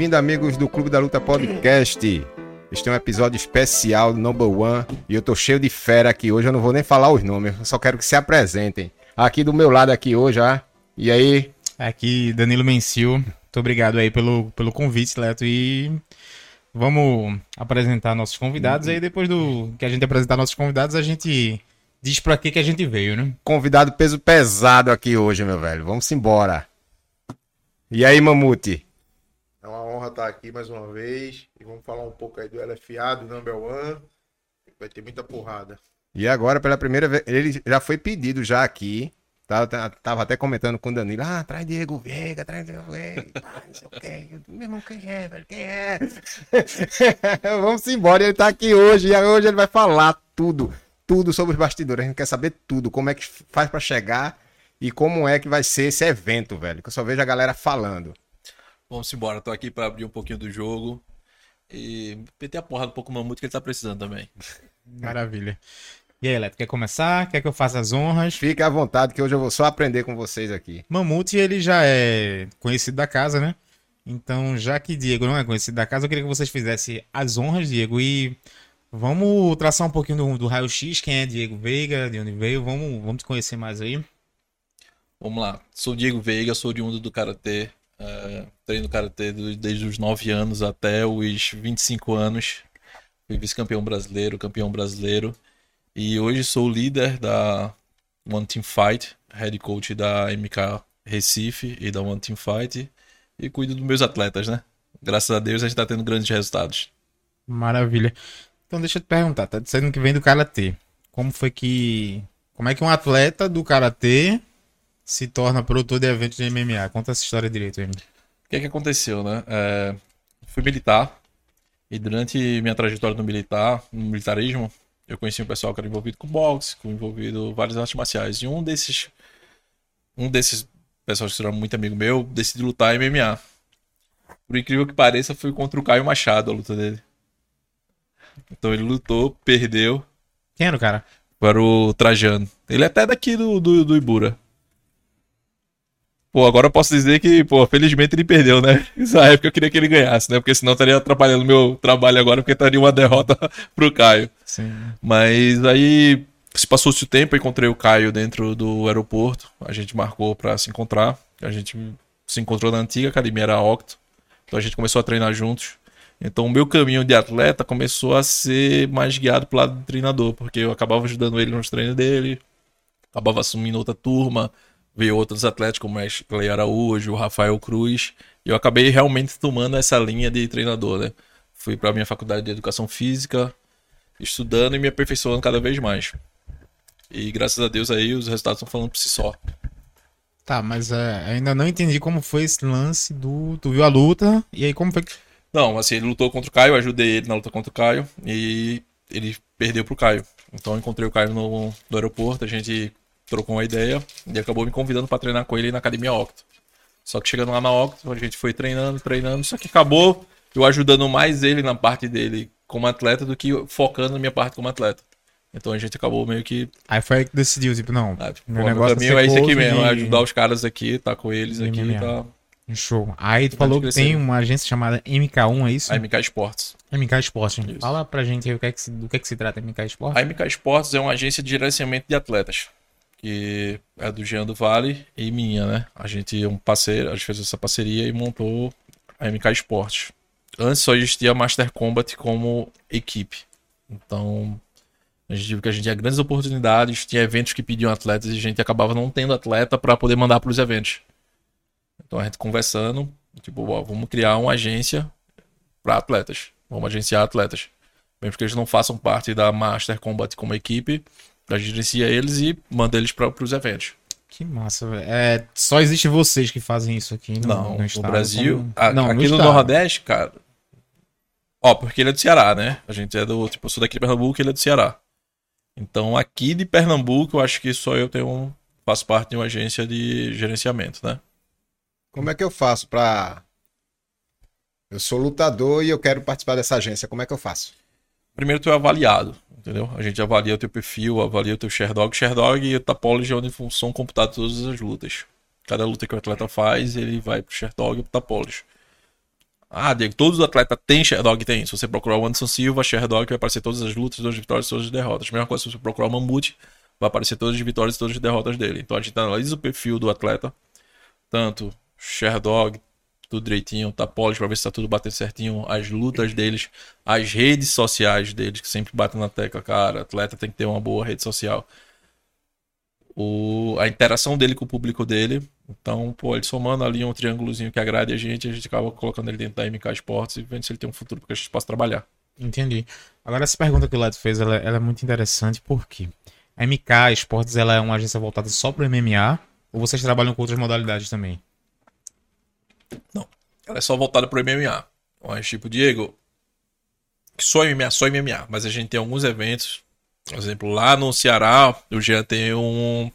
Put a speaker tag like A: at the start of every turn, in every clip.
A: bem-vindo, amigos do Clube da Luta Podcast. Este é um episódio especial do Number One e eu tô cheio de fera aqui hoje. Eu não vou nem falar os nomes, eu só quero que se apresentem. Aqui do meu lado aqui hoje, ah. E aí?
B: Aqui, Danilo Mencil. Muito obrigado aí pelo, pelo convite, Leto. E vamos apresentar nossos convidados. Aí depois do que a gente apresentar nossos convidados, a gente diz pra que, que a gente veio, né?
A: Convidado peso pesado aqui hoje, meu velho. Vamos embora. E aí, Mamute?
C: Uma honra estar aqui mais uma vez. E vamos falar um pouco aí do LFA, do Number One. Vai ter muita porrada.
A: E agora, pela primeira vez, ele já foi pedido já aqui. Tava, tava até comentando com o Danilo. Ah, traz Diego Veiga, traz Diego Veiga. Ah, não sei o quê. Meu irmão, quem é, velho? Quem é? Vamos embora. Ele tá aqui hoje. E hoje ele vai falar tudo. Tudo sobre os bastidores. A gente quer saber tudo. Como é que faz para chegar e como é que vai ser esse evento, velho. Que eu só vejo a galera falando.
D: Vamos embora, tô aqui para abrir um pouquinho do jogo e meter a porra do pouco mamute que ele tá precisando também.
B: Maravilha. E aí, Leto, quer começar? Quer que eu faça as honras?
A: Fique à vontade, que hoje eu vou só aprender com vocês aqui.
B: Mamute, ele já é conhecido da casa, né? Então, já que Diego não é conhecido da casa, eu queria que vocês fizessem as honras, Diego, e vamos traçar um pouquinho do, do raio-x, quem é Diego Veiga, de onde veio, vamos, vamos te conhecer mais aí.
D: Vamos lá, sou Diego Veiga, sou oriundo do Karatê, Uh, treino karatê desde os 9 anos até os 25 anos. Fui vice-campeão brasileiro, campeão brasileiro. E hoje sou líder da One Team Fight, head coach da MK Recife e da One Team Fight. E cuido dos meus atletas, né? Graças a Deus a gente tá tendo grandes resultados.
B: Maravilha. Então deixa eu te perguntar, tá dizendo que vem do karatê. Como foi que. Como é que um atleta do karatê se torna produtor de eventos de MMA. Conta essa história direito aí. O
D: que é que aconteceu, né? É, fui militar e durante minha trajetória no militar, no militarismo, eu conheci um pessoal que era envolvido com boxe, com envolvido várias artes marciais. E um desses um desses pessoas que era muito amigo meu decidiu lutar MMA. Por incrível que pareça, foi contra o Caio Machado a luta dele. Então ele lutou, perdeu.
B: Quem era o cara?
D: Para o Trajano. Ele é até daqui do, do, do Ibura. Pô, agora eu posso dizer que, pô, felizmente ele perdeu, né? Nessa época eu queria que ele ganhasse, né? Porque senão estaria atrapalhando meu trabalho agora, porque estaria uma derrota pro Caio.
B: Sim.
D: Mas aí se passou-se o tempo, eu encontrei o Caio dentro do aeroporto. A gente marcou para se encontrar. A gente se encontrou na antiga academia, era a Octo. Então a gente começou a treinar juntos. Então o meu caminho de atleta começou a ser mais guiado pro lado do treinador, porque eu acabava ajudando ele nos treinos dele, acabava assumindo outra turma veio outros atletas como o Clay Araújo, o Rafael Cruz, e eu acabei realmente tomando essa linha de treinador, né? Fui para a minha faculdade de educação física, estudando e me aperfeiçoando cada vez mais. E graças a Deus aí os resultados estão falando por si só.
B: Tá, mas é, ainda não entendi como foi esse lance do. Tu viu a luta e aí como foi que.
D: Não, assim, ele lutou contra o Caio, eu ajudei ele na luta contra o Caio e ele perdeu pro Caio. Então eu encontrei o Caio no, no aeroporto, a gente trocou uma ideia e acabou me convidando para treinar com ele na academia Octo. Só que chegando lá na Octo, a gente foi treinando, treinando, só que acabou eu ajudando mais ele na parte dele como atleta do que focando na minha parte como atleta. Então a gente acabou meio que.
B: Aí foi aí que decidiu, tipo, não.
D: Ah, tipo, meu negócio caminho é esse aqui mesmo, é ajudar os caras aqui, tá com eles aqui, MMA. tá.
B: Show. Aí tu falou que tem uma agência chamada MK1, é isso?
D: A MK Esportes.
B: MK Esportes. Fala pra gente aí o que é que se, do que, é que se trata MK Esportes.
D: A MK Esportes é uma agência de gerenciamento de atletas que é do Jean do Vale e minha, né? A gente é um parceiro, a gente fez essa parceria e montou a MK Esportes. Antes só existia a Master Combat como equipe. Então, a gente viu que a gente tinha grandes oportunidades, tinha eventos que pediam atletas e a gente acabava não tendo atleta para poder mandar para os eventos. Então a gente conversando, tipo, ó, vamos criar uma agência para atletas. Vamos agenciar atletas. Mesmo que eles não façam parte da Master Combat como equipe, a gente gerencia eles e manda eles para os eventos.
B: Que massa, velho. É, só existe vocês que fazem isso aqui no,
D: não,
B: no, estado,
D: no Brasil. Como... A, não, aqui no, no Nordeste, cara. Ó, porque ele é do Ceará, né? A gente é do. Tipo, eu sou daqui de Pernambuco e ele é do Ceará. Então, aqui de Pernambuco, eu acho que só eu tenho um, faço parte de uma agência de gerenciamento, né?
A: Como é que eu faço pra. Eu sou lutador e eu quero participar dessa agência. Como é que eu faço?
D: Primeiro, tu é avaliado entendeu? A gente avalia o teu perfil, avalia o teu Sherdog. Sherdog e Tapology é onde são computadas todas as lutas. Cada luta que o atleta faz, ele vai pro Sherdog e pro Tapology. Ah, Diego, todos os atletas têm Sherdog? Tem. Se você procurar o Anderson Silva, Sherdog vai aparecer todas as lutas, todas as vitórias, todas as derrotas. Mesma coisa se você procurar o Mamute, vai aparecer todas as vitórias e todas as derrotas dele. Então a gente analisa o perfil do atleta, tanto Sherdog, tudo direitinho, tá polish pra ver se tá tudo batendo certinho, as lutas deles, as redes sociais deles, que sempre batem na tecla, cara, atleta tem que ter uma boa rede social. O, a interação dele com o público dele. Então, pô, ele somando ali um triângulozinho que agrade a gente, a gente acaba colocando ele dentro da MK Sports e vendo se ele tem um futuro porque a gente possa trabalhar.
B: Entendi. Agora, essa pergunta que o Lado fez, ela, ela é muito interessante, porque a MK Esportes ela é uma agência voltada só para MMA, ou vocês trabalham com outras modalidades também?
D: Ela é só voltada pro MMA. Mas, tipo, Diego, só MMA, só MMA. Mas a gente tem alguns eventos. Por exemplo, lá no Ceará, o Jean tem um,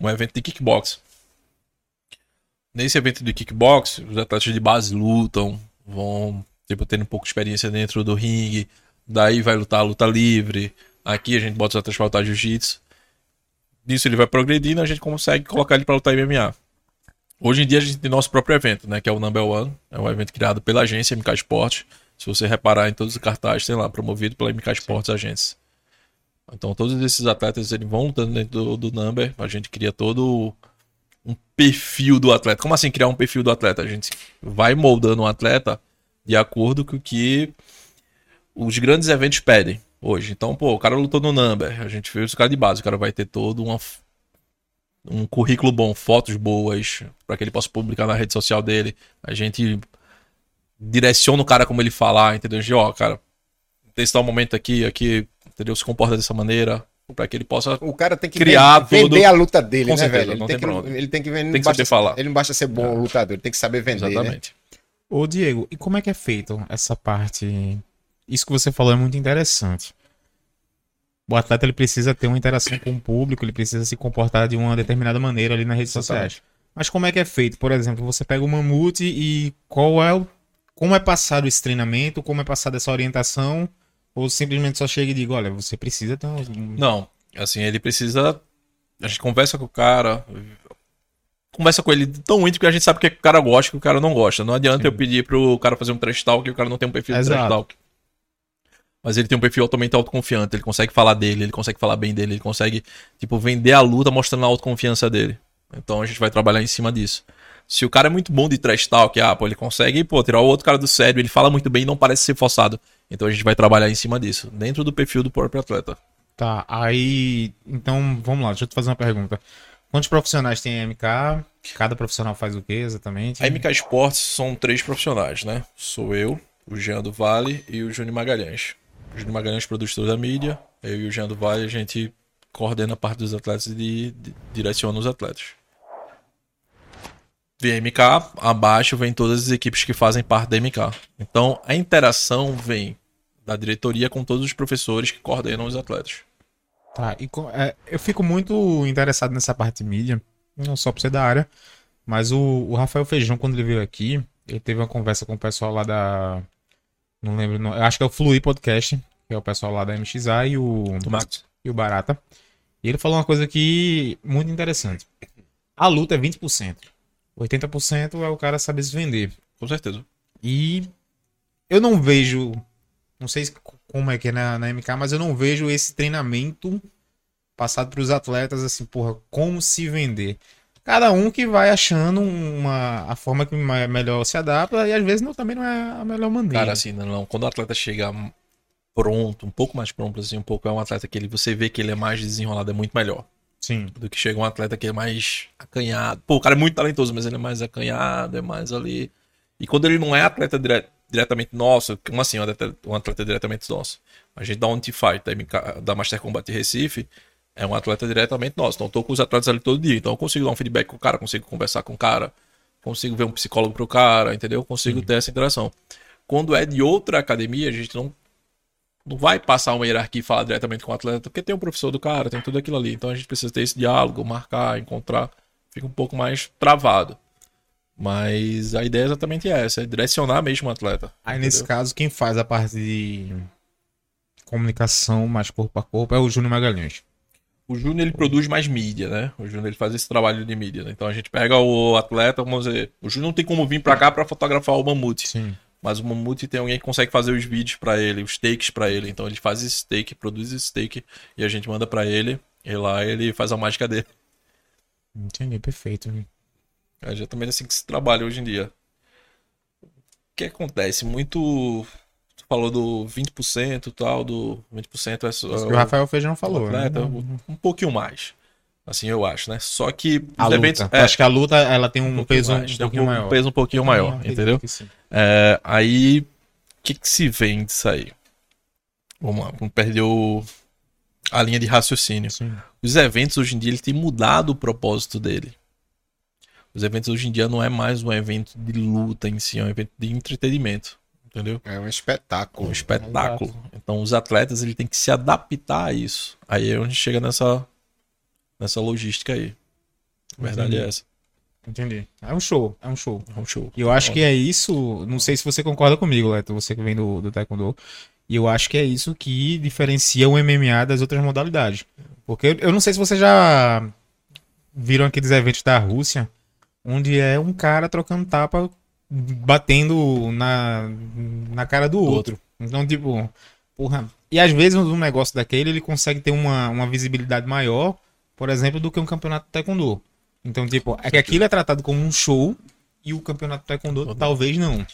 D: um evento de kickbox. Nesse evento de kickbox, os atletas de base lutam, vão, tipo, tendo um pouco de experiência dentro do ringue. Daí vai lutar a luta livre. Aqui a gente bota os atletas pra lutar jiu-jitsu. Nisso ele vai progredindo, a gente consegue colocar ele pra lutar MMA. Hoje em dia a gente tem nosso próprio evento, né? Que é o Number One. É um evento criado pela agência MK Esportes. Se você reparar em todos os cartazes, tem lá, promovido pela MK Esportes Agência. Então todos esses atletas eles vão lutando dentro do, do Number. A gente cria todo um perfil do atleta. Como assim criar um perfil do atleta? A gente vai moldando um atleta de acordo com o que os grandes eventos pedem hoje. Então, pô, o cara lutou no Number. A gente fez o cara de base. O cara vai ter todo uma um currículo bom, fotos boas, para que ele possa publicar na rede social dele. A gente direciona o cara como ele falar, entendeu? De, ó, cara, testar um momento aqui, aqui, entendeu? Se comporta dessa maneira, para que ele possa
A: O cara tem que
D: Criar
A: vender,
D: todo-
A: vender a luta dele,
D: Com
A: né,
D: certeza,
A: velho? Ele
D: não
A: tem,
D: tem
A: que, ele tem que vender.
D: Tem que saber falar.
A: Ele não basta ser bom lutador, ele tem que saber vender, né?
D: Exatamente.
B: Ô, Diego, e como é que é feito essa parte? Isso que você falou é muito interessante. O atleta ele precisa ter uma interação com o público, ele precisa se comportar de uma determinada maneira ali nas redes sociais. Mas como é que é feito? Por exemplo, você pega o mamute e qual é o como é passado esse treinamento, como é passada essa orientação, ou simplesmente só chega e diga, olha, você precisa ter um...
D: Não, assim, ele precisa. A gente conversa com o cara. Conversa com ele tão íntimo que a gente sabe o que o cara gosta e o que o cara não gosta. Não adianta
B: Sim.
D: eu pedir pro cara fazer um trash talk e o cara não tem um perfil de trash
B: Exato.
D: talk. Mas ele tem um perfil altamente autoconfiante. Ele consegue falar dele, ele consegue falar bem dele, ele consegue, tipo, vender a luta mostrando a autoconfiança dele. Então a gente vai trabalhar em cima disso. Se o cara é muito bom de trash talk, ah, pô, ele consegue, pô, tirar o outro cara do sério, ele fala muito bem e não parece ser forçado. Então a gente vai trabalhar em cima disso, dentro do perfil do próprio atleta.
B: Tá, aí. Então, vamos lá, deixa eu te fazer uma pergunta. Quantos profissionais tem a MK? Cada profissional faz o que exatamente?
D: A MK Sports são três profissionais, né? Sou eu, o Jean do Vale e o Júnior Magalhães. O Júnior Magalhães produz toda a mídia, eu e o Jean do Vale a gente coordena a parte dos atletas e direciona os atletas. Vem a MK, abaixo vem todas as equipes que fazem parte da MK. Então a interação vem da diretoria com todos os professores que coordenam os atletas.
B: Tá, e é, eu fico muito interessado nessa parte de mídia, não só por ser da área, mas o, o Rafael Feijão, quando ele veio aqui, ele teve uma conversa com o pessoal lá da. Não lembro, não, eu acho que é o Fluir Podcast, que é o pessoal lá da MXA e o,
D: Do Max.
B: e o Barata. E ele falou uma coisa que muito interessante. A luta é 20%. 80% é o cara saber se vender.
D: Com certeza.
B: E eu não vejo, não sei se- como é que é na, na MK, mas eu não vejo esse treinamento passado para os atletas assim, porra, como se vender. Cada um que vai achando uma, a forma que melhor se adapta e às vezes não, também não é a melhor maneira.
D: Cara, assim, não, não. Quando o atleta chega pronto, um pouco mais pronto, assim, um pouco é um atleta que ele, você vê que ele é mais desenrolado, é muito melhor.
B: Sim.
D: Do que chega um atleta que é mais acanhado. Pô, o cara é muito talentoso, mas ele é mais acanhado, é mais ali. E quando ele não é atleta dire- diretamente nosso, como assim, um atleta, um atleta diretamente nosso? A gente dá um T-Fight da, MK da Master Combat Recife, é um atleta diretamente nosso. Então tô com os atletas ali todo dia. Então eu consigo dar um feedback com o cara, consigo conversar com o cara, consigo ver um psicólogo pro cara, entendeu? Consigo ter essa interação. Quando é de outra academia, a gente não, não vai passar uma hierarquia e falar diretamente com o atleta, porque tem o professor do cara, tem tudo aquilo ali. Então a gente precisa ter esse diálogo, marcar, encontrar. Fica um pouco mais travado. Mas a ideia é exatamente essa, é direcionar mesmo o atleta.
B: Aí nesse
D: entendeu?
B: caso, quem faz a parte de comunicação mais corpo a corpo é o Júnior Magalhães.
D: O Júnior ele produz mais mídia, né? O Júnior ele faz esse trabalho de mídia. né? Então a gente pega o atleta, vamos dizer, o Júnior não tem como vir pra cá pra fotografar o mamute.
B: Sim.
D: Mas o Mamute tem alguém que consegue fazer os vídeos pra ele, os takes pra ele. Então ele faz esse take, produz esse take e a gente manda pra ele. E lá ele faz a mágica dele.
B: Entendi, perfeito.
D: É exatamente assim que se trabalha hoje em dia. O que acontece? Muito. Falou do 20% e tal, do 20% é só.
B: Isso que o Rafael Feijão falou. né?
D: atleta, um pouquinho mais. Assim eu acho, né? Só que
B: A
D: os
B: luta.
D: eventos.
B: Eu Acho que a luta ela tem um,
D: pouquinho
B: peso
D: mais,
B: um
D: tem
B: pouquinho maior.
D: peso um pouquinho maior,
B: acredito
D: entendeu? É, aí, o que, que se vem disso aí? Vamos lá, vamos perder o- a linha de raciocínio.
B: Sim.
D: Os eventos hoje em dia ele tem mudado o propósito dele. Os eventos hoje em dia não é mais um evento de luta em si, é um evento de entretenimento, entendeu?
A: É um espetáculo.
D: Um espetáculo. Então os atletas ele tem que se adaptar a isso. Aí é onde chega nessa nessa logística aí. A verdade
B: Entendi.
D: é essa.
B: Entendi. É um show, é um show.
D: É um show.
B: E eu acho que é isso. Não sei se você concorda comigo, Leto, você que vem do, do Taekwondo. E eu acho que é isso que diferencia o MMA das outras modalidades. Porque eu, eu não sei se vocês já viram aqueles eventos da Rússia, onde é um cara trocando tapa, batendo na, na cara do outro. Então, tipo, porra. E às vezes um negócio daquele ele consegue ter uma, uma visibilidade maior, por exemplo, do que um campeonato de Taekwondo. Então, tipo, é que aquilo é tratado como um show e o campeonato de Taekwondo talvez não.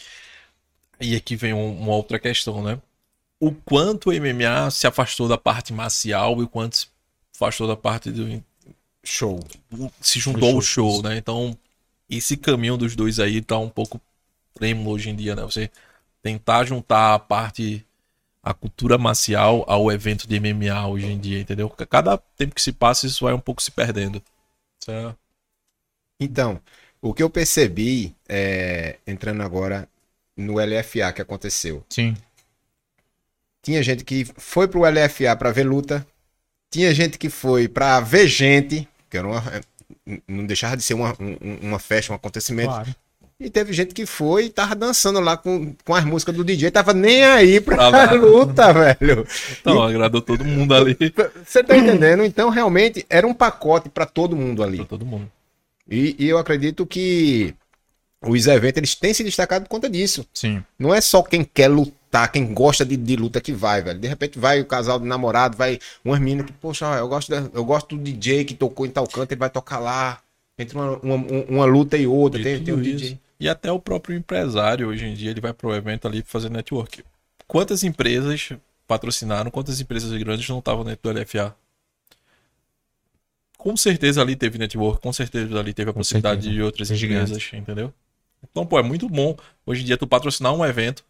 D: E aqui vem um- uma outra questão, né? O quanto o MMA se afastou da parte marcial e o quanto se afastou da parte do
A: Show.
D: se juntou
B: show,
D: ao show, né? Então, esse caminho dos dois aí tá um pouco trêmulo hoje em dia, né? Você tentar juntar a parte, a cultura marcial ao evento de MMA hoje em dia, entendeu? Cada tempo que se passa, isso vai um pouco se perdendo. Certo?
A: Então, o que eu percebi, é, entrando agora no LFA que aconteceu.
B: Sim.
A: Tinha gente que foi pro LFA pra ver luta. Tinha gente que foi pra ver gente, que era uma, não deixava de ser uma, um- uma festa, um acontecimento.
B: Claro.
A: E teve gente que foi e tava dançando lá com, com as músicas do DJ, tava nem aí pra
D: Tava.
A: luta, velho.
D: Então, agradou todo mundo ali.
A: Você tá entendendo? Então, realmente, era um pacote pra todo mundo ali.
D: Pra todo mundo.
A: E, e eu acredito que os eventos eles têm se destacado por conta disso.
B: Sim.
A: Não é só quem quer lutar, quem gosta de, de luta que vai, velho. De repente vai o casal de namorado, vai umas meninas que, poxa, eu gosto, da- eu gosto do DJ que tocou em tal canto, ele vai tocar lá. Entre uma, uma, uma luta e outra,
D: E
A: tem, tem um
D: tudo
A: DJ.
D: isso. E até o próprio empresário, hoje em dia, ele vai pro evento ali fazer network. Quantas empresas patrocinaram, quantas empresas grandes não estavam dentro do LFA? Com certeza ali teve network, com certeza ali teve a
B: Com
D: possibilidade
B: certeza.
D: de outras
B: gigante.
D: empresas, entendeu? Então, pô, é muito bom hoje em dia tu patrocinar um evento.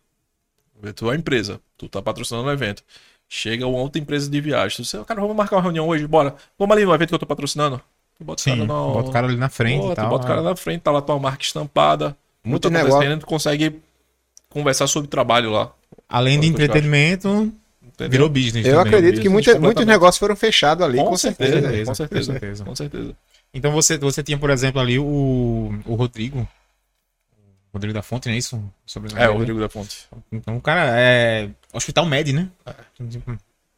D: Tu é uma empresa, tu tá patrocinando um evento. Chega uma outra empresa de viagem. Tu diz, cara, vamos marcar uma reunião hoje, bora. Vamos ali no evento que eu tô patrocinando. Tu bota o
B: Sim.
D: cara no-
B: Bota o cara ali na frente
D: Pô,
B: e
D: tu
B: tal.
D: bota o cara
B: é.
D: na frente, tá lá tua marca estampada.
A: Muito
D: Muito
A: negócio.
D: tu consegue conversar sobre trabalho lá.
B: Além de entretenimento,
D: entendeu?
B: virou business.
A: Eu
B: também.
A: acredito que muita, muitos
D: completamente.
A: negócios foram fechados ali, com,
D: Com
A: certeza.
D: certeza, com certeza.
B: com certeza.
D: Com certeza.
B: Então você, você tinha, por exemplo, ali o, o Rodrigo. Rodrigo da Fonte, não é isso? Sobre
D: É, o Rodrigo da Fonte.
B: Então o cara é. Hospital Med, né?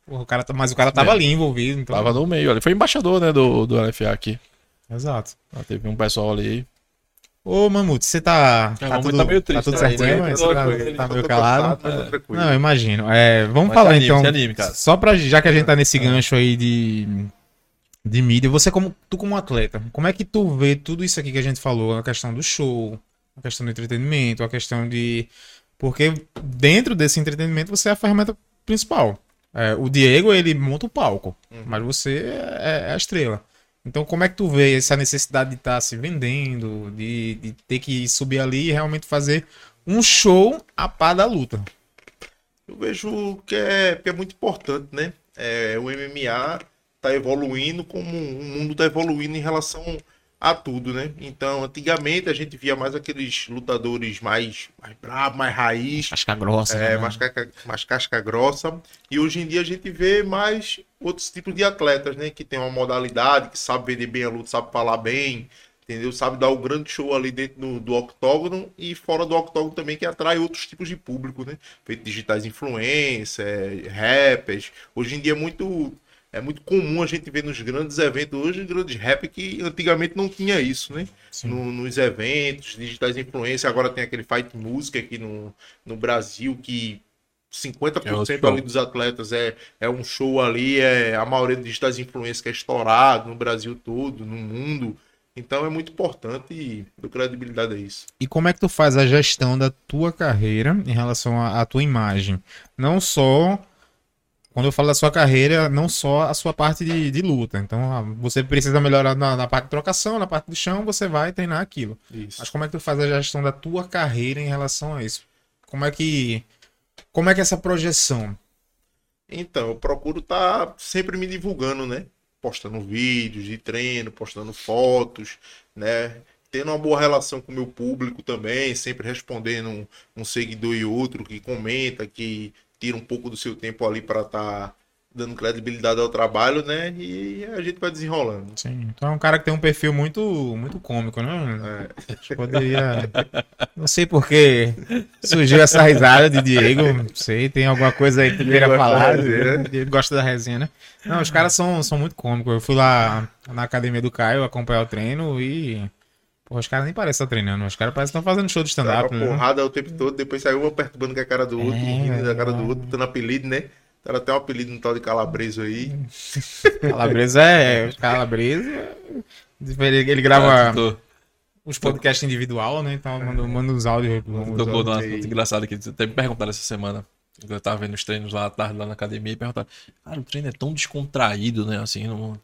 B: Porra, o cara, tá- mas o cara tava
D: É.
B: ali envolvido. Então...
D: Tava no meio ali. Foi embaixador, né, do, do LFA aqui.
B: Exato.
D: Ah, Teve um pessoal ali.
B: Ô, Mamute, você tá.
D: É,
B: tá, tudo,
D: tá meio
B: tá
D: triste,
B: tudo
D: né?
B: certinho, mas
D: tá
B: tá,
D: louco, ele
B: tá
C: Tô
B: meio calado.
C: mas tô tranquilo.
B: Não, eu imagino. É, vamos
D: Mas
B: falar
D: anime,
B: então.
D: anime, cara.
B: Só pra. Já que a gente tá nesse gancho aí de. De mídia, você como. Tu como atleta, como é que tu vê tudo isso aqui que a gente falou? A questão do show, a questão do entretenimento, a questão de. Porque dentro desse entretenimento você é a ferramenta principal. É, o Diego, ele monta o palco, mas você é, é a estrela. Então, como é que tu vê essa necessidade de estar se vendendo, de, de ter que subir ali e realmente fazer um show a par da luta?
C: Eu vejo que é, que é muito importante, né? É, o MMA está evoluindo como o mundo está evoluindo em relação a tudo, né? Então, antigamente a gente via mais aqueles lutadores mais, mais bravos, mais raiz,
B: Casca grossa.
C: é,
B: né?
C: mais, casca, mais casca grossa. E hoje em dia a gente vê mais outros tipos de atletas, né? Que tem uma modalidade, que sabe vender bem a luta, sabe falar bem, entendeu? Sabe dar um grande show ali dentro do, do octógono e fora do octógono também, que atrai outros tipos de público, né? Feito digitais influencers, rappers. Hoje em dia é muito. É muito comum a gente ver nos grandes eventos hoje, grandes rap, que antigamente não tinha isso, né? No- nos eventos, digitais influência, agora tem aquele Fight Music aqui no, no Brasil, que 50%
D: É
C: ali dos atletas é, é um show ali, é a maioria dos digitais influência que é estourado no Brasil todo, no mundo. Então é muito importante e dou credibilidade a isso.
B: E como é que tu faz a gestão da tua carreira em relação à, à tua imagem? Não só. Quando eu falo da sua carreira, não só a sua parte de, de luta. Então, ah, você precisa melhorar na, na parte de trocação, na parte do chão, você vai treinar aquilo.
C: Isso.
B: Mas como é que tu faz a gestão da tua carreira em relação a isso? Como é que. Como é que é essa projeção?
C: Então, eu procuro estar sempre me divulgando, né? Postando vídeos de treino, postando fotos, né? Tendo uma boa relação com o meu público também, sempre respondendo um, um seguidor e outro que comenta, que tira um pouco do seu tempo ali para estar dando credibilidade ao trabalho, né? E a gente vai desenrolando.
B: Sim. Então é um cara que tem um perfil muito, muito cômico, né?
C: É.
B: Poderia. Não sei por que surgiu essa risada de Diego. Não sei, tem alguma coisa aí que tu queira falar.
C: resenha.
B: Diego gosta da resenha, né? Não, os caras são, são muito cômicos. Eu fui lá na academia do Caio acompanhar o treino e. Pô, os caras nem parecem estar treinando. Os caras parecem que estão fazendo show de
C: Tava
B: stand-up. Né?
C: porrada o tempo todo, depois saiu um apertando com a cara do outro,
B: É,
C: rindo da cara do outro, dando apelido, né? Era até um apelido no tal de calabreso aí.
B: Calabresa é. Calabresa. Ele, ele grava
D: Tô-
B: os podcasts individual, né? Então manda, manda uns áudios. uns
D: Tocou
B: áudios
D: numa muito engraçado que até me perguntaram essa semana. Eu tava vendo os treinos lá à tarde lá na academia e perguntaram: Cara, o treino é tão descontraído, né? Assim, não...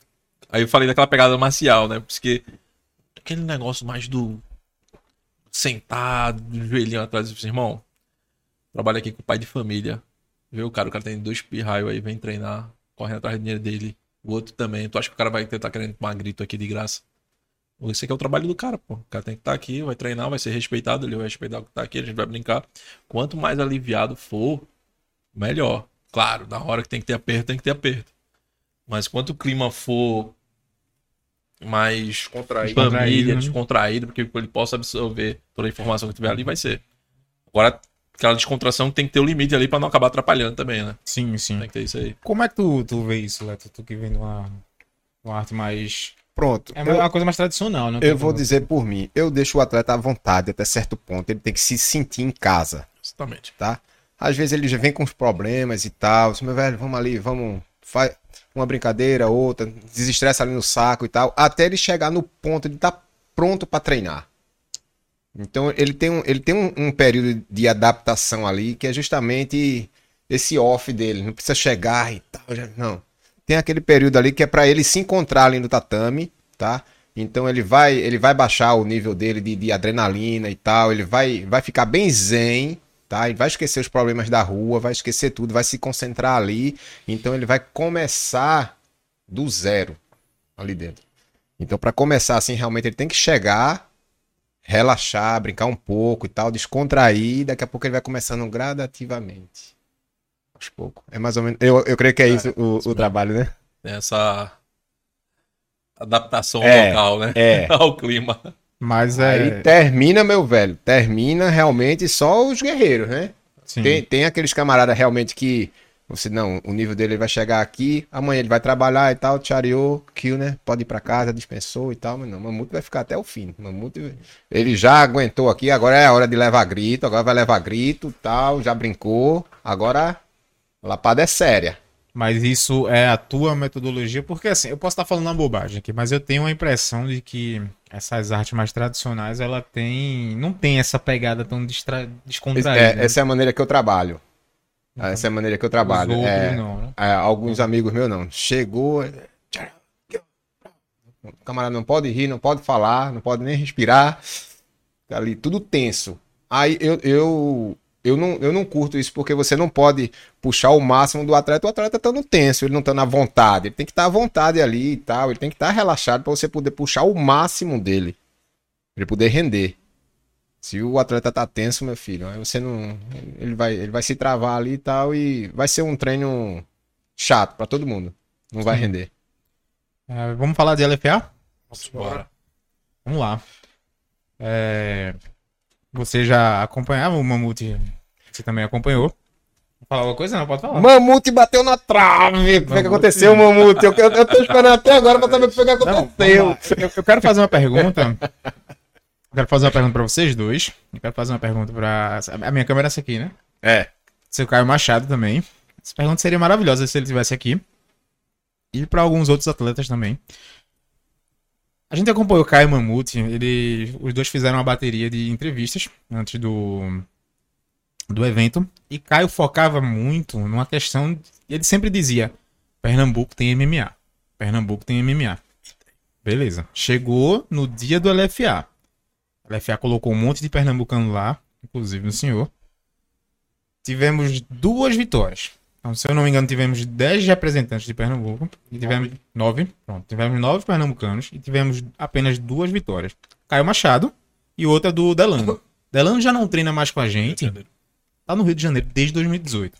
D: Aí eu falei daquela pegada marcial, né? Porque aquele negócio mais do sentado, do joelhinho atrás, eu disse, irmão, trabalho aqui com pai de família. Vê o cara, o cara tem dois pirraios aí, vem treinar, correndo atrás do dinheiro dele. O outro também. Tu acha que o cara vai tentar querendo tomar grito aqui de graça? Esse aqui é o trabalho do cara, pô. O cara tem que estar aqui, vai treinar, vai ser respeitado, ele vai respeitar o que tá aqui, a gente vai brincar. Quanto mais aliviado for, melhor. Claro, na hora que tem que ter aperto, tem que ter aperto. Mas quanto o clima for mais
C: Contraído.
B: Descontraído,
D: família,
B: né?
D: descontraído, porque ele possa absorver toda a informação que tiver ali, vai ser. Agora, aquela descontração tem que ter o limite ali pra não acabar atrapalhando também, né?
B: Sim, sim.
D: Tem que ter isso aí.
B: Como é que tu, tu vê isso, Leto? Tu que vem de uma, uma arte mais.
A: Pronto.
B: É
A: eu-
B: uma coisa mais tradicional, né?
A: Eu vou dizer por mim, eu deixo o atleta à vontade até certo ponto, ele tem que se sentir em casa,
D: Exatamente.
A: tá? Às vezes ele já vem com os problemas e tal, assim, meu velho, vamos ali, vamos, faz uma brincadeira, outra, desestressa ali no saco e tal, até ele chegar no ponto de estar pronto para treinar. Então ele tem, um, ele tem um, um período de adaptação ali que é justamente esse off dele, não precisa chegar e tal, já- não. Tem aquele período ali que é para ele se encontrar ali no tatame, tá? Então ele vai, ele vai baixar o nível dele de, de adrenalina e tal, ele vai, vai ficar bem zen, tá? Ele vai esquecer os problemas da rua, vai esquecer tudo, vai se concentrar ali. Então ele vai começar do zero ali dentro. Então para começar assim, realmente ele tem que chegar, relaxar, brincar um pouco e tal, descontrair, daqui a pouco ele vai começando gradativamente. Aos poucos. É mais ou menos, eu, eu creio que é isso o, o trabalho, né?
D: Tem essa adaptação
A: É,
D: local, né?
A: É.
D: Ao clima.
B: Mas é.
A: Aí termina, meu velho. Termina realmente só os guerreiros, né?
B: sim.
A: Tem, tem aqueles camaradas realmente que. Você não, o nível dele vai chegar aqui, amanhã ele vai trabalhar e tal, tchareou, kill, né? Pode ir pra casa, dispensou e tal, mas não, o Mamuto vai ficar até o fim. O Mamuto, ele já aguentou aqui, agora é a hora de levar grito, agora vai levar grito, tal, já brincou, agora a lapada é séria.
B: Mas isso é a tua metodologia, porque assim, eu posso estar falando uma bobagem aqui, mas eu tenho a impressão de que essas artes mais tradicionais, ela tem. não tem essa pegada tão destra... Descontraída.
A: é,
B: né?
A: essa é a maneira que eu trabalho. Essa é a maneira que eu trabalho. É,
B: não, né?
A: É, alguns amigos meus não. Chegou. O camarada não pode rir, não pode falar, não pode nem respirar. Tá ali tudo tenso. Aí eu, eu, eu, não, eu não curto isso porque você não pode puxar o máximo do atleta. O atleta tá no tenso, ele não tá na vontade. Ele tem que estar à vontade ali e tal. Ele tem que estar relaxado para você poder puxar o máximo dele. Pra ele poder render. Se o atleta tá tenso, meu filho, aí você não. Ele vai, ele vai se travar ali e tal. E vai ser um treino chato pra todo mundo. Não vai
B: Sim.
A: render.
B: É, vamos falar de LFA?
D: Bora.
B: Vamos lá. É, Você já acompanhava o Mamute? Você também acompanhou? Falar alguma coisa? Não, pode falar.
A: Mamute bateu na trave. O que, é que aconteceu, Mamute? Eu, eu, eu tô esperando até agora pra saber o que foi que
B: Não,
A: aconteceu.
B: lá. eu, eu quero fazer uma pergunta. Eu quero fazer uma pergunta pra vocês dois. Eu quero fazer uma pergunta pra. A minha câmera é essa aqui, né?
A: É.
B: Seu Caio Machado também. Essa pergunta seria maravilhosa se ele estivesse aqui. E pra alguns outros atletas também. A gente acompanhou o Caio Mamute. Ele, os dois fizeram uma bateria de entrevistas antes do, do evento. E Caio focava muito numa questão. Ele sempre dizia: Pernambuco tem MMA. Pernambuco tem MMA. Beleza. Chegou no dia do LFA. LFA colocou um monte de pernambucano lá, inclusive o senhor. Tivemos duas vitórias. Então, se eu não me engano, tivemos 10 representantes de Pernambuco. E tivemos nove. Pronto, tivemos nove pernambucanos e tivemos apenas duas vitórias. Caio Machado e outra do Delano. Delano já não treina mais com a gente. Tá no Rio de Janeiro desde 2018.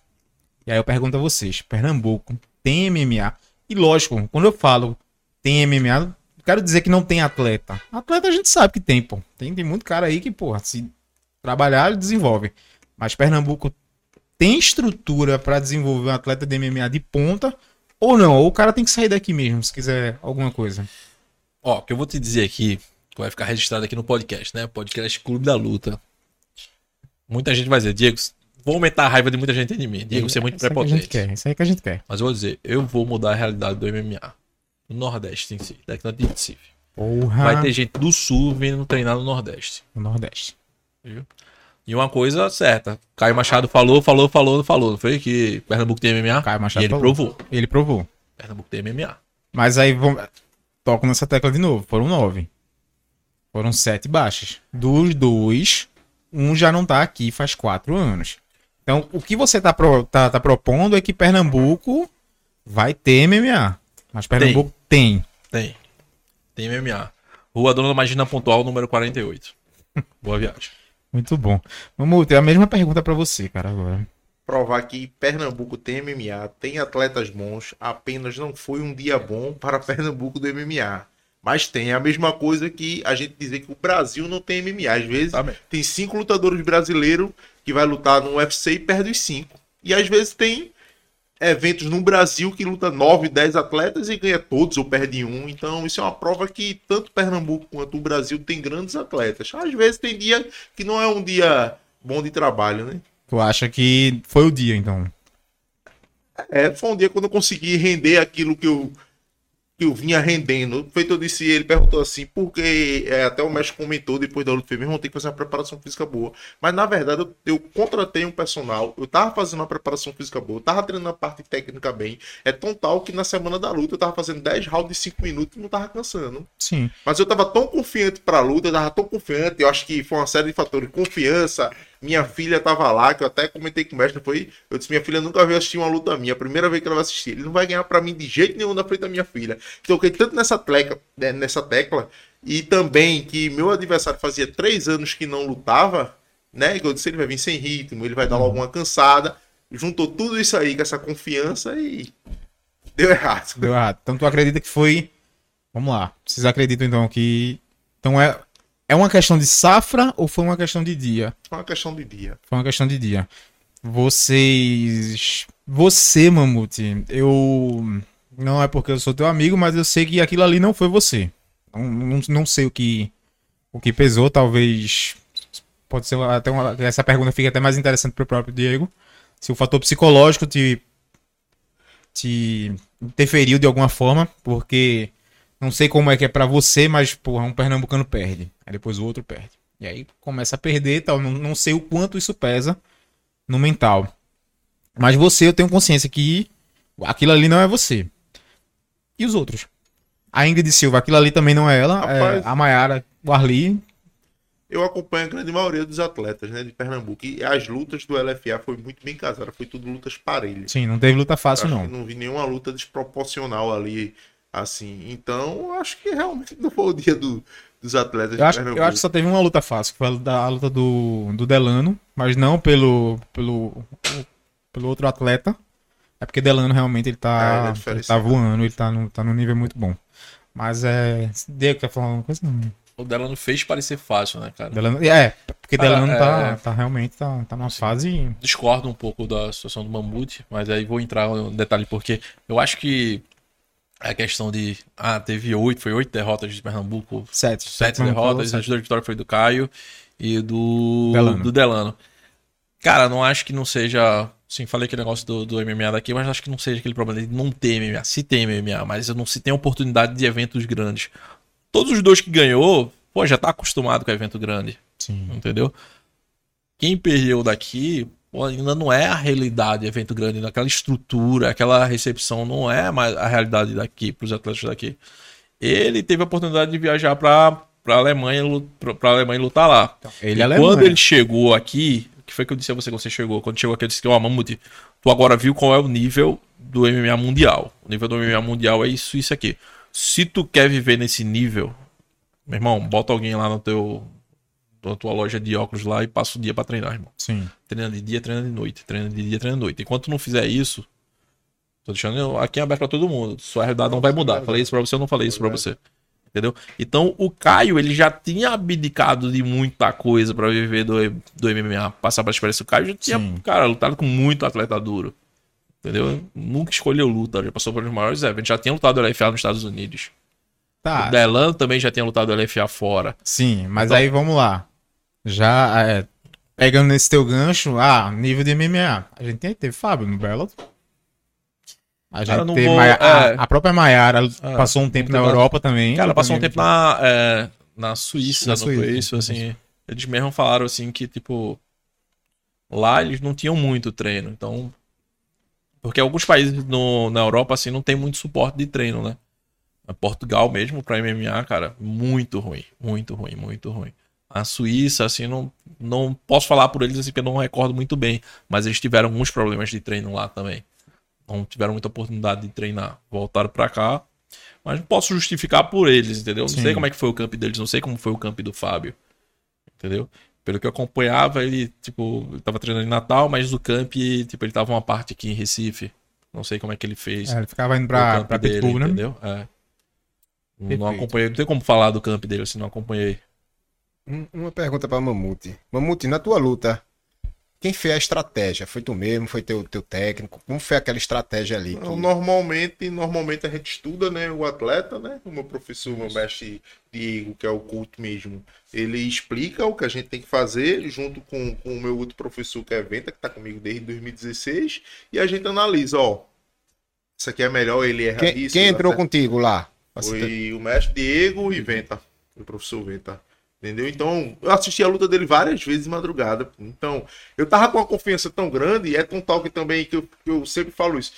B: E aí eu pergunto a vocês: Pernambuco tem MMA? E lógico, quando eu falo tem MMA, quero dizer que não tem atleta. Atleta a gente sabe que tem, pô. Tem, tem muito cara aí que, porra, se trabalhar, desenvolve. Mas Pernambuco tem estrutura pra desenvolver um atleta de MMA de ponta ou não? Ou o cara tem que sair daqui mesmo, se quiser alguma coisa.
D: Ó, o que eu vou te dizer aqui, que vai ficar registrado aqui no podcast, né? Podcast Clube da Luta. Muita gente vai dizer, Diego, vou aumentar a raiva de muita gente de mim. Diego, você é muito
B: Isso aí que a gente
D: prepotente.
B: quer, isso aí que a gente quer.
D: Mas eu vou dizer, eu vou mudar a realidade do MMA. No Nordeste em si, daqui na Recife.
B: Porra.
D: Vai ter gente do Sul vindo treinar no Nordeste.
B: no Nordeste.
D: E uma coisa certa, Caio Machado falou, falou, falou, falou. Não foi que Pernambuco tem MMA?
B: Caio Machado
D: e ele
B: falou.
D: provou.
B: Ele provou.
D: Pernambuco tem MMA.
B: Mas aí vamos. Toco nessa tecla de novo. Foram nove. Foram sete baixas. Dos dois, um já não tá aqui faz quatro anos. Então, o que você tá, pro- tá, tá propondo é que Pernambuco vai ter MMA. Mas Pernambuco tem.
D: Tem. Tem MMA. Rua Dona Magina Pontual, número 48. Boa viagem.
B: Muito bom. Vamos ter a mesma pergunta pra você, cara, agora.
C: provar que Pernambuco tem MMA, tem atletas bons, apenas não foi um dia bom para Pernambuco do MMA. Mas tem a mesma coisa que a gente dizer que o Brasil não tem MMA. Às vezes
D: Tá
C: tem cinco lutadores brasileiros que vai lutar no UFC e perde os cinco. E às vezes tem eventos no Brasil que luta 9, 10 atletas e ganha todos ou perde um. Então isso é uma prova que tanto Pernambuco quanto o Brasil tem grandes atletas. Às vezes tem dia que não é um dia bom de trabalho, né?
B: Tu acha que foi o dia, então?
C: É, foi um dia quando eu consegui render aquilo que eu, que eu vinha rendendo. Feito eu disse, ele perguntou assim, porque é, até o México comentou depois da luta, fez, meu irmão, tem que fazer uma preparação física boa. Mas na verdade eu, eu contratei um personal, eu tava fazendo uma preparação física boa, eu tava treinando a parte técnica bem. É tão tal que na semana da luta eu tava fazendo 10 rounds de 5 minutos e não tava cansando.
B: Sim.
C: Mas eu tava tão confiante pra luta, eu tava tão confiante, eu acho que foi uma série de fatores. Confiança, minha filha tava lá, que eu até comentei com o mestre, foi. Eu disse, minha filha nunca veio assistir uma luta minha, a primeira vez que ela vai assistir. Ele não vai ganhar pra mim de jeito nenhum na frente da minha filha. Então eu fiquei tanto nessa tecla, né, nessa tecla, e também que meu adversário fazia três anos que não lutava, né? Que eu disse, ele vai vir sem ritmo, ele vai dar logo uma cansada. Juntou tudo isso aí com essa confiança e deu errado.
B: Deu errado. Então tu acredita que foi. Vamos lá. Vocês acreditam então que. Então é. É uma questão de safra ou foi uma questão de dia?
C: Foi uma questão de dia.
B: Foi uma questão de dia. Vocês. Você, Mamute, eu. Não é porque eu sou teu amigo, mas eu sei que aquilo ali não foi você. Não, não, não sei o que. O que pesou, talvez. Pode ser até uma. Essa pergunta fica até mais interessante pro próprio Diego. Se o fator psicológico te. te interferiu de alguma forma, porque. Não sei como é que é pra você, mas, porra, um pernambucano perde. Aí depois o outro perde. E aí começa a perder e tal. Não, não sei o quanto isso pesa no mental. Mas você, eu tenho consciência que aquilo ali não é você. E os outros? A Ingrid Silva, aquilo ali também não é ela.
C: Rapaz.
B: É a Mayara, o Arli.
C: Eu acompanho a grande maioria dos atletas, né, de Pernambuco. E as lutas do LFA foi muito bem casada, foi tudo lutas parelhas.
B: Sim, não teve luta fácil,
C: Acho
B: não.
C: não vi nenhuma luta desproporcional ali, assim. Então, acho que realmente não foi o dia do- dos atletas
B: Eu acho, eu acho que só teve uma luta fácil, que foi a luta, a luta do, do Delano, mas não pelo, pelo, pelo outro atleta. É porque Delano realmente ele
C: É, ele
B: tá,
C: é
B: ele tá voando, ele tá no, tá num nível muito bom. Mas é. Diego, quer falar alguma coisa? Não.
D: O Delano fez parecer fácil, né, cara?
B: Delano, é, porque
D: Cara,
B: Delano tá,
D: é-
B: tá realmente tá, tá numa fase.
D: Discordo um pouco da situação do Mamute, mas aí vou entrar no detalhe, porque eu acho que a questão de. Ah, teve oito, foi oito derrotas de Pernambuco,
B: Sete.
D: sete derrotas, as duas vitórias foi do Caio e do
B: Delano.
D: do Delano. Cara, não acho que não seja. Sim, falei aquele negócio do, do MMA daqui, mas acho que não seja aquele problema de não ter MMA. Se tem MMA, mas não se tem oportunidade de eventos grandes. Todos os dois que ganhou, pô, já tá acostumado com evento grande,
B: Sim.
D: entendeu? Quem perdeu daqui, pô, ainda não é a realidade evento grande, aquela estrutura, aquela recepção não é mais a realidade daqui, pros atletas daqui. Ele teve a oportunidade de viajar pra, pra Alemanha, pra Alemanha lutar lá.
B: Ele
D: E
B: é
D: quando
B: Alemanha.
D: ele chegou aqui, o que foi que eu disse a você quando você chegou? Quando chegou aqui, eu disse que, ó, Mamute, tu agora viu qual é o nível do MMA mundial. O nível do MMA mundial é isso, isso aqui. Se tu quer viver nesse nível, meu irmão, bota alguém lá no teu, na tua loja de óculos lá e passa o dia pra treinar, irmão.
B: Sim.
D: Treina de dia, treina de noite. Treina de dia, treina de noite. Enquanto tu não fizer isso, tô deixando aqui aberto pra todo mundo. Sua realidade não vai mudar. Falei isso pra você, eu não falei isso pra você. Entendeu? Então o Caio, ele já tinha abdicado de muita coisa pra viver do, do MMA, passar pra experiência. O Caio já tinha,
B: Sim.
D: cara, lutado com muito atleta duro. Entendeu? Nunca escolheu luta, já passou pelos maiores eventos. Já tinha lutado LFA nos Estados Unidos.
B: Tá.
D: O Delano também já tinha lutado LFA fora.
B: Sim, mas
D: Então-
B: aí vamos lá. Já é, pegando nesse teu gancho, ah, nível de MMA. A gente tem, teve Fábio no Bellator. A gente teve
D: vou-
B: Maia- a,
D: é.
B: a própria Maiara
D: É.
B: passou um tempo na Europa também.
D: Cara, passou um tempo na, é, na Suíça,
B: Na Suíça, na
D: Assim, eles mesmo falaram assim que, tipo, lá eles não tinham muito treino, então... Porque alguns países no, na Europa, assim, não tem muito suporte de treino, né? Portugal mesmo, pra MMA, cara, muito ruim, muito ruim, muito ruim. A Suíça, assim, não, não posso falar por eles, assim, porque eu não recordo muito bem, mas eles tiveram alguns problemas de treino lá também. Não tiveram muita oportunidade de treinar. Voltaram pra cá, mas não posso justificar por eles, entendeu? Não
B: Sim.
D: sei como é que foi o camp deles, não sei como foi o camp do Fábio. Entendeu? Pelo que eu acompanhava, ele, tipo, ele tava treinando em Natal, mas do camp, tipo, ele tava uma parte aqui em Recife. Não sei como é que ele fez.
B: É, ele ficava indo
D: o
B: pra, pra
D: dele,
B: Pitbull, né?
D: Entendeu? É. Não acompanhei, não tem como falar do camp dele, assim, não acompanhei.
A: Um- Uma pergunta pra Mamute. Mamute, na tua luta, quem fez a estratégia? Foi tu mesmo? Foi teu, teu técnico? Como foi aquela estratégia ali? que-
C: normalmente, normalmente a gente estuda, né, o atleta, né? O meu professor, meu mestre Diego, que é o coach mesmo, ele explica o que a gente tem que fazer junto com, com o meu outro professor, que é Venta, que tá comigo desde 2016, e a gente analisa, ó, isso aqui é melhor, ele erra
A: Quem,
C: isso.
A: quem entrou contigo lá?
C: Foi o mestre Diego e Venta, o professor Venta. Entendeu? Então, eu assisti a luta dele várias vezes de madrugada. Então, eu tava com uma confiança tão grande, e é tão tal que também que eu, que eu sempre falo isso.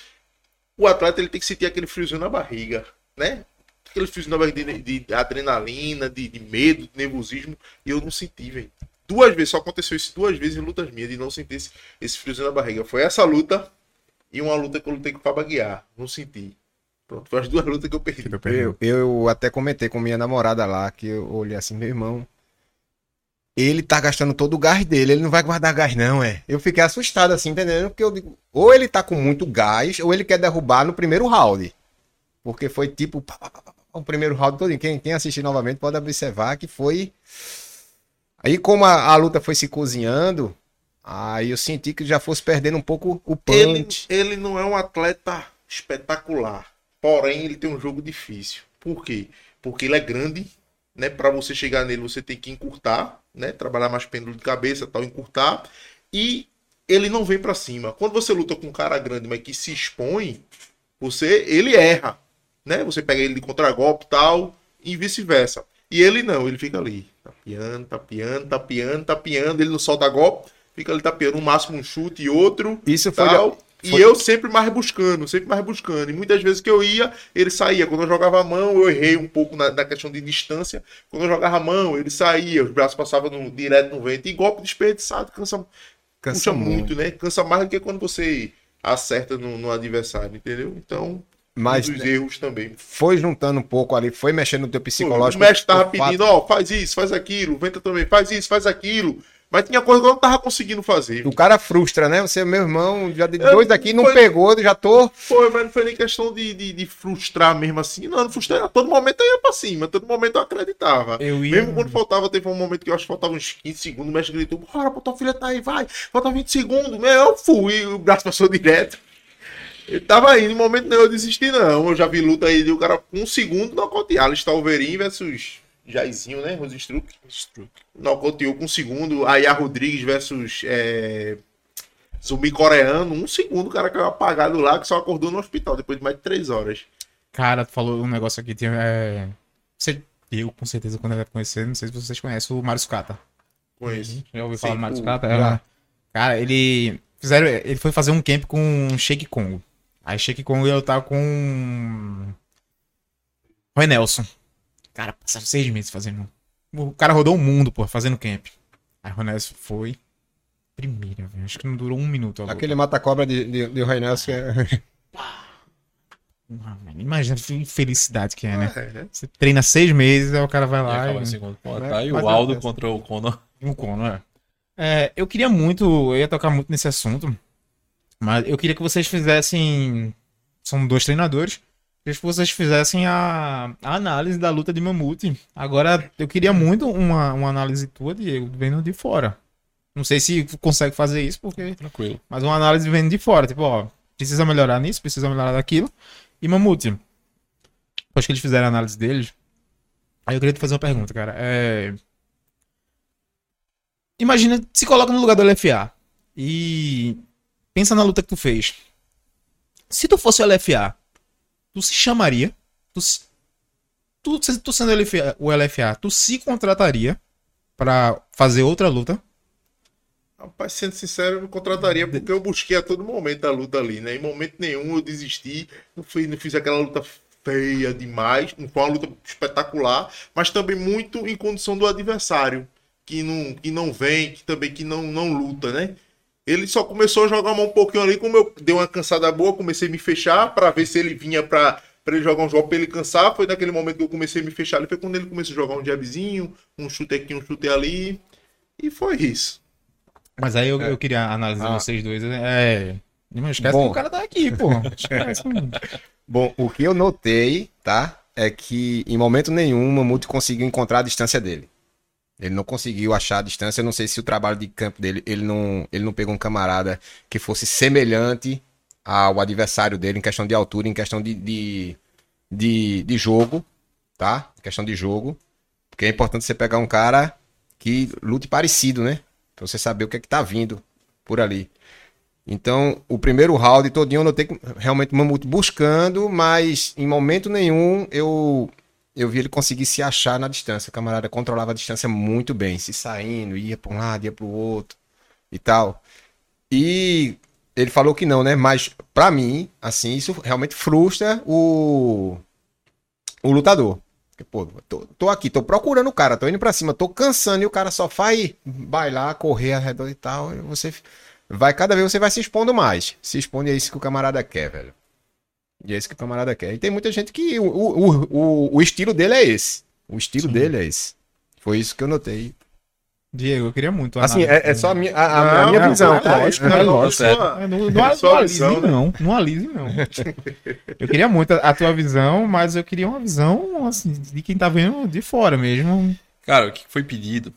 C: O atleta ele tem que sentir aquele friozinho na barriga, né? Aquele friozinho na barriga de, de adrenalina, de, de medo, de nervosismo, e eu não senti, velho. Duas vezes, só aconteceu isso duas vezes em lutas minhas, de não sentir esse, esse friozinho na barriga. Foi essa luta e uma luta que eu lutei com o Fábio Aguiar. Não senti. Pronto, foi as duas lutas que eu perdi.
A: Eu, eu até comentei com minha namorada lá, que eu olhei assim, meu irmão. Ele tá gastando todo o gás dele, ele não vai guardar gás, não, é. Eu fiquei assustado assim, entendendo? Porque eu digo, ou ele tá com muito gás, ou ele quer derrubar no primeiro round. Porque foi tipo, pá, pá, pá, o primeiro round todo. Quem, quem assistir novamente pode observar que foi. Aí, como a, a luta foi se cozinhando, aí eu senti que já fosse perdendo um pouco o
C: Ele,
A: punch.
C: ele não é um atleta espetacular, porém ele tem um jogo difícil. Por quê? Porque ele é grande, né? Para você chegar nele você tem que encurtar, né? Trabalhar mais pêndulo de cabeça, tal, encurtar. E ele não vem para cima. Quando você luta com um cara grande, mas que se expõe, você ele erra, né? Você pega ele de contragolpe, tal, e vice-versa. E ele não, ele fica ali, tapeando, tapeando, tapeando, tapeando, ele não solta golpe, fica ali tapeando, no máximo um chute e outro,
A: Isso foi.
C: tal. E
A: foi-
C: eu sempre mais buscando, sempre mais buscando. E muitas vezes que eu ia, ele saía. Quando eu jogava a mão, eu errei um pouco na, na questão de distância. Quando eu jogava a mão, ele saía, os braços passavam no- direto no vento. E golpe desperdiçado cansa,
A: Cansa
C: puxa muito,
A: muito.
C: né? Cansa mais do que quando você acerta no, no adversário, entendeu? Então,
A: Mas
C: um dos erros também.
A: foi juntando um pouco ali, foi mexendo no teu psicológico.
C: o mestre tava pedindo, ó, faz isso, faz aquilo. Venta também, faz isso, faz aquilo. Mas tinha coisa que eu não tava conseguindo fazer.
A: O cara frustra, né? Você, meu irmão, já de dois aqui, não
C: foi-
A: pegou, já tô.
C: Foi, mas não foi nem questão de, de, de frustrar mesmo assim. Não, não frustrei. A todo momento eu ia pra cima, a todo momento eu acreditava.
B: Eu ia.
C: Mesmo quando faltava, teve um momento que eu acho que faltava uns 15 segundos, o mestre gritou, bora, pô, tua filha tá aí, vai, falta 20 segundos. Meu, eu fui, o braço passou direto. Ele tava indo, no momento não eu desisti, não. Eu já vi luta aí de o cara com um segundo nocautear. Alistair Overeem versus Jairzinho, né? Rosenstruck. Nocauteou com um segundo. Aya Rodrigues versus é... zumbi coreano. Um segundo, o cara caiu apagado lá, que só acordou no hospital depois de mais de três horas.
B: Cara, tu falou um negócio aqui. Tinha, é... Você, eu, com certeza, quando era conhecer, não sei se vocês conhecem o Mário Sucata.
C: Conheço.
B: Já ouviu
C: Sim,
B: falar do Mário Sucata?
A: já.
B: É. Cara, ele. Fizeram, ele foi fazer um camp com Shake Congo. Aí Shake Congo ia lutar com. Roy Nelson. Cara, passaram seis meses fazendo. O cara rodou o mundo, pô, fazendo camp. Aí Roy Nelson foi. Primeira, velho. Acho que não durou um minuto.
A: Aquele mata-cobra de, de, de Nelson. é-
B: Ah, Imagina a felicidade que é, né?
C: É, né?
B: Você treina seis meses, aí o cara vai
D: E
B: lá
D: acaba
B: e...
D: em segundo. Pô,
A: Né?
D: tá aí
A: Mas
D: o Aldo
A: acontece.
D: contra o Conor.
B: Um cono, é. É, eu queria muito, eu ia tocar muito nesse assunto, mas eu queria que vocês fizessem. São dois treinadores. Queria que vocês fizessem a, a análise da luta de Mamute. Agora, eu queria muito uma, uma análise tua, Diego, vendo de fora. Não sei se consegue fazer isso, porque.
D: Tranquilo.
B: Mas uma análise vendo de fora. Tipo, ó, precisa melhorar nisso, precisa melhorar daquilo. E Mamute, depois que eles fizeram a análise deles, aí eu queria te fazer uma pergunta, cara. É. Imagina, se coloca no lugar do LFA e pensa na luta que tu fez. Se tu fosse o LFA, tu se chamaria, tu, se- tu, tu sendo LFA, o LFA, tu se contrataria pra fazer outra luta.
C: Rapaz, sendo sincero, eu me contrataria porque eu busquei a todo momento a luta ali, né? Em momento nenhum eu desisti, não, fui, não fiz aquela luta feia demais, não foi uma luta espetacular, mas também muito em condição do adversário, que não, que não vem, que também que não, não luta, né? Ele só começou a jogar a mão um pouquinho ali, como eu dei uma cansada boa, comecei a me fechar pra ver se ele vinha pra, pra ele jogar um jogo pra ele cansar. Foi naquele momento que eu comecei a me fechar ali, foi quando ele começou a jogar um jabzinho, um chute aqui, um chute ali, e foi isso.
B: Mas aí eu, eu queria analisar
A: Ah.
B: vocês dois. É. Não esquece
A: Bom.
B: que o cara tá aqui, pô. Esquece.
A: Bom, o que eu notei, tá? É que em momento nenhum o Mamute conseguiu encontrar a distância dele. Ele não conseguiu achar a distância. Eu não sei se o trabalho de campo dele, ele não, ele não pegou um camarada que fosse semelhante ao adversário dele em questão de altura, em questão de, de, de, de jogo, tá? Em questão de jogo. Porque é importante você pegar um cara que lute parecido, né? Pra você saber o que é que tá vindo por ali. Então, o primeiro round todinho eu notei que realmente o Mamute buscando, mas em momento nenhum eu eu vi ele conseguir se achar na distância. O camarada controlava a distância muito bem, se saindo, ia para um lado, ia para o outro e tal. E ele falou que não, né? Mas pra mim, assim, isso realmente frustra o o lutador. Porque, pô, tô, tô aqui, tô procurando o cara, tô indo pra cima, tô cansando e o cara só vai bailar, correr ao redor e tal. E você vai, cada vez você vai se expondo mais. Se expõe é isso que o camarada quer, velho. E é isso que o camarada quer. E tem muita gente que o, o, o, o estilo dele é esse. O estilo
B: Sim.
A: dele é esse. Foi isso que eu notei.
B: Diego, eu queria muito.
A: Assim, é, é só a minha, a, a- a
C: Não,
A: minha
B: não,
A: visão,
B: é
A: tá?
B: lógico,
A: É
B: não,
A: lógico.
B: É, Não, não,
C: É só
B: não
C: a
B: alise,
C: visão, né?
B: não. Não alise, não. Eu queria muito a, a tua visão, mas eu queria uma visão, assim, de quem tá vendo de fora mesmo.
D: Cara, o que foi pedido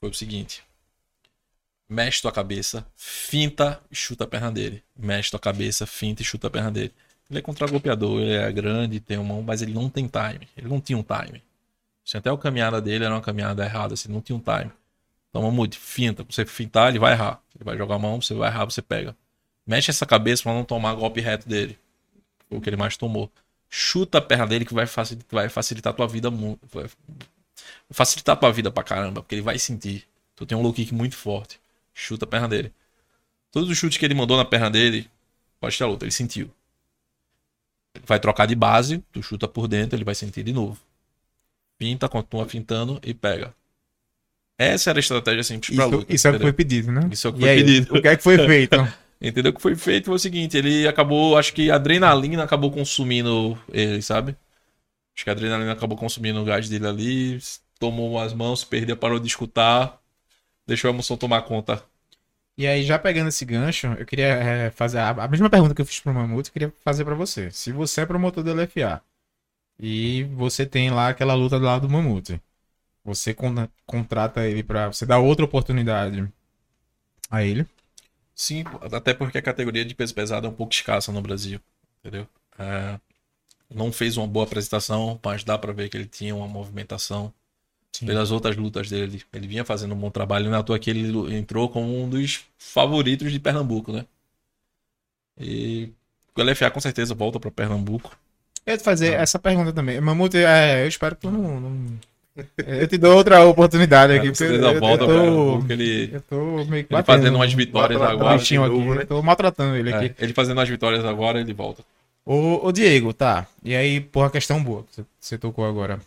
D: foi o seguinte: mexe tua cabeça, finta e chuta a perna dele. Mexe tua cabeça, finta e chuta a perna dele. Ele é contra-golpeador, ele é grande, tem uma mão, mas ele não tem time. Ele não tinha um time. Assim, até a caminhada dele era uma caminhada errada, assim, não tinha um time. Então, Mamute, finta. Você fintar, ele vai errar. Ele vai jogar a mão, você vai errar, você pega. Mexe essa cabeça pra não tomar golpe reto dele. O que ele mais tomou. Chuta a perna dele que vai facilitar, vai facilitar a tua vida muito. Facilitar a tua vida pra caramba, porque ele vai sentir. Tu tem um low kick muito forte. Chuta a perna dele. Todos os chutes que ele mandou na perna dele, pode ter luta, ele sentiu. Vai trocar de base, tu chuta por dentro, ele vai sentir de novo. Pinta, continua fintando e pega. Essa era a estratégia simples pra
B: Isso,
D: luta.
B: isso é o que foi pedido, né?
D: Isso é o que foi
B: aí,
D: pedido.
B: O que é que foi feito?
D: Entendeu? O que foi feito foi o seguinte, ele acabou, acho que a adrenalina acabou consumindo ele, sabe? Acho que a adrenalina acabou consumindo o gás dele ali, tomou as mãos, perdeu, parou de escutar. Deixa o Emerson tomar conta.
B: E aí, já pegando esse gancho, eu queria é, fazer a, a mesma pergunta que eu fiz pro Mamute, eu queria fazer pra você. Se você é promotor do LFA e você tem lá aquela luta do lado do Mamute, você con- contrata ele pra. Você dá outra oportunidade a ele.
D: Sim, até porque a categoria de peso pesado é um pouco escassa no Brasil, entendeu? É, não fez uma boa apresentação, mas dá pra ver que ele tinha uma movimentação.
B: Sim.
D: Pelas outras lutas dele, ele vinha fazendo um bom trabalho. Não é toa que ele entrou como um dos favoritos de Pernambuco, né? E o LFA com certeza volta pra Pernambuco.
B: Eu ia te fazer essa pergunta também. Mamute, é, eu espero que tu não. não- Eu te dou outra oportunidade aqui.
D: Certeza
B: eu,
D: volta
B: eu
D: pra
B: tô,
D: Pernambuco. Ele,
B: eu tô meio que
D: ele fazendo umas vitórias agora.
B: aqui.
C: novo, né?
B: Tô maltratando ele
D: É,
B: aqui.
D: ele fazendo as vitórias agora, ele volta.
B: Ô, ô, Diego, tá. E aí, porra, questão boa que você- você tocou agora.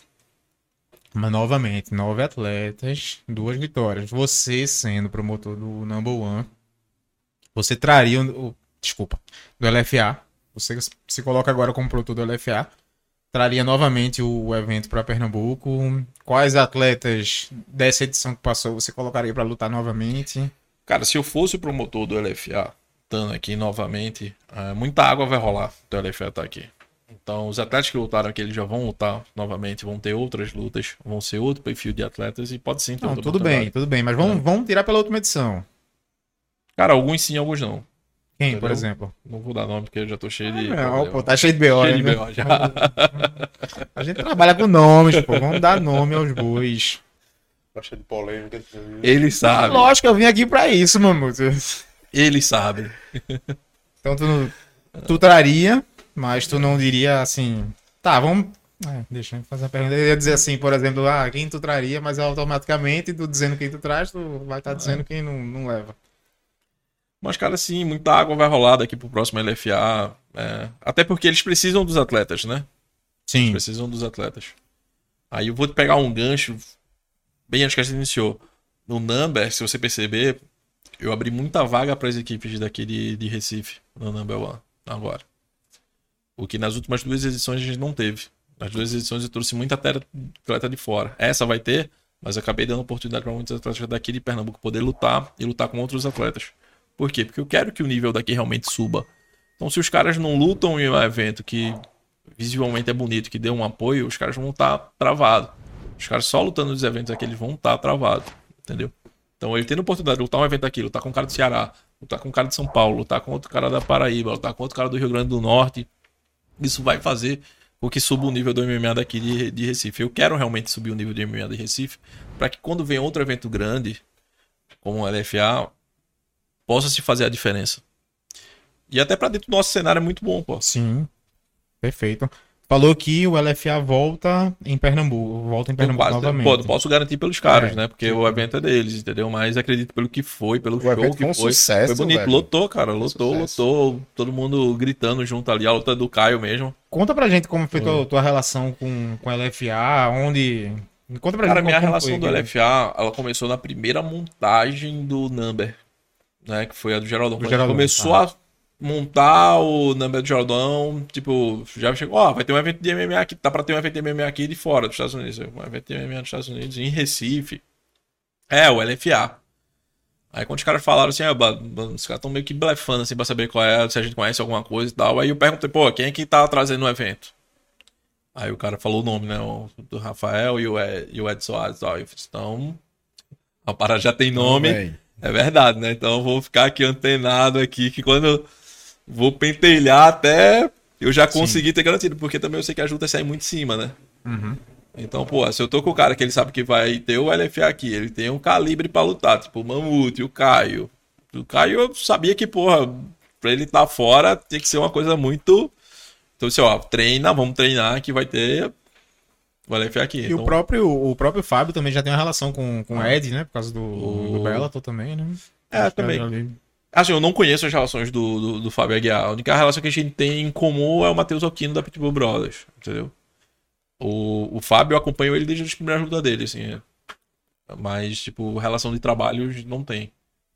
B: Mas novamente, nove atletas, duas vitórias. Você sendo promotor do number one, você traria o. desculpa, do LFA. Você se coloca agora como promotor do LFA. Traria novamente o, evento para Pernambuco. Quais atletas dessa edição que passou você colocaria para lutar novamente?
D: Cara, se eu fosse o promotor do LFA, estando aqui novamente, é, muita água vai rolar do LFA estar aqui. Então, os atletas que lutaram aqui, eles já vão lutar novamente, vão ter outras lutas, vão ser outro perfil de atletas e pode sim ter
B: Não, tudo bem, tudo bem. Mas vamos, vamos tirar pela última edição.
D: Cara, alguns sim, alguns não.
B: Quem,
D: Entendeu?
B: por exemplo?
D: Não vou dar nome porque eu já tô cheio de.
B: Não, pô, tá cheio de BO,
D: cheio de
B: né?
D: BO já.
B: A gente trabalha com nomes, pô. Vamos dar nome aos bois.
C: Tá cheio de polêmica.
D: Ele sabe.
B: Lógico, eu vim aqui pra isso, Mamute.
D: Ele sabe.
B: Então tu, tu traria, mas tu não diria assim. Tá, vamos. É, deixa eu fazer uma pergunta. Eu ia dizer assim, por exemplo, ah, quem tu traria, mas automaticamente tu dizendo quem tu traz, tu vai estar dizendo quem não, não leva.
D: Mas, cara, sim, muita água vai rolar daqui pro próximo LFA. é, Até porque eles precisam dos atletas, né?
B: Sim.
D: precisam dos atletas. Aí eu vou te pegar um gancho bem antes que a gente iniciou. No Number, se você perceber, eu abri muita vaga para as equipes daqui de, de Recife, no Number One, agora. O que nas últimas duas edições a gente não teve. Nas duas edições eu trouxe muita atleta de fora. Essa vai ter, mas acabei dando oportunidade para muitos atletas daqui de Pernambuco poder lutar e lutar com outros atletas. Por quê? Porque eu quero que o nível daqui realmente suba. Então, se os caras não lutam em um evento que visivelmente é bonito, que dê um apoio, os caras vão estar travados. Os caras só lutando nos eventos aqui, eles vão estar travados. Entendeu? Então, ele tendo a oportunidade de lutar um evento aqui, lutar com um cara do Ceará, lutar com um cara de São Paulo, lutar com outro cara da Paraíba, lutar com outro cara do Rio Grande do Norte, isso vai fazer com que suba o nível do MMA daqui de, de Recife. Eu quero realmente subir o nível de MMA de Recife, para que quando vem outro evento grande, como o LFA, possa se fazer a diferença. E até para dentro do nosso cenário é muito bom, pô.
B: Sim. Perfeito. Falou que o LFA volta em Pernambuco. Volta em Pernambuco
D: quase-
B: novamente.
D: pô, não posso garantir pelos caras,
B: É.
D: né? Porque o evento é deles, entendeu? Mas acredito pelo que foi, pelo show
A: evento
D: que
A: foi um
D: foi.
A: sucesso,
D: foi bonito.
A: velho.
D: Lotou, cara. Lotou,
A: Sucesso.
D: lotou. Todo mundo gritando junto ali. A luta do Caio mesmo.
B: Conta pra gente como foi tua, tua relação com, com o LFA, onde. Conta pra
D: Cara,
B: gente
D: minha
B: como
D: relação
B: foi,
D: do. LFA, ela começou na primeira montagem do Number, né? Que foi a do Geraldão.
B: Do
D: Quando
B: Geraldão,
D: começou
B: tá.
D: a montar o Number do Geraldão, tipo, já chegou, ó, vai ter um evento de MMA aqui, tá pra ter um evento de MMA aqui de fora dos Estados Unidos. Um evento de MMA dos Estados Unidos, em Recife. É, o LFA. Aí quando os caras falaram assim, ah, os caras estão meio que blefando assim pra saber qual é, se a gente conhece alguma coisa e tal. Aí eu perguntei, pô, quem é que tá trazendo o evento? Aí o cara falou o nome, né? O, do Rafael e o Ed, e o Ed Soares. Ó, eu fiz, então, a parada já tem nome.
A: Véi.
D: É verdade, né? Então eu vou ficar aqui antenado aqui, que quando eu vou pentelhar até eu já consegui ter garantido, porque também eu sei que as lutas saem muito em cima, né?
B: Uhum.
D: Então, pô, se eu tô com o cara que ele sabe que vai ter o LFA aqui, ele tem um calibre pra lutar, tipo o Mamute, o Caio. O Caio eu sabia que, porra, pra ele estar fora tem que ser uma coisa muito. Então, assim, ó, treina, vamos treinar que vai ter o LFA aqui.
B: E
D: Então,
B: o próprio, o próprio Fábio também já tem uma relação com, com o Ed, né? Por causa do,
D: O-
B: do Bellator também, né?
D: É, também. Assim, eu não conheço as relações do, do, do Fábio Aguiar. A única relação que a gente tem em comum é o Matheus Aquino da Pitbull Brothers, entendeu? O, o Fábio acompanhou ele desde as primeiras lutas dele, assim. é. Mas, tipo, relação de trabalho não tem.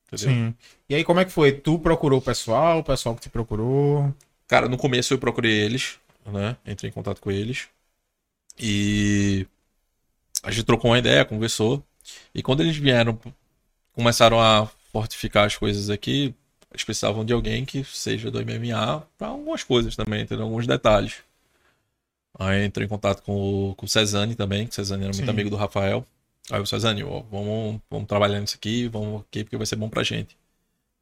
D: Entendeu?
B: Sim. E aí, como é que foi? Tu procurou o pessoal, o pessoal que te procurou?
D: Cara, no começo eu procurei eles, né? Entrei em contato com eles. E a gente trocou uma ideia, conversou. E quando eles vieram começaram a fortificar as coisas aqui, eles precisavam de alguém que seja do MMA para algumas coisas também, entendeu? Alguns detalhes. Aí entrou em contato com o, com o Cezanne também, que o Cezanne era muito
B: Sim.
D: amigo do Rafael. Aí o Cezanne, ó, vamos, vamos trabalhar nisso aqui, vamos aqui, porque vai ser bom pra gente.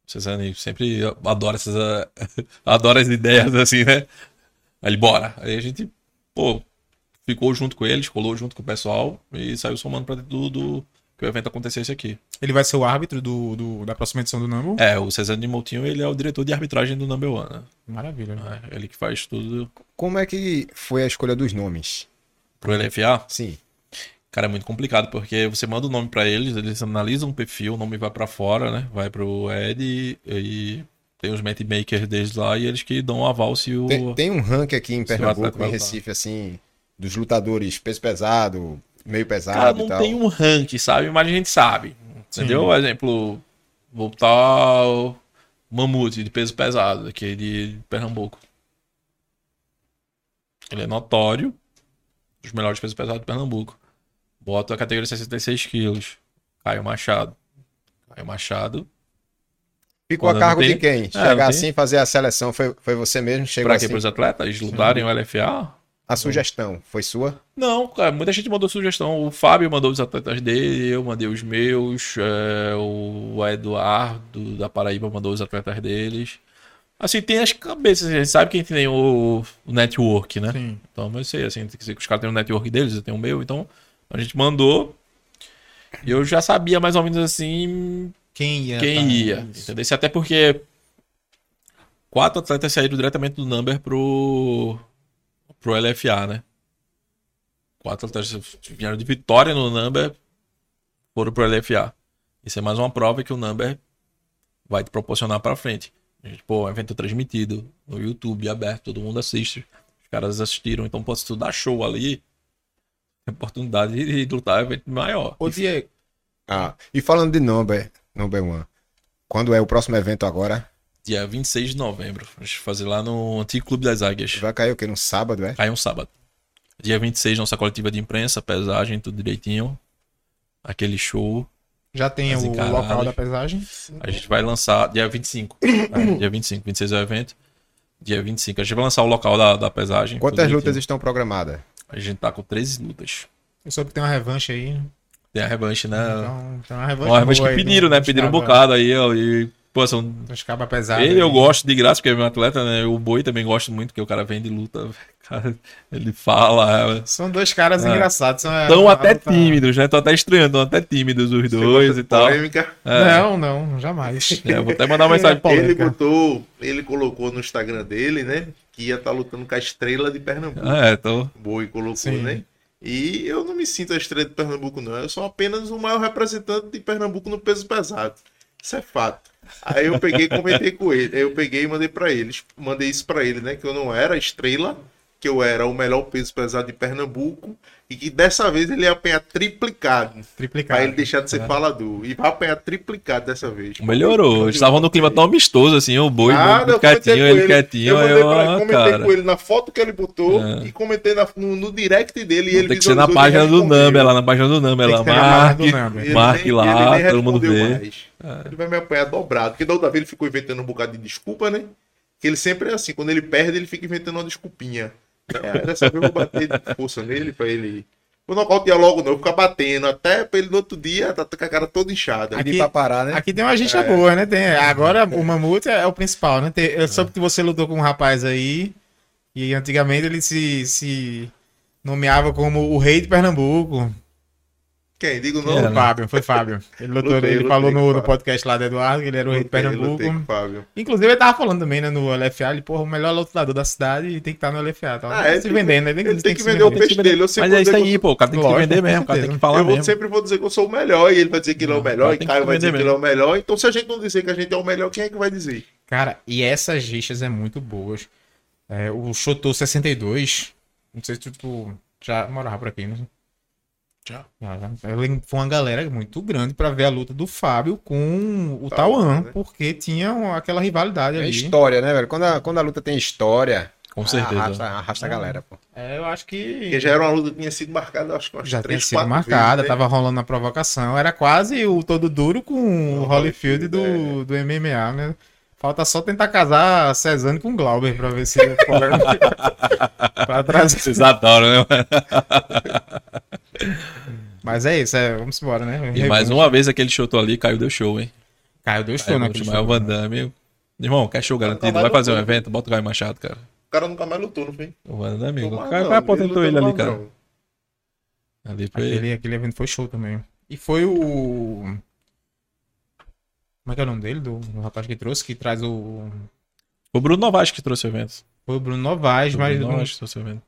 D: O Cezanne sempre adora essas, adora as ideias assim, né? Aí ele, bora. Aí a gente, pô, ficou junto com eles, colou junto com o pessoal e saiu somando pra dentro do, do- que o evento acontecesse aqui.
B: Ele vai ser o árbitro do, do- da próxima edição do Number?
D: É, o Cezanne de Moutinho, ele é o diretor de arbitragem do Number One, né?
B: Maravilha. né?
D: É, ele que faz tudo
A: Como é que foi a escolha dos nomes?
D: pro LFA.
A: Sim.
D: Cara, é muito complicado, porque você manda o nome pra eles, eles analisam o perfil, o nome vai pra fora, né? Vai pro Ed e, e tem os matchmakers deles lá e eles que dão o aval se o.
A: Tem, tem um ranking aqui em Pernambuco, em. Recife, assim, dos lutadores peso pesado, meio pesado
D: Cara, não tem um ranking, sabe? Mas a gente sabe. Entendeu? Por exemplo, vou botar o Mamute de peso pesado, aqui de Pernambuco. Ele é notório, dos melhores pesos pesados de Pernambuco. Bota a categoria 66 quilos. Caio Machado. Caio Machado.
A: Ficou a cargo de quem?
D: não
A: Chegar assim, fazer a seleção, foi, foi você mesmo? Chegou
D: Pra
A: assim,
D: quê? Para os atletas lutarem o LFA?
A: A sugestão foi sua?
D: Não, cara, muita gente mandou sugestão. O Fábio mandou os atletas dele, eu mandei os meus, é, o Eduardo da Paraíba mandou os atletas deles. Assim, tem as cabeças, a gente sabe que tem o, o network, né?
B: Sim.
D: Então, eu sei, assim, tem que ser que os caras têm o network deles, eu tenho o meu, então a gente mandou. E eu já sabia mais ou menos assim
B: Quem ia?
D: quem
B: tá?
D: ia. Entendeu? Até porque quatro atletas saíram diretamente do number pro, pro LFA, né? Quatro atletas vieram de vitória no number, foram pro LFA. Isso é mais uma prova que o number vai te proporcionar pra frente. A gente, pô, evento transmitido no YouTube, aberto, todo mundo assiste. Os caras assistiram, então pode se tu dar show ali, tem oportunidade de de lutar evento maior.
B: Ô, Diego,
A: Ah, e falando de number, number one, quando é o próximo evento agora?
D: Dia 26 de novembro. A gente vai fazer lá no Antigo Clube das Águias.
A: Vai cair o quê? No sábado, é?
D: Cai um sábado. Dia 26, nossa coletiva de imprensa, pesagem, tudo direitinho. Aquele show.
B: já tem o
D: encaradas.
B: local da pesagem?
D: A gente vai lançar dia 25. É, dia 25, 26 é o evento. Dia 25. A gente vai lançar o local da, da pesagem.
A: Quantas lutas estão programadas?
D: A gente tá com 13 lutas.
B: Eu soube que tem uma revanche aí. né?
D: Tem a revanche, né?
B: Então, tem uma revanche.
D: Uma revanche que pediram, né?
B: dos
D: Pediram um bocado aí, ó. E, pô, são
B: Dos cabas pesados.
D: Ele eu
B: aí.
D: gosto de graça, porque é meu atleta, né? O Boi também gosto muito, porque o cara vem de luta. Cara, ele fala.
B: São dois caras
D: É.
B: engraçados. São,
D: Estão
B: a-
D: até
B: luta-
D: tímidos, né? Estão até estranhando, estão até tímidos os
C: Você
D: dois e tal.
C: Polêmica.
D: É,
B: Não, não, jamais.
D: é, vou até mandar uma mensagem pra
C: Ele botou, ele colocou no Instagram dele, né? Que ia estar lutando com a estrela de Pernambuco.
D: É, então.
C: Boi colocou,
B: Sim.
C: né? E eu não me sinto a estrela de Pernambuco, não. Eu sou apenas o maior representante de Pernambuco no peso pesado. Isso é fato. Aí eu peguei comentei com ele. Aí eu peguei e mandei pra eles. Mandei isso pra ele, né? Que eu não era estrela, que eu era o melhor peso pesado de Pernambuco. E que dessa vez ele ia apanhar triplicado.
B: Triplicado.
C: Pra ele deixar de ser
D: É.
C: falador. E vai apanhar triplicado dessa vez.
D: Melhorou. Estavam no clima tão amistoso assim, o Boi
C: Nada,
D: quietinho, ele
C: ele.
D: quietinho.
C: Eu
D: eu,
C: pra, comentei
D: cara.
C: com ele na foto que ele botou
D: É.
C: e comentei na- no, no direct dele. E ele
D: Tem que ser na página do. Number, lá na página do Number, lá. Marque, marque lá,
C: ele
D: todo mundo vê.
C: Ele vai me apanhar dobrado. Porque da outra vez ele ficou inventando um bocado de desculpa, né? Que ele sempre é assim, quando ele perde, ele fica inventando uma desculpinha. É, dessa vez eu vou bater de força nele pra ele. Vou nocautear logo, não. Vou ficar batendo. Até pra ele no outro dia tá com a cara toda inchada.
B: Aqui-
A: pra parar, né?
B: Aqui tem uma gente
C: É.
B: boa, né? Tem, agora o Mamute é, é o principal, né? Tem- eu soube que você lutou com um rapaz aí e antigamente ele se, se nomeava como o rei de Pernambuco.
C: Quem? Digo
D: Quem
C: não.
D: era?
B: Foi Fábio, foi Fábio. Ele, lutou,
C: Lutei,
B: ele
C: lutei
B: falou no,
C: o
B: no podcast lá do Eduardo que ele era o rei de Pernambuco.
C: lutei com o Fábio.
B: Inclusive ele tava falando também, né, no LFA, ele, porra, o melhor lutador da cidade e tem que estar no LFA. Tá
C: Ah, é,
B: se
C: tem-
B: vendendo, né?
C: Ele tem que
B: se
C: vender o
B: vender.
C: peixe dele. Eu sempre
D: Mas é isso aí, pô. O cara tem que
B: Lógico,
D: vender mesmo, o cara tem que falar
C: eu
D: mesmo.
C: sempre vou dizer que eu sou o melhor e ele vai dizer que ele é o
D: Não,
C: melhor e
D: que
C: Caio vai dizer que ele é o melhor. Então se a gente não dizer que a gente é o melhor, quem é que vai dizer?
B: Cara, e essas rixas é muito boas. É, o Chotô 62, não sei se tu, tu já morava por aqui, né?
D: Já.
B: Ele- Foi uma galera muito grande pra ver a luta do Fábio com o
C: Tauan,
B: Tauan,
C: né?
B: porque tinha aquela rivalidade
A: É
B: ali.
A: história, né, velho? Quando a, quando a luta tem história,
D: Com certeza.
A: arrasta, arrasta a galera, pô.
B: É, eu acho
C: Porque
B: que
C: já era uma luta que tinha sido marcada, acho que umas
B: já tinha
C: três,
B: sido marcada,
C: vezes, né?
B: tava rolando a provocação. Era quase o todo duro com o Holyfield do, do MMA, né? Falta só tentar casar Cezanne com Glauber pra ver se pra trazer.
D: Vocês adoram, né?
B: Mas é isso, é, vamos embora, né?
D: E mais uma vez aquele show ali, caiu deu show, hein?
B: Caio deu show
D: vou
B: naquele
D: chamar o. Van Damme. Irmão, quer show garantido?
C: vai
D: fazer um
C: no-
D: evento, bota o Caio Machado, cara.
C: O cara nunca mais lutou, não foi?
D: O Van Damme, o vai aposentou ele ali, cara. Ali foi.
B: Aquele, aquele evento foi show também. E foi o. Como é que é o nome dele? Do, do rapaz que trouxe, que traz o.
D: O Bruno Novaes que trouxe o evento.
B: Foi o Bruno Novaes,
D: O
B: mas.
D: Bruno
B: não-
D: Novaes que trouxe o evento.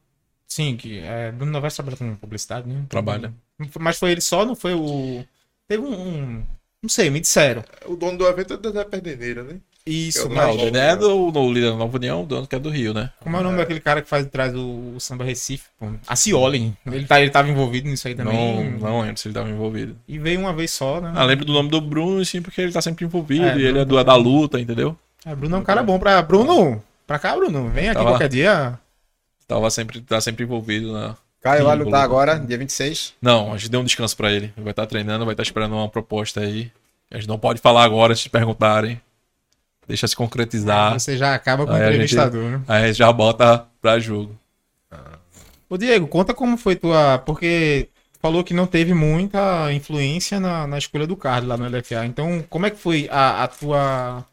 B: Sim, que é, Bruno Novaes trabalha com publicidade, né?
D: Trabalha.
B: Mas foi ele só, não foi o. Teve um. um- Não sei, me disseram.
C: O dono do evento é o Dedé Perdeneira, né?
B: Isso,
C: Eu
B: mas.
D: Não, o
C: Mas-
D: Dené é do no líder da Nova União, o dono que é do Rio, né?
B: Como é o nome daquele cara que faz traz o, o samba Recife? Pô? A Cioli. Ele, tá, ele tava envolvido nisso aí também.
D: Não, não lembro se ele estava envolvido.
B: E veio uma vez só, né?
D: Ah, lembro do nome do Bruno, sim, porque ele tá sempre envolvido.
B: É,
D: e ele é do, da luta, entendeu?
B: É, Bruno é um cara bom pra. Bruno! Pra cá, Bruno. Vem aqui
D: Tava-
B: qualquer dia.
D: Tava sempre, tá sempre envolvido na.
A: Caio vai lutar
D: luta.
A: agora, dia 26.
D: Não, a gente deu um descanso pra ele. Ele vai estar treinando, vai estar esperando uma proposta aí. A gente não pode falar agora se perguntarem. Deixa se concretizar.
B: Você já acaba com o
D: Aí a gente-
B: entrevistador, né?
D: Aí a gente já bota pra jogo.
B: Ô Diego, conta como foi tua. Porque falou que não teve muita influência na, na escolha do card lá no LFA. Então, como é que foi a, a tua.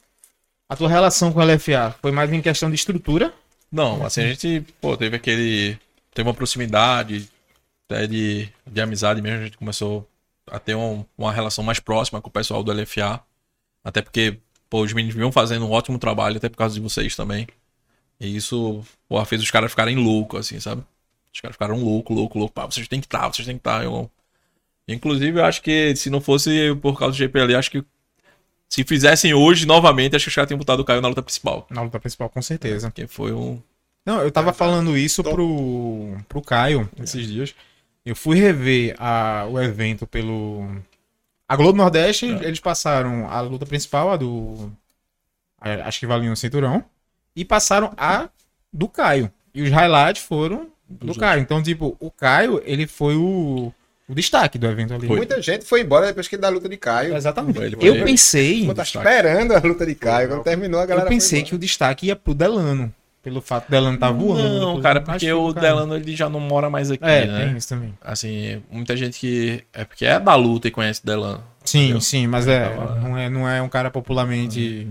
B: A tua relação com o LFA? Foi mais em questão de estrutura?
D: Não, assim, a gente, pô, teve aquele. Teve uma proximidade, até de, de amizade mesmo. A gente começou a ter um- uma relação mais próxima com o pessoal do LFA. Até porque, pô, os meninos vinham fazendo um ótimo trabalho, até por causa de vocês também. E isso, pô, fez os caras ficarem loucos, assim, sabe? Os caras ficaram loucos, loucos, loucos. Pá, vocês têm que estar, vocês têm que estar. Eu... Inclusive, eu acho que se não fosse por causa do GPL, acho que se fizessem hoje novamente, acho que os caras tinham botado o Caio na luta principal.
B: Na luta principal, com certeza.
D: Porque foi um.
B: Não, eu tava falando isso pro, pro Caio esses dias. Eu fui rever a, o evento pelo. A Globo Nordeste, eles passaram a luta principal, a do. a- acho que valia um cinturão. E passaram a do Caio. E os highlights foram do Caio. Então, tipo, o Caio, ele foi o, o destaque do evento ali.
D: Foi.
A: Muita gente foi embora depois que da luta de Caio.
B: Exatamente.
D: Ele,
B: Eu
D: foi ele.
B: pensei.
A: Pô, tá esperando a luta de Caio. Quando terminou, a
B: Eu
A: galera
B: pensei
A: foi
B: que o destaque ia pro Delano. Pelo fato do Delano tá voando.
D: Não, cara, porque
B: que
D: o
B: Caio.
D: Delano ele já não mora mais aqui,
B: É,
D: né?
B: tem isso também.
D: Assim, muita gente que. É porque é da luta e conhece Delano.
B: Sim,
D: Entendeu?
B: sim, mas é,
D: Tava-
B: não é, não é um cara popularmente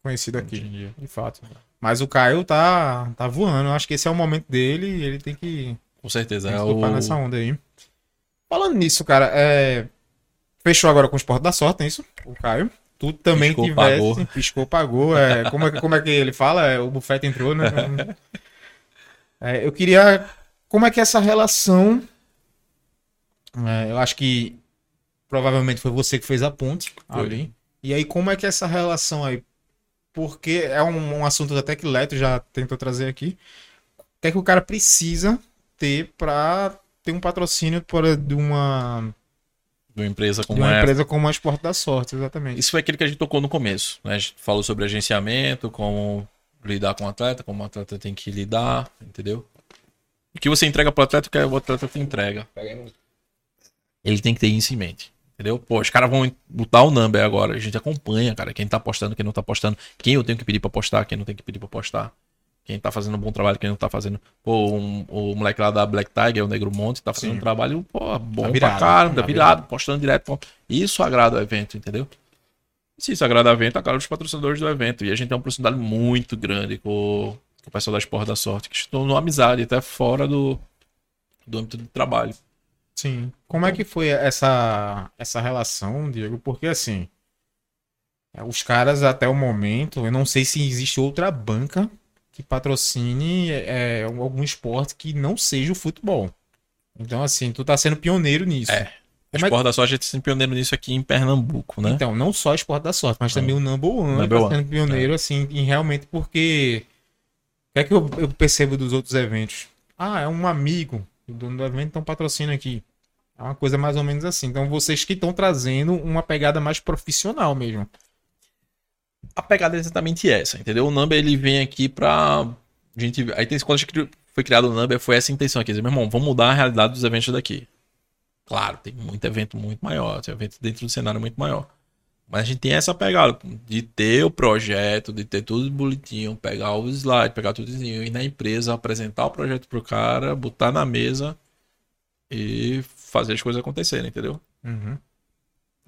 B: conhecido aqui,
D: Entendi.
B: de fato. Mas o Caio tá, tá voando. Eu acho que esse é o momento dele e ele tem que,
D: Com certeza.
B: tem
D: É
B: que surfar
D: o...
B: nessa onda aí. Falando nisso, cara, é... fechou agora com o Esporte da Sorte, é isso? O Caio. Tu também
D: Piscou,
B: tivesse,
D: pagou.
B: piscou, pagou. É, como, é, que- como é que ele fala? É, o bufete entrou, né? É, eu queria. Como é que é essa relação. é, eu acho que provavelmente foi você que fez a ponte
D: Foi.
B: ali. E aí, como é que é essa relação aí? Porque é um, um assunto até que Leto já tentou trazer aqui. O que é que o cara precisa ter pra ter um patrocínio por, de uma,
D: de uma empresa
B: de
D: como
B: uma
D: essa.
B: empresa como a Esporte da Sorte, exatamente.
D: Isso foi aquilo que a gente tocou no começo. Né? A gente falou sobre agenciamento, como lidar com o atleta, como o atleta tem que lidar, entendeu? O que você entrega pro atleta, o que o atleta te entrega. Ele tem que ter isso em mente. Entendeu? Pô, os caras vão botar o number agora. A gente acompanha, cara. Quem tá postando, quem não tá postando. Quem eu tenho que pedir pra postar, quem não tem que pedir pra postar. Quem tá fazendo um bom trabalho, quem não tá fazendo. Pô, um- o moleque lá da Black Tiger, o Negro Monte, tá fazendo
B: Sim.
D: um trabalho, pô, bom
B: Tá virado,
D: pra caramba,
B: tá
D: tá virado, postando direto. pô. Isso agrada o evento, entendeu? E se isso agrada o evento, agrada os patrocinadores do evento. E a gente tem uma proximidade muito grande com, com o pessoal da Esporte da Sorte, que estão numa amizade, até fora do, do âmbito do trabalho.
B: Sim. Como é que foi essa, essa relação, Diego? Porque assim, os caras até o momento, eu não sei se existe outra banca que patrocine é, algum esporte que não seja o futebol. Então, assim, tu tá sendo pioneiro nisso.
D: É.
B: Como é
D: Esporte da Sorte, a gente está pioneiro nisso aqui em Pernambuco, né?
B: Então, não só esporte da sorte, mas também o Number One
D: Number
B: tá
D: One.
B: sendo pioneiro, assim, em realmente porque. O que é que eu, eu percebo dos outros eventos? Ah, é um amigo do dono do evento, então patrocina aqui. É uma coisa mais ou menos assim. Então, vocês que estão trazendo uma pegada mais profissional mesmo.
D: A pegada é exatamente essa, entendeu? O Number ele vem aqui pra gente. Aí tem quando a gente foi criado o Number foi essa intenção aqui. Dizer, meu irmão, vamos mudar a realidade dos eventos daqui. Claro, tem muito evento muito maior, tem evento dentro do cenário muito maior. Mas a gente tem essa pegada de ter o projeto, de ter tudo bonitinho, pegar o slide, pegar tudo ir na empresa, apresentar o projeto pro cara, botar na mesa e fazer as coisas acontecerem, entendeu?
B: Uhum.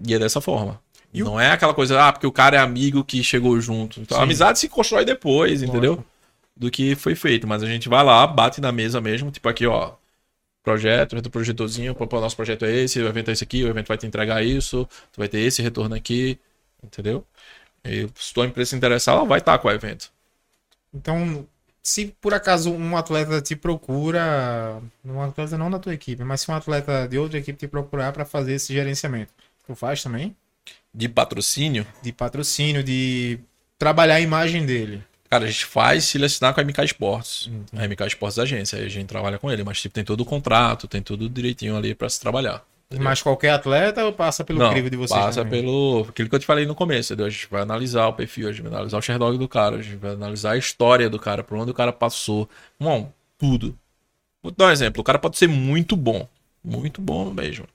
D: E é dessa forma.
B: E o-
D: não é aquela coisa, ah, porque o cara é amigo que chegou junto. Então, a amizade se constrói depois, entendeu? Do que foi feito. Mas a gente vai lá, bate na mesa mesmo, tipo aqui, ó. Projeto, o projetorzinho, o nosso projeto é esse, o evento é esse aqui, o evento vai te entregar isso, tu vai ter esse retorno aqui, entendeu? E se tua empresa se interessar, ela vai estar com o evento.
B: Então, se por acaso um atleta te procura, um atleta não da tua equipe, mas se um atleta de outra equipe te procurar para fazer esse gerenciamento, tu faz também?
D: De patrocínio,
B: De patrocínio, de trabalhar a imagem dele.
D: cara, a gente faz se ele assinar com a MK Esportes.
B: Entendi.
D: A MK Esportes é a agência, aí a gente trabalha com ele, mas tipo, tem todo o contrato, tem tudo direitinho ali pra se trabalhar. entendeu?
B: Mas qualquer atleta ou passa pelo
D: Não,
B: crivo de vocês?
D: passa
B: também?
D: pelo aquilo que eu te falei no começo, entendeu? A gente vai analisar o perfil, a gente vai analisar o Sherdog do cara, a gente vai analisar a história do cara, por onde o cara passou. Bom, tudo. Vou dar um exemplo, o cara pode ser muito bom, muito bom mesmo.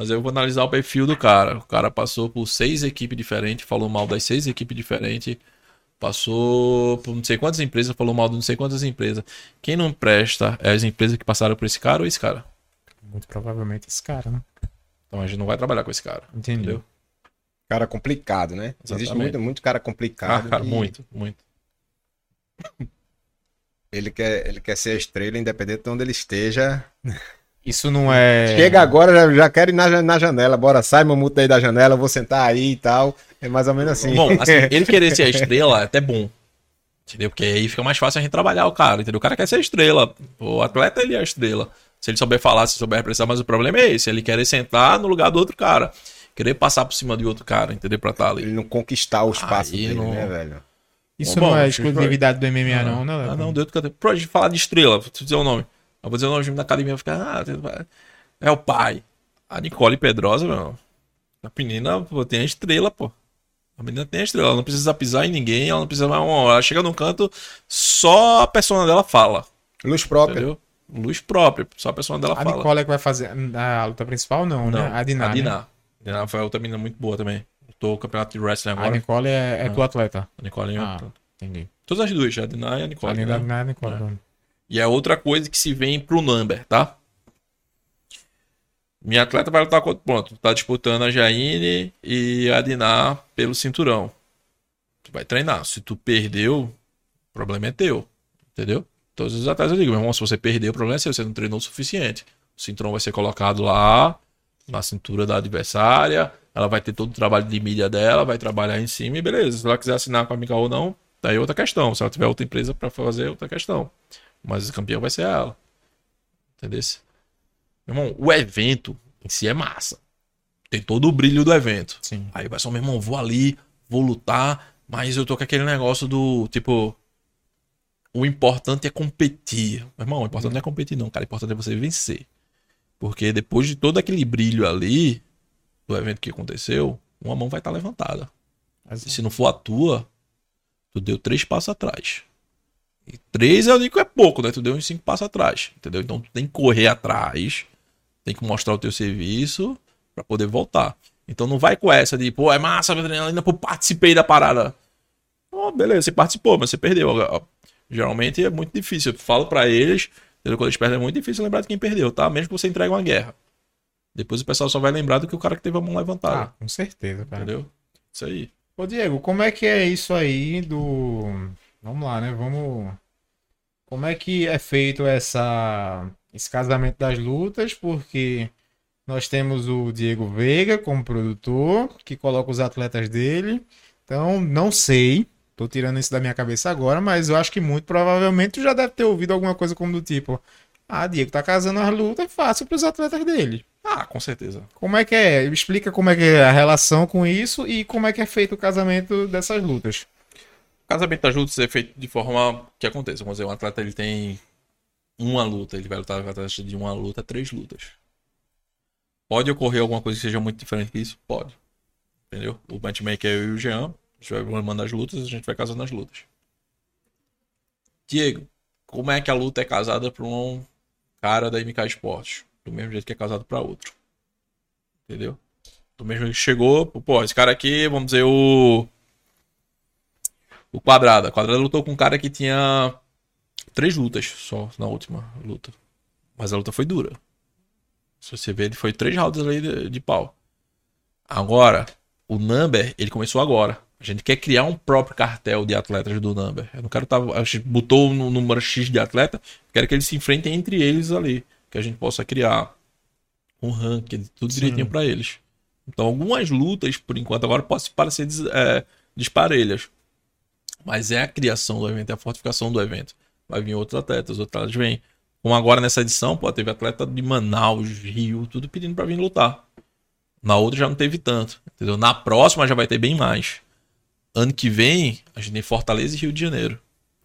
D: Mas eu vou analisar o perfil do cara. O cara passou por seis equipes diferentes, falou mal das seis equipes diferentes, passou por não sei quantas empresas, falou mal de não sei quantas empresas. Quem não presta é as empresas que passaram por esse cara ou esse cara.
B: Muito provavelmente esse cara, né?
D: Então a gente não vai trabalhar com esse cara.
B: Entendi.
D: Entendeu?
A: Cara complicado, né? Existe
D: Exatamente.
A: muito, muito cara
D: Ah,
A: complicado.
D: cara,
A: que
D: muito, muito.
A: Ele quer, ele quer ser a estrela, independente de onde ele esteja.
B: Isso não é.
A: Chega agora, já, já quero ir na, na janela. Bora, sai, mamuta aí da janela, eu vou sentar aí e tal. É mais ou menos assim.
D: Bom, assim, ele querer ser a estrela é até bom. Entendeu? Porque aí fica mais fácil a gente trabalhar o cara, entendeu? O cara quer ser a estrela. O atleta, ele é a estrela. Se ele souber falar, se souber expressar, mas o problema é esse. Ele querer sentar no lugar do outro cara. Querer passar por cima de outro cara, entendeu? Pra estar ali.
A: ele não conquistar o espaço
D: Aí
A: dele,
D: não-
A: né, velho?
B: Isso
D: Bom,
B: não é exclusividade do MMA, não, né?
D: Ah, não, deu outro canto. Pra gente falar de estrela, vou te dizer o nome. Eu vou dizer o nome da academia, ficar. Ah, é o pai. A Nicole Pedrosa, meu. A menina pô, tem a estrela, pô. A menina tem a estrela, ela não precisa pisar em ninguém, ela não precisa mais. Ela chega num canto, só a persona dela fala.
A: Luz própria.
D: Entendeu? Luz própria, só a persona dela
B: A
D: fala.
B: Nicole é que vai fazer a luta principal, não, né? A Diná.
D: A
B: né?
D: Diná. A Diná foi outra menina muito boa também. Tô no campeonato de wrestling
B: A
D: agora.
B: Nicole é, é tua atleta.
D: A Nicole é
B: Ah, entendi.
D: Todas as duas, a Diná e a
B: A
D: Nicole.
B: Diná
D: né?
B: é a Nicole.
D: E é outra coisa que se vem pro number, tá? Minha atleta vai lutar contra. Pronto, tá disputando a Jaine e a Diná pelo cinturão. Tu vai treinar. Se tu perdeu, o problema é teu. Entendeu? Todos os atletas eu digo, meu irmão, se você perdeu, o problema é seu. Você não treinou o suficiente. O cinturão vai ser colocado lá, na cintura da adversária. Ela vai ter todo o trabalho de mídia dela, vai trabalhar em cima e beleza. Se ela quiser assinar com a Mica ou não, daí é outra questão. Se ela tiver outra empresa pra fazer, é outra questão. Mas o campeão vai ser ela. Entendeu? Meu irmão, o evento em si é massa. Tem todo o brilho do evento.
B: Sim.
D: Aí vai só, meu irmão, vou ali, vou lutar, mas eu tô com aquele negócio do tipo. O importante é competir. Meu irmão, o importante não é competir, não, cara. O importante é você vencer. Porque depois de todo aquele brilho ali, do evento que aconteceu, uma mão vai estar levantada.
B: Mas-
D: E se não for a tua, tu deu três passos atrás. E três eu digo que é pouco, né? Tu deu uns cinco passos atrás, entendeu? Então tu tem que correr atrás, tem que mostrar o teu serviço pra poder voltar. Então não vai com essa de, pô, é massa, adrenalina, pô, participei da parada. Ó, beleza, você participou, mas você perdeu. Geralmente é muito difícil. Eu falo pra eles, entendeu? quando eles perdem é muito difícil lembrar de quem perdeu, tá? Mesmo que você entregue uma guerra. Depois o pessoal só vai lembrar do que o cara que teve a mão
B: Ah,
D: levantada.
B: com certeza, cara.
D: entendeu? Isso aí.
B: Ô, Diego, como é que é isso aí do. Vamos lá, né? Vamos. Como é que é feito essa... esse casamento das lutas? Porque nós temos o Diego Veiga como produtor, que coloca os atletas dele. Então, não sei. Tô tirando isso da minha cabeça agora, mas eu acho que muito provavelmente tu já deve ter ouvido alguma coisa como do tipo: Ah, Diego tá casando as lutas, é fácil pros atletas dele.
D: Ah, com certeza.
B: Como é que é? Explica como é que é a relação com isso e como é que é feito o casamento dessas lutas.
D: Casamento das lutas é feito de forma que aconteça. Vamos dizer, um atleta ele tem uma luta, ele vai lutar com taxa de uma luta, três lutas. Pode ocorrer alguma coisa que seja muito diferente que isso? Pode. Entendeu? O matchmaker é eu e o Jean. A gente vai mandar as lutas, a gente vai casando as lutas. Diego, como é que a luta é casada pra um cara da MK Esportes. Do mesmo jeito que é casado pra outro. Entendeu? Do mesmo jeito que chegou, pô, esse cara aqui, vamos dizer, o. O Quadrada. O Quadrada lutou com um cara que tinha três lutas só na última luta. Mas a luta foi dura. Se você ver, ele foi três rounds ali de, de pau. Agora, o Number, ele começou agora. A gente quer criar um próprio cartel de atletas do Number. Eu não quero estar. a gente botou no número X de atleta. Quero que eles se enfrentem entre eles ali. Que a gente possa criar um ranking, tudo direitinho pra eles. Então, algumas lutas, por enquanto, agora podem parecer é, disparelhas. Mas é a criação do evento, é a fortificação do evento. Vai vir outros atletas, outros atletas vêm. Como agora nessa edição, pô, teve atleta de Manaus, Rio, tudo pedindo pra vir lutar. Na outra já não teve tanto, entendeu? Na próxima já vai ter bem mais. Ano que vem, a gente tem Fortaleza e Rio de Janeiro.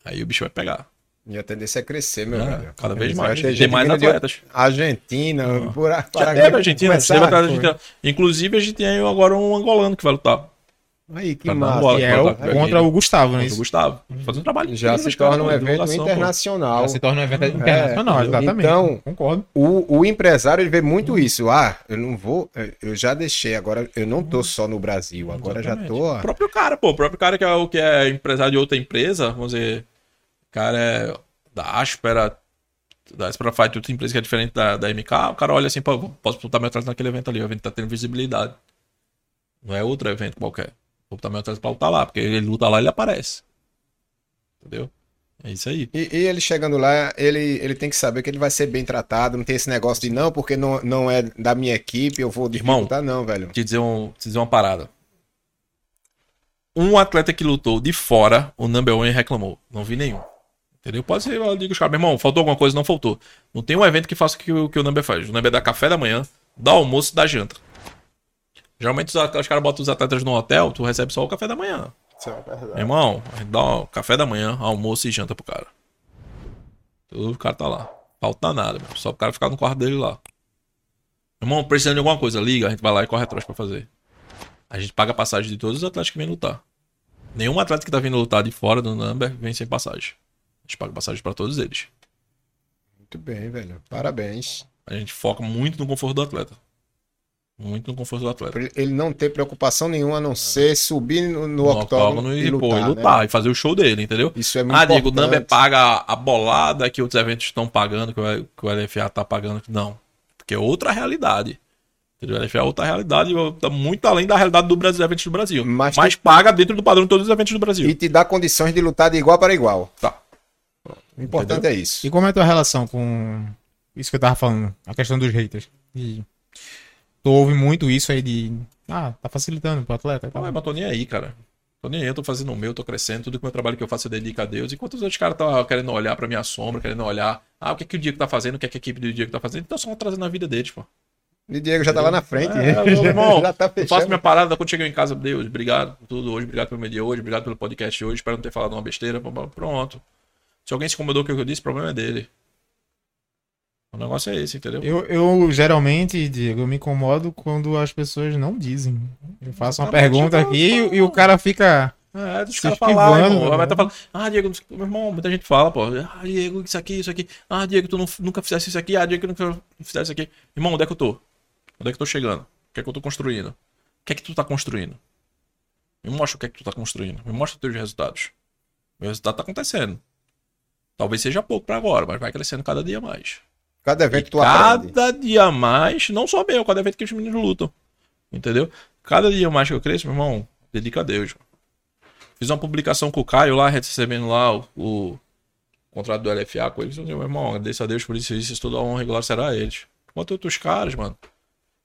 D: Aí o bicho vai pegar.
A: E a tendência é crescer, meu
D: É,
A: velho.
D: cada vez
A: Vai
D: mais. Tem mais atletas.
A: Argentina, por aí.
D: Já teve a Argentina,
A: Começar-
D: Argentina. Inclusive, a gente tem agora um angolano que vai lutar.
A: Aí, que
D: Tá
A: massa.
D: bola.
B: Que é o,
D: Bota-
B: contra o Gustavo, né?
D: Contra o Gustavo. Fazendo um trabalho.
A: Já se torna um evento internacional.
B: já se torna um evento internacional,
A: É,
B: exatamente.
A: então-
B: Concordo.
A: O, o empresário ele vê muito isso. Ah, eu não vou. Eu já deixei, agora eu não tô só no Brasil, agora já
D: Exatamente.
A: tô.
D: O próprio cara, pô. O próprio cara que é o que é empresário de outra empresa, vamos dizer. O cara é da Aspera, da Aspera Fight, outra empresa que é diferente da, da MK. O cara olha assim, pô, posso botar meu atleta naquele evento ali. O evento tá tendo visibilidade. Não é outro evento qualquer. Atleta pra lutar lá, porque ele luta lá ele aparece. Entendeu? É isso aí.
A: E, e ele chegando lá, ele, ele tem que saber que ele vai ser bem tratado. Não tem esse negócio de não, porque não, não é da minha equipe, eu vou
D: Irmão,
A: dificultar, não, velho.
D: te dizer, um, te dizer uma parada. Um atleta que lutou de fora, o number one reclamou. Não vi nenhum. Entendeu? Pode ser, eu digo os caras, meu irmão, faltou alguma coisa? Não faltou. Não tem um evento que faça o que, o que o number faz. O number dá café da manhã, dá almoço e dá janta. Geralmente os, caras botam os atletas no hotel, tu recebe só o café da manhã.
A: Isso é verdade.
D: Meu irmão, a gente dá o café da manhã, almoço e janta pro cara. Tudo o cara tá lá. Falta nada, meu. só o cara ficar no quarto dele lá. Meu irmão, precisando de alguma coisa, liga, a gente vai lá e corre atrás pra fazer. A gente paga a passagem de todos os atletas que vêm lutar. Nenhum atleta que tá vindo lutar de fora do number vem sem passagem. A gente paga passagem pra todos eles.
A: Muito bem, velho. Parabéns.
D: A gente foca muito no conforto do atleta. Muito no conforto do atleta.
A: Ele não ter preocupação nenhuma a não ser subir no, no
D: No
A: octógono e,
D: pô,
A: lutar,
D: e
A: né?
D: lutar, e fazer o show dele, entendeu?
A: Isso é muito
D: Ah, Diego, o
A: importante.
D: Number paga a bolada que outros eventos estão pagando, que o, que o LFA tá pagando. Não. Porque é outra realidade. Entendeu? O LFA é outra realidade, tá muito além da realidade do Brasil, eventos do Brasil.
A: Mas
D: Mas,
A: tem-
D: paga dentro do padrão de todos os eventos do Brasil.
A: E te dá condições de lutar de igual para igual.
D: Tá.
A: O importante é isso.
B: E como é a tua relação com isso que eu tava falando, a questão dos haters? E tu ouve muito isso aí de. Ah, tá facilitando pro atleta e tal.
D: Não, mas tô nem aí, cara. Tô nem aí, eu tô fazendo o meu, tô crescendo, tudo que o meu trabalho que eu faço eu dedico a Deus. Enquanto os outros caras estão querendo olhar pra minha sombra, querendo olhar, ah, o que, que o Diego tá fazendo, o que, que a equipe do Diego tá fazendo, então só trazendo a vida deles, pô.
A: E Diego já tá lá na frente.
D: É, meu irmão,
A: já tá
D: Eu faço minha parada quando chegar em casa, Deus, obrigado por tudo hoje, obrigado pelo meu dia hoje, obrigado pelo podcast hoje, espero não ter falado uma besteira, pronto. Se alguém se incomodou com o que eu disse, o problema é dele. O negócio é esse, entendeu?
B: Eu, eu geralmente, Diego, eu me incomodo quando as pessoas não dizem. Eu faço uma
D: Exatamente,
B: pergunta
D: eu
B: aqui e,
D: falo.
B: e o cara fica.
D: É, deixa caras
B: esquivando,
D: falar, irmão.
B: né?
D: Vai estar falando, ah, Diego, meu irmão, muita gente fala, pô. Ah, Diego, isso aqui, isso aqui. Ah, Diego, tu não- nunca fizesse isso aqui. Ah, Diego, tu nunca fizesse isso aqui. Irmão, onde é que eu tô? Onde é que eu tô chegando? O que é que eu tô construindo? O que é que tu tá construindo? Me mostra o que é que tu tá construindo. Me mostra os teus resultados. Meu resultado tá acontecendo. Talvez seja pouco pra agora, mas vai crescendo cada dia mais.
A: Cada
D: E
A: evento tu aprende.
D: cada dia mais, não só meu, cada evento que os meninos lutam. Entendeu? Cada dia mais que eu cresço, meu irmão, dedica a Deus. Fiz uma publicação com o Caio lá, recebendo lá o, o contrato do LFA com eles. Eu meu irmão, agradeço a Deus por isso, isso, toda a honra regular será a eles. Quanto outros caras, mano.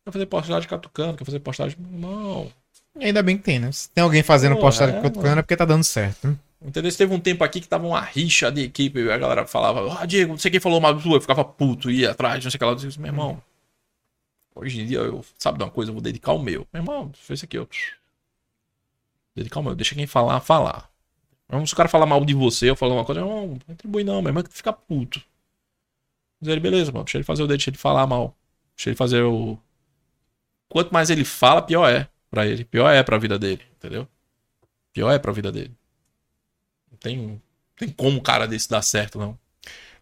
D: Quer fazer postagem catucando, quer fazer postagem. Irmão.
B: Ainda bem que tem, né? Se tem alguém fazendo
D: Pô,
B: postagem
D: é,
B: cutucando é porque tá dando certo. né?
D: Entendeu? Teve um tempo aqui que tava uma rixa de equipe, a galera falava, ah, Diego, não sei quem falou do tua, eu ficava puto, ia atrás, não sei o que lá. Eu disse, meu irmão, hoje em dia eu, sabe de uma coisa, eu vou dedicar o meu. Meu irmão, fez isso aqui, eu. Dedicar o meu, deixa quem falar, falar. Se o cara falar mal de você, eu falar uma coisa, não, não atribui não, meu irmão, que fica puto. Diz ele, beleza, mano, deixa ele fazer o dele, deixa ele falar mal. Deixa ele fazer o. Quanto mais ele fala, pior é pra ele. Pior é pra vida dele, entendeu? Pior é pra vida dele. Tem, tem como um cara desse dar certo, não.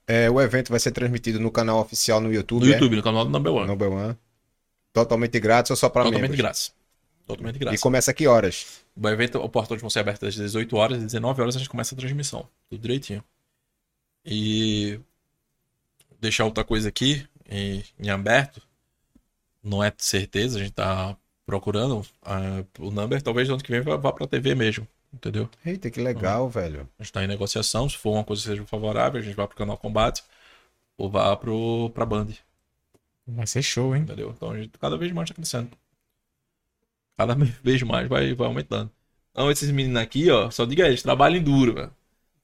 A: É, o evento vai ser transmitido no canal oficial no YouTube.
D: No
A: é?
D: YouTube, no canal do Number One.
A: Number One. Totalmente grátis ou só para
D: Totalmente
A: membros?
D: grátis. Totalmente
A: E
D: grátis.
A: começa a que horas?
D: O evento, o portões vão ser abertos às 18 horas, às 19 horas a gente começa a transmissão. Tudo direitinho. E deixar outra coisa aqui em, em aberto. Não é certeza, a gente tá procurando. ah, o number talvez no ano que vem vá, vá pra TV mesmo. Entendeu?
A: Eita, que legal, velho.
D: A gente tá em negociação. Se for uma coisa que seja favorável, a gente vai pro canal Combate ou vá pro, pra Band.
B: Vai ser show, hein?
D: Entendeu? Então a gente cada vez mais tá crescendo. Cada vez mais vai, vai aumentando. Então esses meninos aqui, ó, só diga eles, trabalhem duro, velho.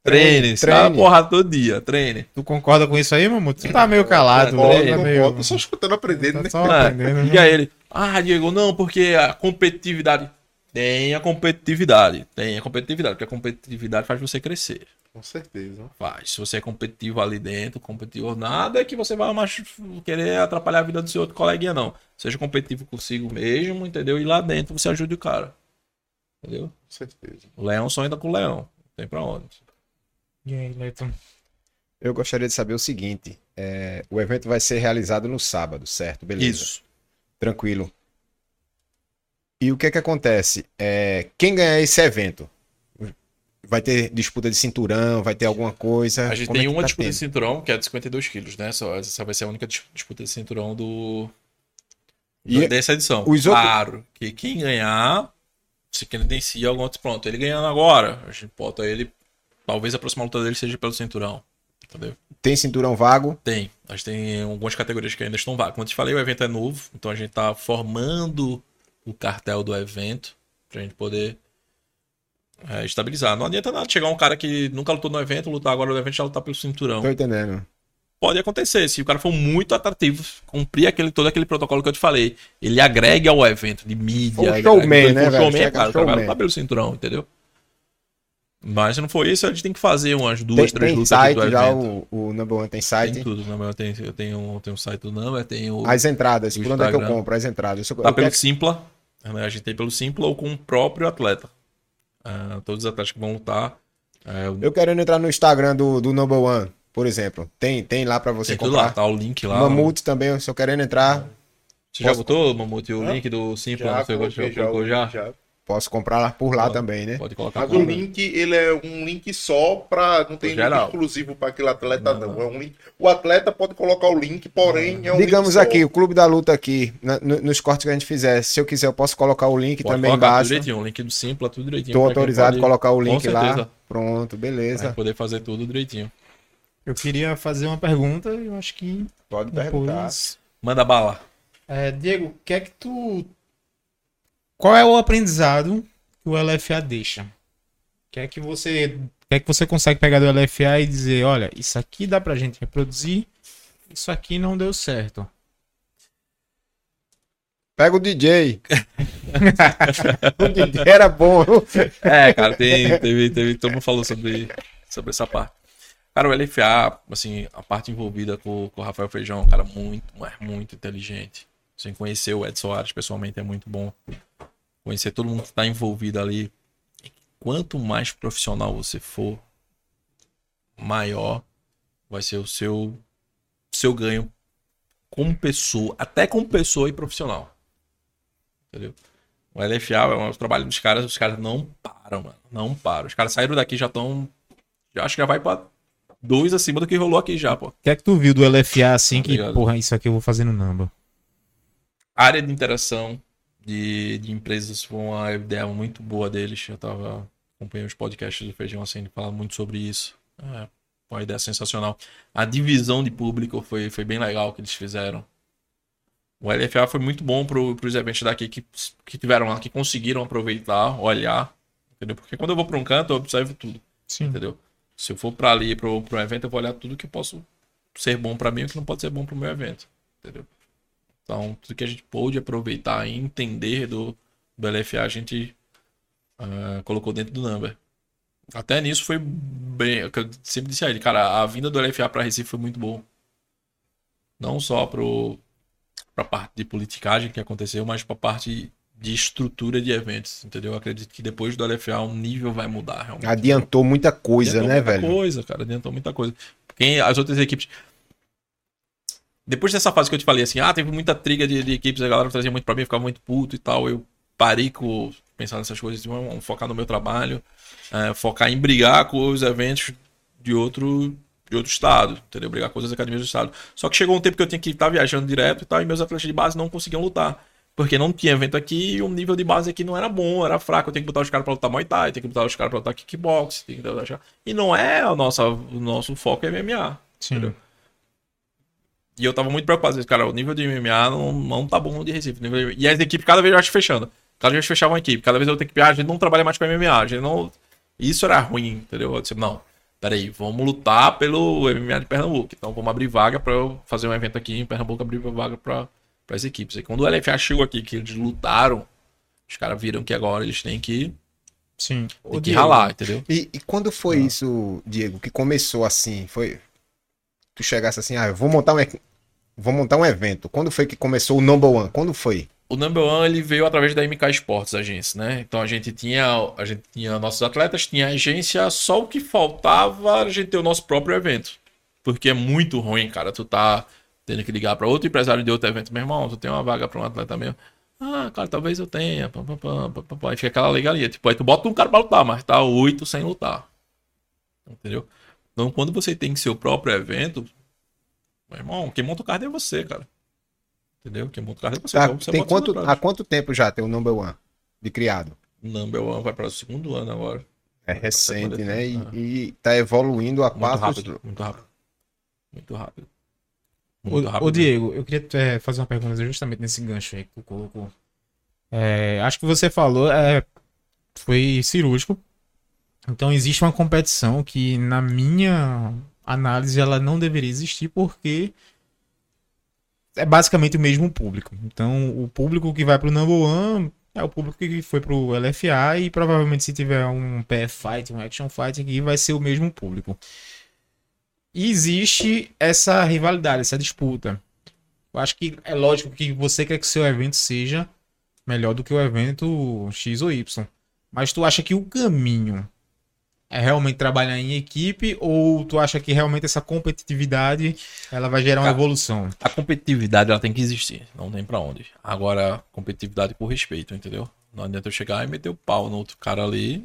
D: Treine,
A: Treine.
D: treine. porrada todo dia, treine.
B: Tu concorda com isso aí, Mamuto? Tu tá meio calado,
D: Concordo,
B: né? Tá meio...
C: tô só escutando aprendendo,
B: Tá
C: né?
B: só aprendendo, né?
D: diga a ele, ah, Diego, não, porque a competitividade. Tem a competitividade, tem a competitividade, porque a competitividade faz você crescer.
C: Com certeza.
D: Faz. Se você é competitivo ali dentro, competitivo, nada é que você vai mais querer atrapalhar a vida do seu outro coleguinha, não. Seja competitivo consigo mesmo, entendeu? E lá dentro você ajude o cara. Entendeu?
C: Com certeza.
D: O leão só anda com o leão. Não tem pra onde.
B: E aí, Leiton?
A: Eu gostaria de saber o seguinte: é, o evento vai ser realizado no sábado, certo? Beleza.
D: Isso.
A: Tranquilo. E o que é que acontece? É, quem ganhar esse evento? Vai ter disputa de cinturão? Vai ter alguma coisa?
D: A gente
A: Como
D: tem
A: é
D: uma
A: tá
D: disputa de
A: tendo?
D: cinturão que é de 52 quilos, né? Só, essa vai ser a única dis- disputa de cinturão do.
A: E
D: do- dessa edição.
A: os outros-
D: Claro que quem ganhar, se credencia algum outro pronto. Ele ganhando agora, a gente bota ele. Talvez a próxima luta dele seja pelo cinturão. Entendeu?
A: Tem cinturão vago?
D: Tem. A gente tem algumas categorias que ainda estão vagas. Como eu te falei, o evento é novo, então a gente tá formando o cartel do evento pra gente poder é, estabilizar. Não adianta nada chegar um cara que nunca lutou no evento, lutar agora no evento e já lutar pelo cinturão.
A: Tô entendendo.
D: Pode acontecer, se o cara for muito atrativo, cumprir aquele, todo aquele protocolo que eu te falei, ele agrega ao evento de mídia. Agrega-
A: showman, né, velho?
D: showman,
A: Chega
D: cara, o cara vai
A: showman.
D: lutar pelo cinturão, entendeu? Mas se não for isso, a gente tem que fazer umas duas,
A: Tem,
D: três
A: tem
D: lutas aqui do
A: site já,
D: evento.
A: o, o Number One tem site.
D: Tem tudo, né? Eu tenho, eu tenho, tenho o site do Number, tenho.
A: As entradas,
D: o
A: por onde é que eu compro as entradas? Eu,
D: Tá
A: eu
D: pelo
A: quero-
D: Simpla. Né? A gente tem pelo Simpla ou com o próprio atleta. Ah, todos os atletas que vão lutar. é,
A: eu querendo entrar no Instagram do, do Number One, por exemplo. Tem, tem lá pra você
D: tem tudo lá,
A: comprar.
D: tá o link lá.
A: Mamute também, se eu querendo entrar,
D: Você já
A: Posso-
D: botou, Mamute, o
C: Hã?
D: link do Simpla
C: Já
D: já, colocou já?
C: já.
A: Posso comprar lá por lá
D: Pode.
A: também, né?
D: Pode colocar
C: Mas o link, ele é um link só pra. Não tem link exclusivo para aquele atleta,
D: Não,
C: não. É um link. O atleta pode colocar o link, porém é um
A: Digamos
C: link só.
A: aqui, o Clube da Luta aqui, na- no- nos cortes que a gente fizer, se eu quiser, eu posso colocar o link
D: Pode
A: também
D: colocar tudo
A: embaixo.
D: direitinho, o link do Simpla, tudo direitinho.
A: Tô
D: pra quem
A: autorizado a colocar o link lá. Pronto,
D: Pra
A: beleza.
D: poder fazer tudo direitinho.
B: Eu queria fazer uma pergunta, eu acho que
A: Pode perguntar.
B: depois...
D: Manda bala.
B: É, Diego, o que é que tu... Qual é o aprendizado que o LFA deixa? O que é que você... Que é que você consegue pegar do LFA e dizer, olha, isso aqui dá pra gente reproduzir, isso aqui não deu certo.
A: Pega o DJ. o DJ era bom.
D: É, cara, tem, teve, teve, todo mundo falou sobre, sobre essa parte. Cara, o LFA, assim, a parte envolvida com, com o Rafael Feijão, é um cara muito, mas muito inteligente. Sem conhecer o Edson Ares pessoalmente é muito bom. Conhecer todo mundo que está envolvido ali. Quanto mais profissional você for, maior vai ser o seu, seu ganho como pessoa, até como pessoa e profissional. Entendeu? O LFA é um trabalho dos caras, os caras não param, mano. Não param. Os caras saíram daqui já estão. Já acho que já vai pra dois acima do que rolou aqui já, pô.
B: O que é que tu viu do LFA assim que,
D: Obrigado.
B: porra, isso aqui eu vou fazer no Namba?
D: Área de interação de, de empresas foi uma ideia muito boa deles. Eu tava acompanhando os podcasts do Feijão assim, ele fala muito sobre isso. É, foi uma ideia sensacional. A divisão de público foi, foi bem legal que eles fizeram. O LFA foi muito bom para os eventos daqui que, que tiveram lá, que conseguiram aproveitar, olhar. Entendeu? Porque quando eu vou para um canto, eu observo tudo.
B: Sim.
D: Entendeu? Se eu for para ali, para um evento, eu vou olhar tudo que posso ser bom para mim e o que não pode ser bom para o meu evento. Entendeu? Então, tudo que a gente pôde aproveitar e entender do, do LFA, a gente ah, colocou dentro do Number. Até nisso foi bem. é Eu sempre disse a ele, cara, a vinda do LFA para Recife foi muito bom. Não só pro, pra parte de politicagem que aconteceu, mas pra parte de estrutura de eventos, entendeu? Eu acredito que depois do LFA o nível vai mudar realmente.
A: Adiantou muita coisa,
D: Adiantou
A: né,
D: muita
A: velho?
D: coisa, cara. Adiantou muita coisa. Quem, as outras equipes. Depois dessa fase que eu te falei assim, ah, teve muita triga de, de equipes, a galera trazia muito pra mim, ficava muito puto e tal. Eu parei com pensar nessas coisas, tipo, vamos focar no meu trabalho, é, focar em brigar com os eventos de outro, de outro estado, entendeu? Brigar com as academias do estado. Só que chegou um tempo que eu tinha que estar viajando direto e tal, e meus atletas de base não conseguiam lutar. Porque não tinha evento aqui e o nível de base aqui não era bom, era fraco. Eu tenho que botar os caras pra lutar Muay Thai, tenho que botar os caras pra lutar kickbox. Tenho que botar... E não é o nosso, o nosso foco é MMA.
B: Sim.
D: Entendeu? E eu tava muito preocupado. Disse, Cara, o nível de MMA não, não tá bom de Recife. De- E as equipes cada vez eu acho fechando. Cada vez fechavam a equipe. Cada vez eu tenho que. Ah, a gente não trabalha mais com MMA. A gente não. Isso era ruim, entendeu? Eu disse, não. Peraí, vamos lutar pelo MMA de Pernambuco. Então vamos abrir vaga pra eu fazer um evento aqui em Pernambuco, abrir vaga pra, as equipes. E quando o LFA chegou aqui, que eles lutaram, os caras viram que agora eles têm que,
B: Sim.
D: têm que ralar, entendeu?
A: E, e quando foi isso, Diego, que começou assim? Foi. Tu chegasse assim, ah, eu vou montar um, vou montar um evento. Quando foi que começou o number one? Quando foi?
D: O number one ele veio através da MK Esportes, agência, né? Então a gente tinha, a gente tinha nossos atletas, tinha agência, só o que faltava a gente ter o nosso próprio evento. Porque é muito ruim, cara, tu tá tendo que ligar para outro empresário de outro evento, meu irmão, tu tem uma vaga para um atleta meu. Ah, cara, talvez eu tenha. Pá, pá, pá, pá, pá. Aí fica aquela legalia. Tipo, aí tu bota um cara pra lutar, mas tá oito sem lutar. Entendeu? Então, quando você tem seu próprio evento, meu irmão, quem monta o card é você, cara. Entendeu? Quem monta o card é você.
A: Ah,
D: Então, você
A: tem quanto, há quanto tempo já tem o number one de criado?
D: Number One vai para o segundo ano agora.
A: É recente, né? E,
D: Ah.
A: e tá evoluindo a
D: Muito
A: passos.
D: rápido, muito rápido. Muito rápido.
B: Ô,
D: Muito rápido.
B: ô, Diego, eu queria é, fazer uma pergunta justamente nesse gancho aí que tu colocou. É, acho que você falou, é, foi cirúrgico. Então existe uma competição que, na minha análise, ela não deveria existir porque é basicamente o mesmo público. Então o público que vai pro number one é o público que foi pro LFA e provavelmente se tiver um PF fight, um action fight aqui, vai ser o mesmo público. E existe essa rivalidade, essa disputa. Eu acho que é lógico que você quer que o seu evento seja melhor do que o evento X ou Y. Mas tu acha que o caminho é realmente trabalhar em equipe ou tu acha que realmente essa competitividade ela vai gerar uma
D: Cara,
B: evolução?
D: A competitividade ela tem que existir. Não tem pra onde. Agora, competitividade por respeito, entendeu? Não adianta eu chegar e meter o pau no outro cara ali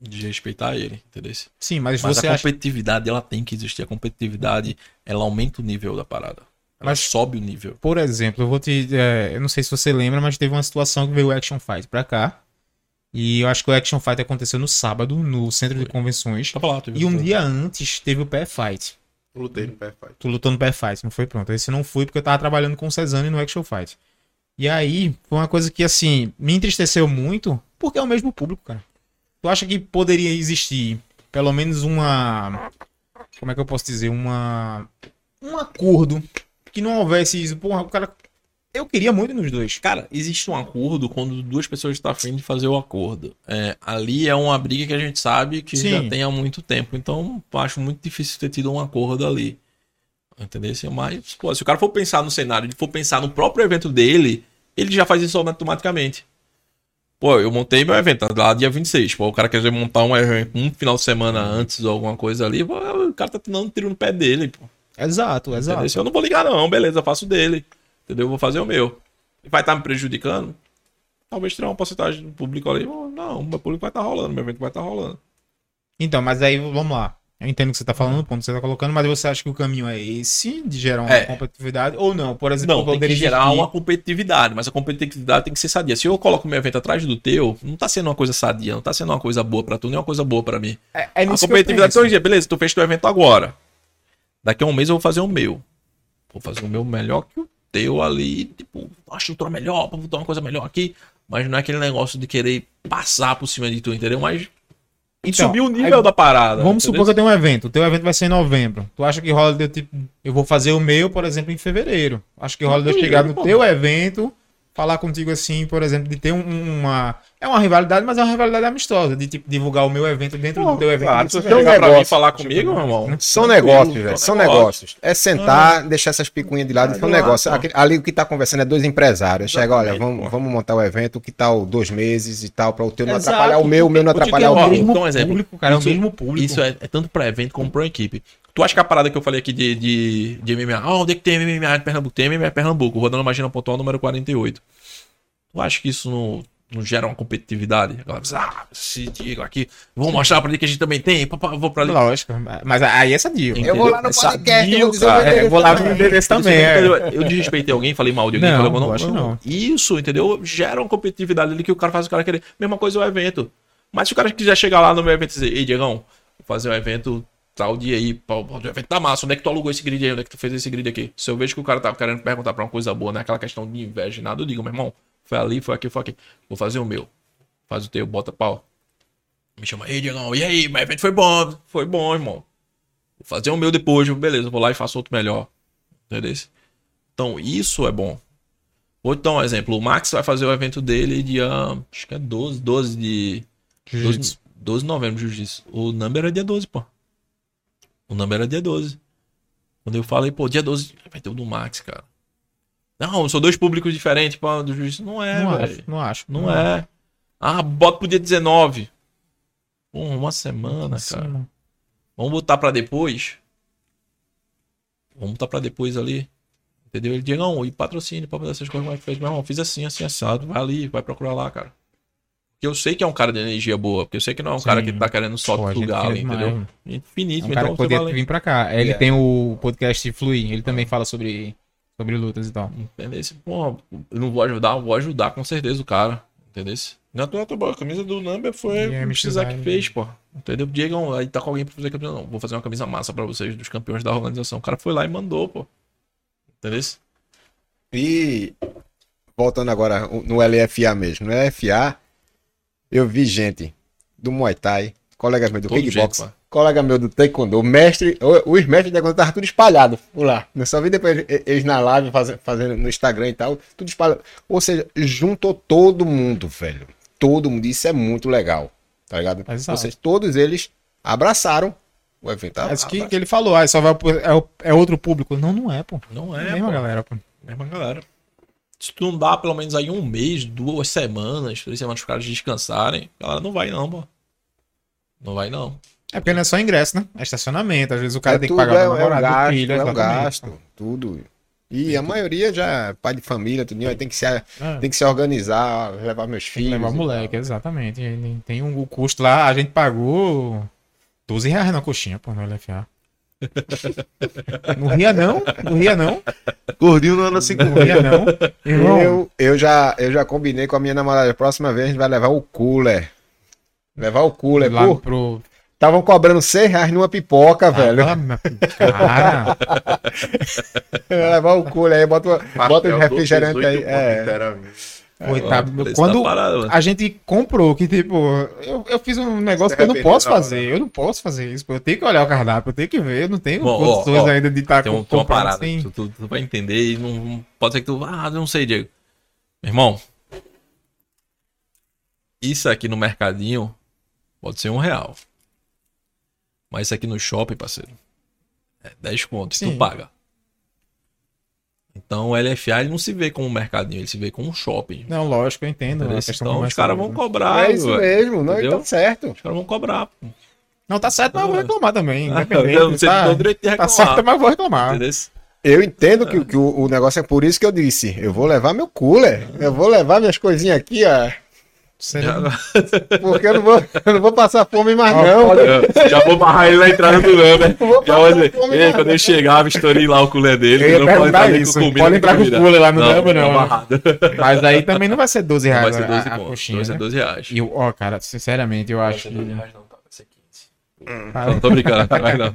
D: de respeitar ele, entendeu?
B: Sim, mas,
D: Mas
B: você
D: a
B: acha
D: competitividade ela tem que existir. A competitividade ela aumenta o nível da parada. Ela
B: Mas-
D: sobe o nível.
B: Por exemplo, eu vou te. é, eu não sei se você lembra, mas teve uma situação que veio o Action Fight pra cá. E eu acho que o Action Fight aconteceu no sábado, no centro de convenções.
D: Tá lá, teve
B: E um dia antes teve o Pé Fight.
C: Eu lutei no pé fight.
B: Tu lutou no Pé Fight, não foi pronto. Esse não foi porque eu tava trabalhando com o Cezanne no Action Fight. E aí, foi uma coisa que, assim, me entristeceu muito, porque é o mesmo público, cara. Tu acha que poderia existir pelo menos uma. Como é que eu posso dizer? Uma. Um acordo que não houvesse isso. Porra, o cara. Eu queria muito nos dois.
D: Cara, existe um acordo quando duas pessoas estão afim de fazer o acordo. É, ali é uma briga que a gente sabe que
B: Sim.
D: já tem há muito tempo. Então, acho muito difícil ter tido um acordo ali. Entendeu? Mas, pô, se o cara for pensar no cenário, ele for pensar no próprio evento dele, ele já faz isso automaticamente. Pô, eu montei meu evento lá dia 26. Pô, o cara quer montar um evento um final de semana antes ou alguma coisa ali, pô, o cara tá dando um tiro no pé dele, pô.
B: Exato, exato.
D: Entendeu? Se eu não vou ligar, não, beleza, eu faço dele. Entendeu? Eu vou fazer o meu. E vai estar me prejudicando? Talvez tirar uma porcentagem do público ali. Não, meu público vai estar rolando, meu evento vai estar rolando.
B: Então, mas aí vamos lá. Eu entendo o que você tá falando, o ponto que você tá colocando, mas você acha que o caminho é esse, de gerar uma
D: É.
B: competitividade, ou não? Por exemplo,
D: Não, tem que gerar uma competitividade, mas a competitividade tem que ser sadia. Se eu coloco meu evento atrás do teu, não tá sendo uma coisa sadia, não tá sendo uma coisa boa pra tu, nem uma coisa boa pra mim.
B: É, é
D: A
B: nisso que eu
D: competitividade,
B: penso.
D: beleza, tu fez teu evento agora. Daqui a um mês eu vou fazer o meu. Vou fazer o meu melhor que o teu ali. Tipo, uma estrutura melhor, pra botar uma coisa melhor aqui. Mas não é aquele negócio de querer passar por cima de tu, entendeu? Mas
B: Então,
D: subir o nível
B: aí
D: da parada.
B: Vamos
D: entendeu?
B: supor que eu tenho um evento. O teu evento vai ser em novembro. Tu acha que eu, tipo, eu vou fazer o meu, por exemplo, em fevereiro? Acho que eu chegar no
D: pô.
B: teu evento, falar contigo assim, por exemplo, de ter um- uma, É uma rivalidade, mas é uma rivalidade amistosa, de tipo, divulgar o meu evento dentro do teu evento.
D: Claro,
B: Isso é
A: um
D: chegar pra mim falar comigo, meu irmão.
A: São negócios, velho. São
D: negócio.
A: negócios. É sentar, deixar essas picuinhas de lado.
D: Ah,
A: São
D: de pô.
A: Aquele- Ali o que tá conversando é dois empresários. Chega, olha, vamos,
D: pô.
A: vamos montar o evento, que tal dois meses e tal, para o teu não
B: Exato.
A: atrapalhar o meu, o meu não atrapalhar o meu.
D: Então, um exemplo.
B: público, cara, é o
D: Isso-
B: mesmo público.
D: Isso é, é tanto pra evento como pra equipe. Tu acha que a parada que eu falei aqui de, de, de MMA, ah, onde é que tem MMA em Pernambuco? Tem MMA em Pernambuco, rodando Imagina Pontual número 48. Tu acha que isso não, não gera uma competitividade? A galera diz, ah, esse Diego aqui, vou mostrar pra ele que a gente também tem, vou pra ali.
B: Lógico, mas aí é sadio.
D: Entendeu?
A: Eu vou lá no
D: É
A: podcast, eu
D: sadio,
A: vou dizer
D: cara.
B: É, eu vou lá no endereço também.
D: Eu,
B: é.
D: eu desrespeitei alguém, falei mal de alguém,
B: Não,
D: falei
B: eu acho não.
D: Isso, entendeu? Gera uma competitividade ali que o cara faz o cara querer. Mesma coisa o evento. Mas se o cara quiser chegar lá no meu evento e dizer, ei, Diegão, vou fazer um evento tal dia aí, o evento tá massa, onde é que tu alugou esse grid aí? Onde é que tu fez esse grid aqui? Se eu vejo que o cara tá querendo perguntar pra uma coisa boa, não é aquela questão de inveja e nada, eu digo, meu irmão, foi ali, foi aqui, foi aqui. Vou fazer o meu. Faz o teu, bota pau. Me chama, ei, Diegão, e aí, meu evento foi bom. Foi bom, irmão. Vou fazer o meu depois, beleza, vou lá e faço outro melhor. Entendeu? Então, isso é bom. Vou dar um exemplo. O Max vai fazer o evento dele dia. Acho que é 12, 12 de. 12, 12 de novembro, Jiu-Jitsu. O number é dia 12, pô. O number é dia 12. Quando eu falei, pô, dia 12 vai ter o do Max, cara. Não, são dois públicos diferentes, do Jiu-Jitsu. Não é,
B: Não acho, não acho.
D: Não é. Ah, bota pro dia 19. Pô, uma semana, cara. Vamos botar pra depois? Vamos botar pra depois ali. Entendeu? Ele diz, não, e patrocínio pra fazer essas coisas, é que fez? Meu irmão, fiz assim, assim, assado. Vai ali, vai procurar lá, cara. Porque eu sei que é um cara de energia boa. Porque eu sei que não é um
B: Sim.
D: cara que tá querendo só
B: Pô,
D: lugar ali,
B: demais,
D: entendeu? Infinito,
B: É um cara
D: então
B: que poderia vir pra cá. Ele
A: Yeah.
B: tem o podcast Fluir, ele também fala sobre, sobre lutas e tal.
D: Entendeu? Pô, eu não vou ajudar, eu vou ajudar com certeza o cara. Entendeu? Não é tua, tua, a camisa do Number foi o que fez, pô. Entendeu? Diego, aí tá com alguém pra fazer a camisa. Não, vou fazer uma camisa massa pra vocês, dos campeões da organização. O cara foi lá e mandou, pô. Entendeu?
A: E voltando agora no LFA mesmo. No LFA, eu vi gente do Muay Thai, colega meu do
D: Todo
A: kickbox. Colega meu do taekwondo, o mestre, o- os mestres de taekwondo estavam tudo espalhado por lá. Eu só vi depois eles na live fazendo, fazendo no Instagram e tal, tudo espalhado. Ou seja, juntou todo mundo, velho. Todo mundo. Isso é muito legal, tá ligado?
B: Exato.
A: Ou seja, todos eles abraçaram o evento.
B: É isso que, que ele falou, ah, só vai é, é outro público. Não, não é, pô.
D: Não
B: É,
D: é,
B: a mesma
D: pô.
B: galera, pô.
D: Mesma galera. Se tu não dá pelo menos aí um mês, duas semanas, três semanas pros caras descansarem, a galera não vai não, pô. Não vai não.
B: É porque não é só ingresso, né? É estacionamento, às vezes o cara
A: É
B: tem que
A: tudo,
B: pagar
A: é,
B: o
A: é um
B: namorado,
A: gasto,
B: filho,
A: é um gasto, tudo. E a maioria já é pai de família, tudo, aí tem que se,
B: É.
A: tem que se organizar, levar meus
B: Tem que
A: filhos.
B: levar o moleque,
A: tal.
B: exatamente. Tem um, o custo lá, a gente pagou 12 reais na coxinha, pô, no LFA. Não ria não, não ria não,
C: Gordinho não anda assim
B: não
C: com
B: ria não. Irmão,
A: Eu, eu, já, eu já combinei com a minha namorada, a próxima vez a gente vai levar o cooler. Levar o cooler,
B: lá
A: pô.
B: pro...
A: Estavam cobrando 100 reais numa pipoca, velho.
B: Ah, mas, cara,
A: levar o cooler aí, bota, bota os refrigerantes aí. É.
B: coitado.
D: Preço
B: Quando
D: da parada, mano.
B: a gente comprou, que tipo, eu, eu fiz um negócio que eu não posso
A: hora.
B: fazer, eu não posso fazer isso, eu tenho que olhar o cardápio, eu tenho que ver, eu não tenho
D: Bom,
B: condições
D: ó,
B: ainda de estar
D: um, tem uma parada. Tu, tu, tu vai entender e não, pode ser que tu. Ah, não sei, Diego. Meu irmão. Isso aqui no mercadinho pode ser um real. Mas isso aqui no shopping, parceiro, é 10 contos.
B: Sim.
D: Tu paga. Então o LFA ele não se vê como um mercadinho, ele se vê como um shopping.
B: Não, lógico, eu entendo. questão
D: Então os caras vão
B: né?
D: cobrar.
A: É isso mesmo, não,
D: Entendeu?
A: então certo.
D: Os caras vão cobrar. pô.
B: Não, tá certo, mas eu vou reclamar também.
D: Eu
B: Independente.
D: não sei
B: tá,
D: tem o direito de
B: tá
D: reclamar.
B: certo, mas eu vou reclamar.
D: Entendeu?
A: Eu entendo que, que o, o negócio é por isso que eu disse. Eu vou levar meu cooler. Eu vou levar minhas coisinhas aqui, ó.
B: Você
D: Já,
B: não-
A: Porque eu não vou, eu não vou passar fome mais, não.
D: eu já vou barrar ele na entrada do Lamba.
A: vou
D: Já vou dizer, "Ei,
A: não."
D: quando eu chegava, estourei lá o culé dele.
B: Eu
D: não pode entrar
B: isso.
D: com comida,
B: Pode entrar com
D: bebida."
B: cooler lá no
D: não,
B: Lamba, não,
D: tá
B: né? Mas aí também não vai ser 12
D: Não
B: reais
D: vai ser 12
B: a, a coxinha.
D: vai ser
B: né?
D: 12 reais.
B: E, ó, cara, sinceramente, eu
D: Vai
B: acho
D: ser
B: que.
D: 12 reais não, tá? Vai ser 15.
B: Ah,
D: Não, tô brincando, vai não.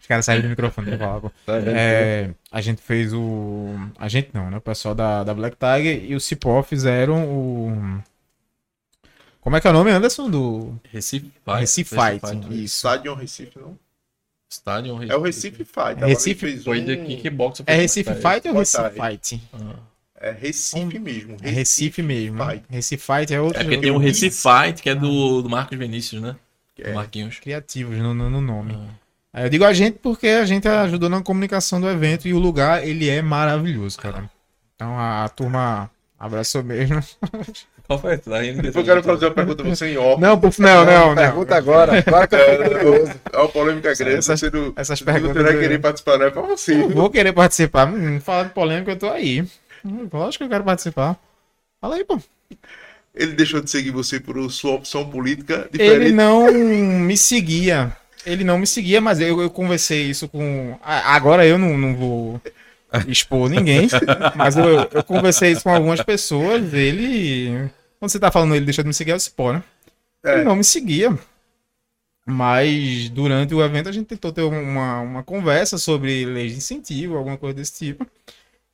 B: Os caras saíram do microfone pra pô. É, a gente fez o. A gente não, né? O pessoal da, da Black Tiger e o Cipó fizeram o. Como é que é o nome, Anderson? Do.
D: Recife Fight.
B: Recife Fight. Isso.
C: Stadium Recife, não?
D: Stadium
C: É o Recife Fight.
B: Recife
C: ele fez
D: Foi
C: um-
D: de kickbox.
B: É Recife Fight ou Recife. Fight?
D: Ah,
C: É Recife mesmo.
B: É Recife mesmo.
C: Fight.
B: Recife Fight é outro
D: É porque
B: jogo
D: tem o
C: Recife
D: Recife Fight, que é do, do Marcos Vinícius, né?
C: É.
D: Marquinhos.
B: criativos no, no- no nome.
D: Ah.
B: Aí eu digo a gente porque a gente ajudou na comunicação do evento e o lugar, ele é maravilhoso, cara. Então a, a turma abraçou mesmo.
D: Tá rindo
C: eu quero fazer uma pergunta pra você em off.
B: Não, por, não, não, não.
A: Pergunta agora. Agora que eu
C: É,
A: tô curioso.
C: é uma polêmica grande.
B: Essas-
C: você não,
B: essas
C: você
B: perguntas
C: não vai
B: do-
C: querer participar, não é pra você.
B: Eu vou querer participar. Hum, Falar de polêmica, eu tô aí. Hum, Lógico que eu quero participar. Fala aí, pô.
C: Ele deixou de seguir você por sua opção política diferente.
B: Ele não me seguia. Ele não me seguia, mas eu, eu conversei isso com. Agora eu não, não vou expor ninguém, mas eu, eu conversei isso com algumas pessoas. Ele. Quando você tá falando ele deixou de me seguir, eu disse, pô, né?
C: É.
B: Ele não me seguia. Mas durante o evento a gente tentou ter uma, uma conversa sobre leis de incentivo, alguma coisa desse tipo.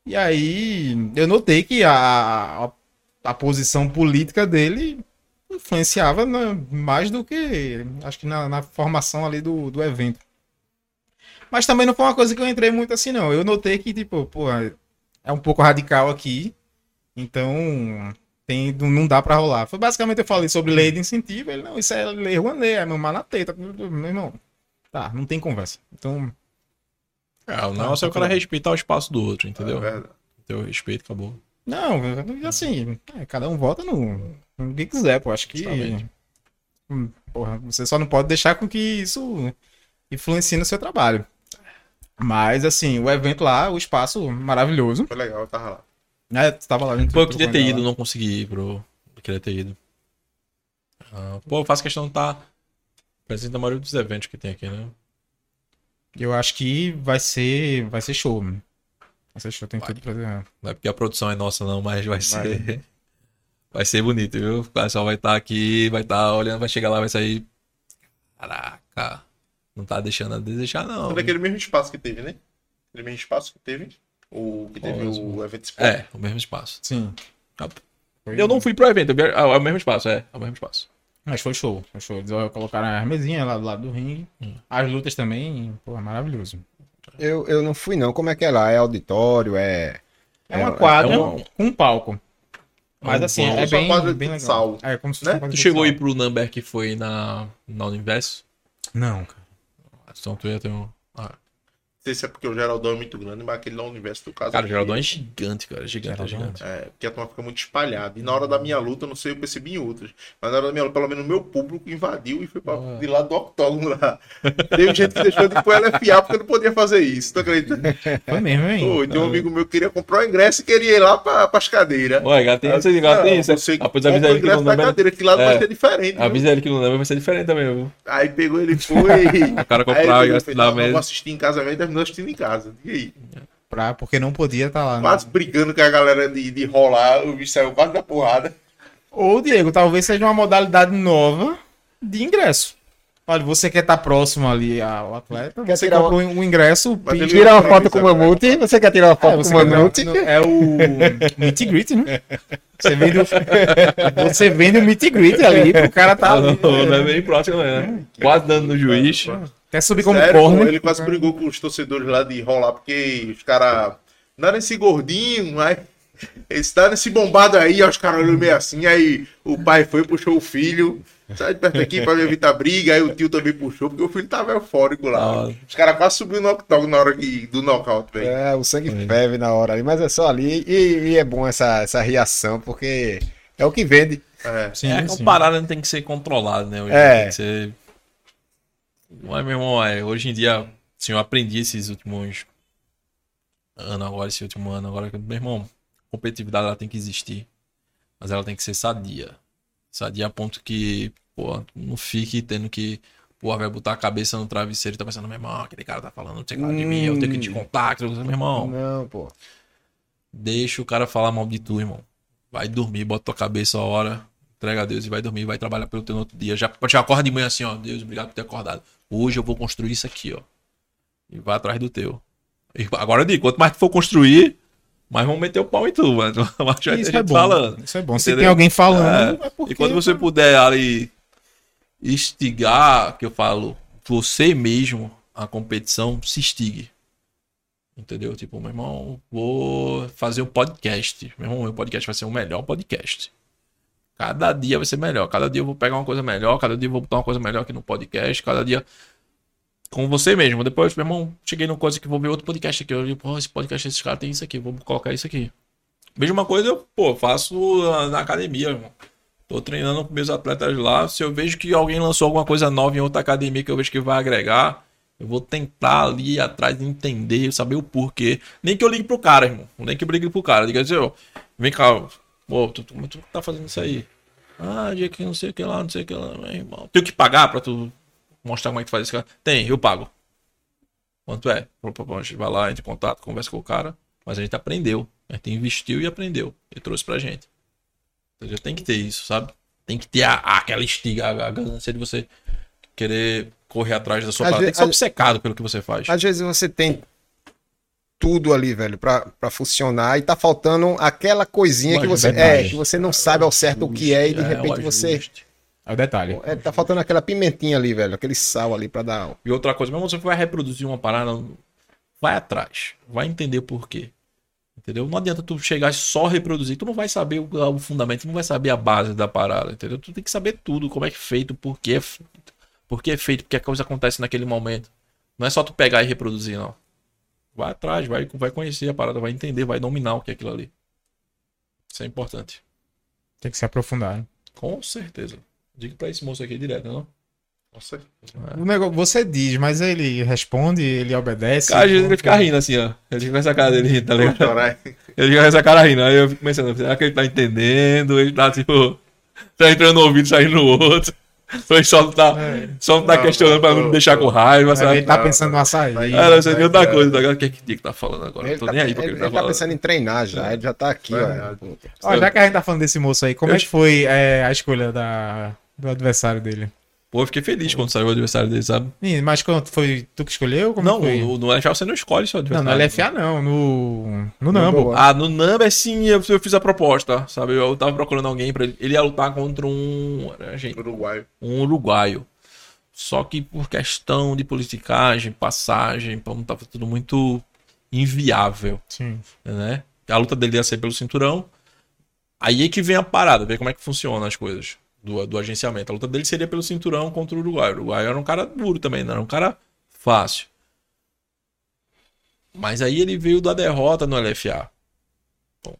B: E aí eu notei que a, a, a posição política dele influenciava na- mais do que acho que na, na formação ali do, do evento. Mas também não foi uma coisa que eu entrei muito assim, não. Eu notei que, tipo, pô, é um pouco radical aqui. Então, tem, não dá pra rolar. Foi basicamente eu falei sobre lei de incentivo. Ele, não, isso é lei Rouanet, é meu na teta. Meu irmão, tá, não tem conversa. Então,
D: É, o negócio é o cara respeitar o espaço do outro,
C: É
D: entendeu?
C: verdade.
D: Ter o respeito, acabou.
B: não, assim, é, cada um vota no, no que quiser, pô. Acho que.
D: Justamente.
B: Hum, Porra, você só não pode deixar com que isso influencie no seu trabalho. Mas, assim, o evento lá, o espaço maravilhoso.
C: Foi legal, eu tava lá.
B: É, tu tava lá.
D: Pô, eu queria ter ido, não consegui ir, bro. Eu queria ter ido. Ah, pô, eu faço questão de estar presente na maioria dos eventos que tem aqui, né?
B: Eu acho que vai ser, vai ser show. mano. Vai ser show, tem
D: Vai.
B: tudo pra ver.
D: Não é porque a produção é nossa, não, mas vai ser. Vai ser bonito, viu? O pessoal vai estar aqui, vai estar olhando, vai chegar lá, vai sair. Caraca, não tá deixando a desejar, não.
C: Foi naquele mesmo espaço que teve, né? Aquele mesmo espaço que teve. O que teve
D: Mesmo.
C: o evento esporte.
D: É, o mesmo espaço.
B: Sim. Foi-
D: Eu não fui pro evento, eu ah, é o mesmo espaço, é, é o mesmo espaço.
B: Mas foi show, foi show. Eles colocaram as mesinhas lá do lado do ringue.
D: Hum.
B: As lutas também, pô, maravilhoso.
A: Eu, eu não fui, não. Como é que é lá? É auditório? É.
B: É uma
A: É-
B: quadra
D: é um-
B: com um palco. Mas assim, é
C: Só
B: bem,
C: quadra
B: bem legal. É como se
C: né?
B: fosse uma quadra
D: Tu chegou aí pro number que foi na, na Universo?
B: Não, cara.
D: Então tu ia ter um. Ah,
C: Não sei se é porque o Geraldão é muito grande, mas aquele lá no universo do caso.
D: Cara, o Geraldão é gigante, cara. Gigante, é
B: Geraldão.
D: gigante.
C: É, porque a turma fica muito espalhada. E na hora da minha luta, eu não sei, eu percebi em outras. Mas na hora da minha luta, pelo menos o meu público invadiu e foi pra,
D: Ah.
C: de lado do octógono lá. Teve gente que deixou de ir pro LFA porque não podia fazer isso. Tu acredita?
B: Foi mesmo, hein?
C: Pô, tem um amigo meu que queria comprar o ingresso e queria ir lá pra, pras cadeiras.
D: Ué,
C: Não,
D: já tem isso.
C: Você
D: Ah, pois
C: compra
D: avisa
C: o
D: ele que
C: ingresso
D: no
C: da
D: number.
C: cadeira, que lado
D: É.
C: vai ser diferente.
D: Avisa ele que no number vai ser diferente também, viu?
C: Aí pegou ele e foi.
D: O cara
C: ele
D: o
C: e
D: ingresso da
C: não, não vou assistir em casa mesmo terminou assistindo em casa. E aí?
B: Pra, porque não podia estar lá. né?
C: Quase brigando com a galera de, de rolar, o bicho saiu quase da porrada.
B: Ou, Diego, talvez seja uma modalidade nova de ingresso. Olha, você quer estar próximo ali ao atleta,
A: Quer
B: você
A: tirar
B: compra um ingresso,
C: Mas
B: pinta-
C: ele-
A: Tira uma foto com o Mamute. Você quer tirar uma
B: É,
A: foto
B: você
A: com o Mamute?
B: não, é o meet and greet, né? Você vende o, você vende o meet and greet ali, pro cara tá
D: Ah, não,
B: ali.
D: não é bem próximo, né? Quase dando no juiz.
B: Quer subir como
C: Sério,
B: corner.
C: ele quase brigou com os torcedores lá de rolar, porque os caras. Não era esse gordinho, mas. Eles tá nesse bombado aí, os caras olhando meio assim, aí o pai foi, puxou o filho, sai de perto aqui pra evitar briga, aí o tio também puxou, porque o filho tava eufórico lá.
D: Ah.
C: Os caras quase subiram no octógono na hora que, do knockout, velho.
A: É, o sangue ferve na hora ali, mas é só ali. E, e é bom essa, essa reação, porque é o que vende.
C: É.
B: Sim,
D: É,
B: sim.
D: uma parada tem que ser controlado, né? Hoje
A: É.
D: Tem que ser... Mas, meu irmão, é, hoje em dia, assim, eu aprendi esses últimos anos agora, esse último ano agora, que, meu irmão, competitividade ela tem que existir, mas ela tem que ser sadia. Sadia a ponto que, pô, não fique tendo que, pô, vai botar a cabeça no travesseiro e tá pensando, meu irmão, aquele cara tá falando, não sei lá de mim, eu tenho que te contar, meu irmão.
A: Não, pô.
D: Deixa o cara falar mal de tu, irmão. Vai dormir, bota tua cabeça a hora, entrega a Deus e vai dormir, vai trabalhar pelo teu no outro dia. Já, já acorda de manhã assim, ó. Deus, obrigado por ter acordado. Hoje eu vou construir isso aqui, ó. E vai atrás do teu. E agora eu digo, quanto mais tu for construir, mais vão meter o pau em tu, mano. Mas vai ter
B: Isso é
D: gente
B: bom.
D: falando.
B: Isso é bom. Se
D: Entendeu?
B: tem alguém falando,
D: É.
B: é porque...
D: E quando você puder ali instigar, que eu falo, você mesmo, a competição, se instigue. Entendeu? Tipo, meu irmão, vou fazer um podcast. Meu irmão, meu podcast vai ser o melhor podcast. Cada dia vai ser melhor. Cada dia eu vou pegar uma coisa melhor. Cada dia eu vou botar uma coisa melhor aqui no podcast. Cada dia com você mesmo. Depois, meu irmão, cheguei numa coisa que vou ver outro podcast aqui. Eu digo, pô, esse podcast, esses caras tem isso aqui. Vou colocar isso aqui. Mesma coisa, eu, pô, faço na, academia, irmão. Tô treinando com meus atletas lá. Se eu vejo que alguém lançou alguma coisa nova em outra academia que eu vejo que vai agregar, eu vou tentar ali atrás de entender, saber o porquê. Nem que eu ligue pro cara, irmão. Nem que eu ligue pro cara. Diga assim, ó, vem cá, pô, tu, tu, tu tá fazendo isso aí? Ah, dia que não sei o que lá, não sei o que lá, meu irmão. Tenho que pagar pra tu mostrar como é que faz isso, cara? Tem, eu pago. Quanto é? A gente vai lá, entra em contato, conversa com o cara. Mas a gente aprendeu. A gente investiu e aprendeu. E trouxe pra gente. Ou seja, tem que ter isso, sabe? Tem que ter a, a- aquela estiga, a, a ganância de você querer correr atrás da sua
A: Às
D: parada. Tem que ser obcecado pelo que você faz.
A: Às vezes você tem tudo ali, velho, pra, pra funcionar e tá faltando aquela coisinha que você é, que você não sabe ao certo o que é e de
D: É,
A: repente
D: o
A: você.
B: É o detalhe.
A: é, tá faltando aquela pimentinha ali, velho, aquele sal ali pra dar.
D: E outra coisa, mesmo você vai reproduzir uma parada, vai atrás. Vai entender por quê. Entendeu? Não adianta tu chegar e só reproduzir. Tu não vai saber o, o fundamento, tu não vai saber a base da parada, entendeu? Tu tem que saber tudo, como é que é feito, por que é feito. Por que é feito, porque a coisa acontece naquele momento. Não é só tu pegar e reproduzir, não. Vai atrás, vai, vai conhecer a parada, vai entender, vai dominar o que é aquilo ali. Isso é importante.
B: Tem que se aprofundar. né?
D: Com certeza. Diga pra esse moço aqui direto, não?
C: Nossa,
B: O negócio, você diz, mas ele responde, ele obedece.
D: Cara, vezes ele fica rindo assim, ó. Ele fica com essa cara dele rindo, tá ligado?
C: chorar.
D: Ele fica com essa cara rindo. Aí eu fico pensando, será que ele tá entendendo? Ele tá tipo. Tá entrando no ouvido, saindo no outro. Ele só não tá, só não tá
C: Não,
D: questionando pra não deixar com raiva,
B: Ele
D: sabe?
B: tá
C: Não,
B: pensando no
C: não.
B: açaí.
D: Ah, não sei nem outra
C: É.
D: coisa. Agora o que é que Diego tá falando agora?
A: Ele
D: Não tô
A: tá,
D: nem aí pra que
A: ele,
D: ele tá
A: ele tá
D: falando.
A: pensando em treinar já, ele já tá aqui,
C: Verdade.
A: ó.
B: Ó, já que a gente tá falando desse moço aí, como
D: Eu-
B: é que foi é, a escolha da, do adversário dele?
D: Pô, eu fiquei feliz quando saiu o adversário dele, sabe?
B: Ih, Mas quando foi tu que escolheu? Como
D: Não,
B: foi?
D: no, no LFA você não escolhe seu
B: Não,
D: adversário.
B: no LFA não, no. No Nambo.
A: Boa.
D: Ah, no Number sim, eu, eu fiz a proposta, sabe? Eu tava procurando alguém pra ele. Ele ia lutar contra um. era, Gente,
C: Uruguai.
D: um uruguaio. Só que por questão de politicagem, passagem, pô, tava tudo muito inviável,
B: Sim.
D: né? A luta dele ia ser pelo cinturão. Aí é que vem a parada, ver como é que funciona as coisas do, do agenciamento. A luta dele seria pelo cinturão contra o Uruguai. O Uruguai era um cara duro também, não era um cara fácil. Mas aí ele veio da derrota no LFA. Bom,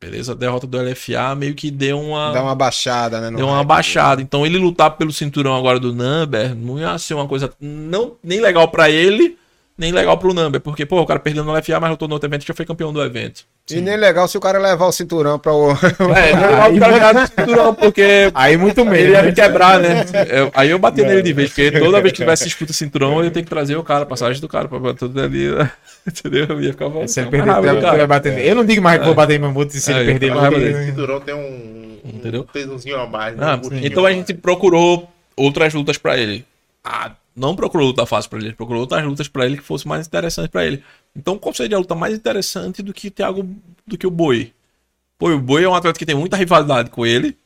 D: beleza, a derrota do LFA meio que deu uma.
A: Dá uma baixada, né?
D: Deu uma baixada. Então ele lutar pelo cinturão agora do Number não ia ser uma coisa não, nem legal pra ele, nem legal pro Number. Porque, pô, o cara perdeu no LFA, mas lutou no outro evento e já foi campeão do evento.
A: E nem legal se o cara levar o cinturão pra o.
D: É, não é legal o cara ganhar do cinturão, porque
B: Aí muito medo.
D: ele ia
B: né?
D: me quebrar, né? Eu- aí eu bati nele de vez, porque toda vez que tivesse disputa cinturão, eu ia ter que trazer o cara, a passagem do cara, pra bater tudo ali. Entendeu? Eu ia ficar
B: Se ele perder, vai- tu
D: cara.
B: vai bater nele. Eu não digo mais que vou bater em Mamute se
D: É,
B: ele perder. porque-
D: bater.
C: O cinturão tem um, um
D: Entendeu?
C: pesozinho a mais. né?
D: Ah,
C: Um
D: então a
C: mais.
D: gente procurou outras lutas pra ele. Ah, não procurou luta fácil pra ele, procurou outras lutas pra ele que fossem mais interessantes pra ele. Então, qual seria a luta mais interessante do que Thiago, do que o Boi? Pô, o Boi é um atleta que tem muita rivalidade com ele.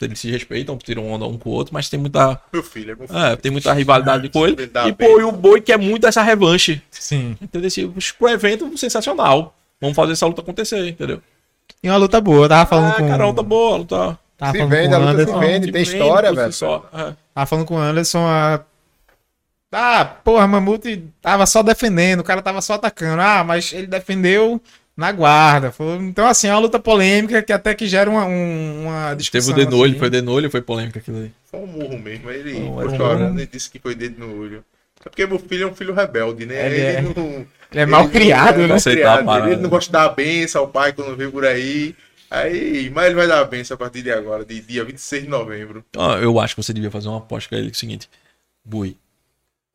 D: Eles se respeitam, tiram onda um com o outro, mas tem muita,
C: Meu filho, é meu filho.
D: é, tem muita rivalidade com ele. E
C: bem.
D: pô, e o Boi quer muito essa revanche.
B: Sim.
D: Entendeu? Esse, pro evento sensacional. Vamos fazer essa luta acontecer, entendeu?
B: E uma luta boa. Eu tava falando
D: Ah,
B: com.
D: cara, luta boa, a luta.
B: Tava
A: Se
B: falando
A: vende,
B: com
A: a
B: o
A: luta se
B: Anderson.
A: vende. tem história, velho.
D: só. É.
B: Tava falando com o Anderson. A... Ah, porra, Mamute tava só defendendo, o cara tava só atacando. Ah, mas ele defendeu na guarda. Então, assim, é uma luta polêmica que até que gera uma, um- uma
D: Teve
B: discussão.
D: o dedo no olho,
B: assim.
D: foi dedo no olho, foi polêmica aquilo aí.
C: Foi um murro mesmo. Ele
D: Não,
C: foi chorando e disse que foi dedo no olho. É porque meu filho é um filho rebelde, né?
B: Ele é-
C: não,
B: Ele é mal criado,
C: é
B: né?
C: mal
D: Aceitar
C: criado.
D: a parada.
C: Ele não gosta de dar a benção ao pai quando vê por aí. Aí, mas ele vai dar a benção a partir de agora, de dia 26 de novembro.
D: Ó, eu acho que você devia fazer uma aposta com ele que é o seguinte: Bui,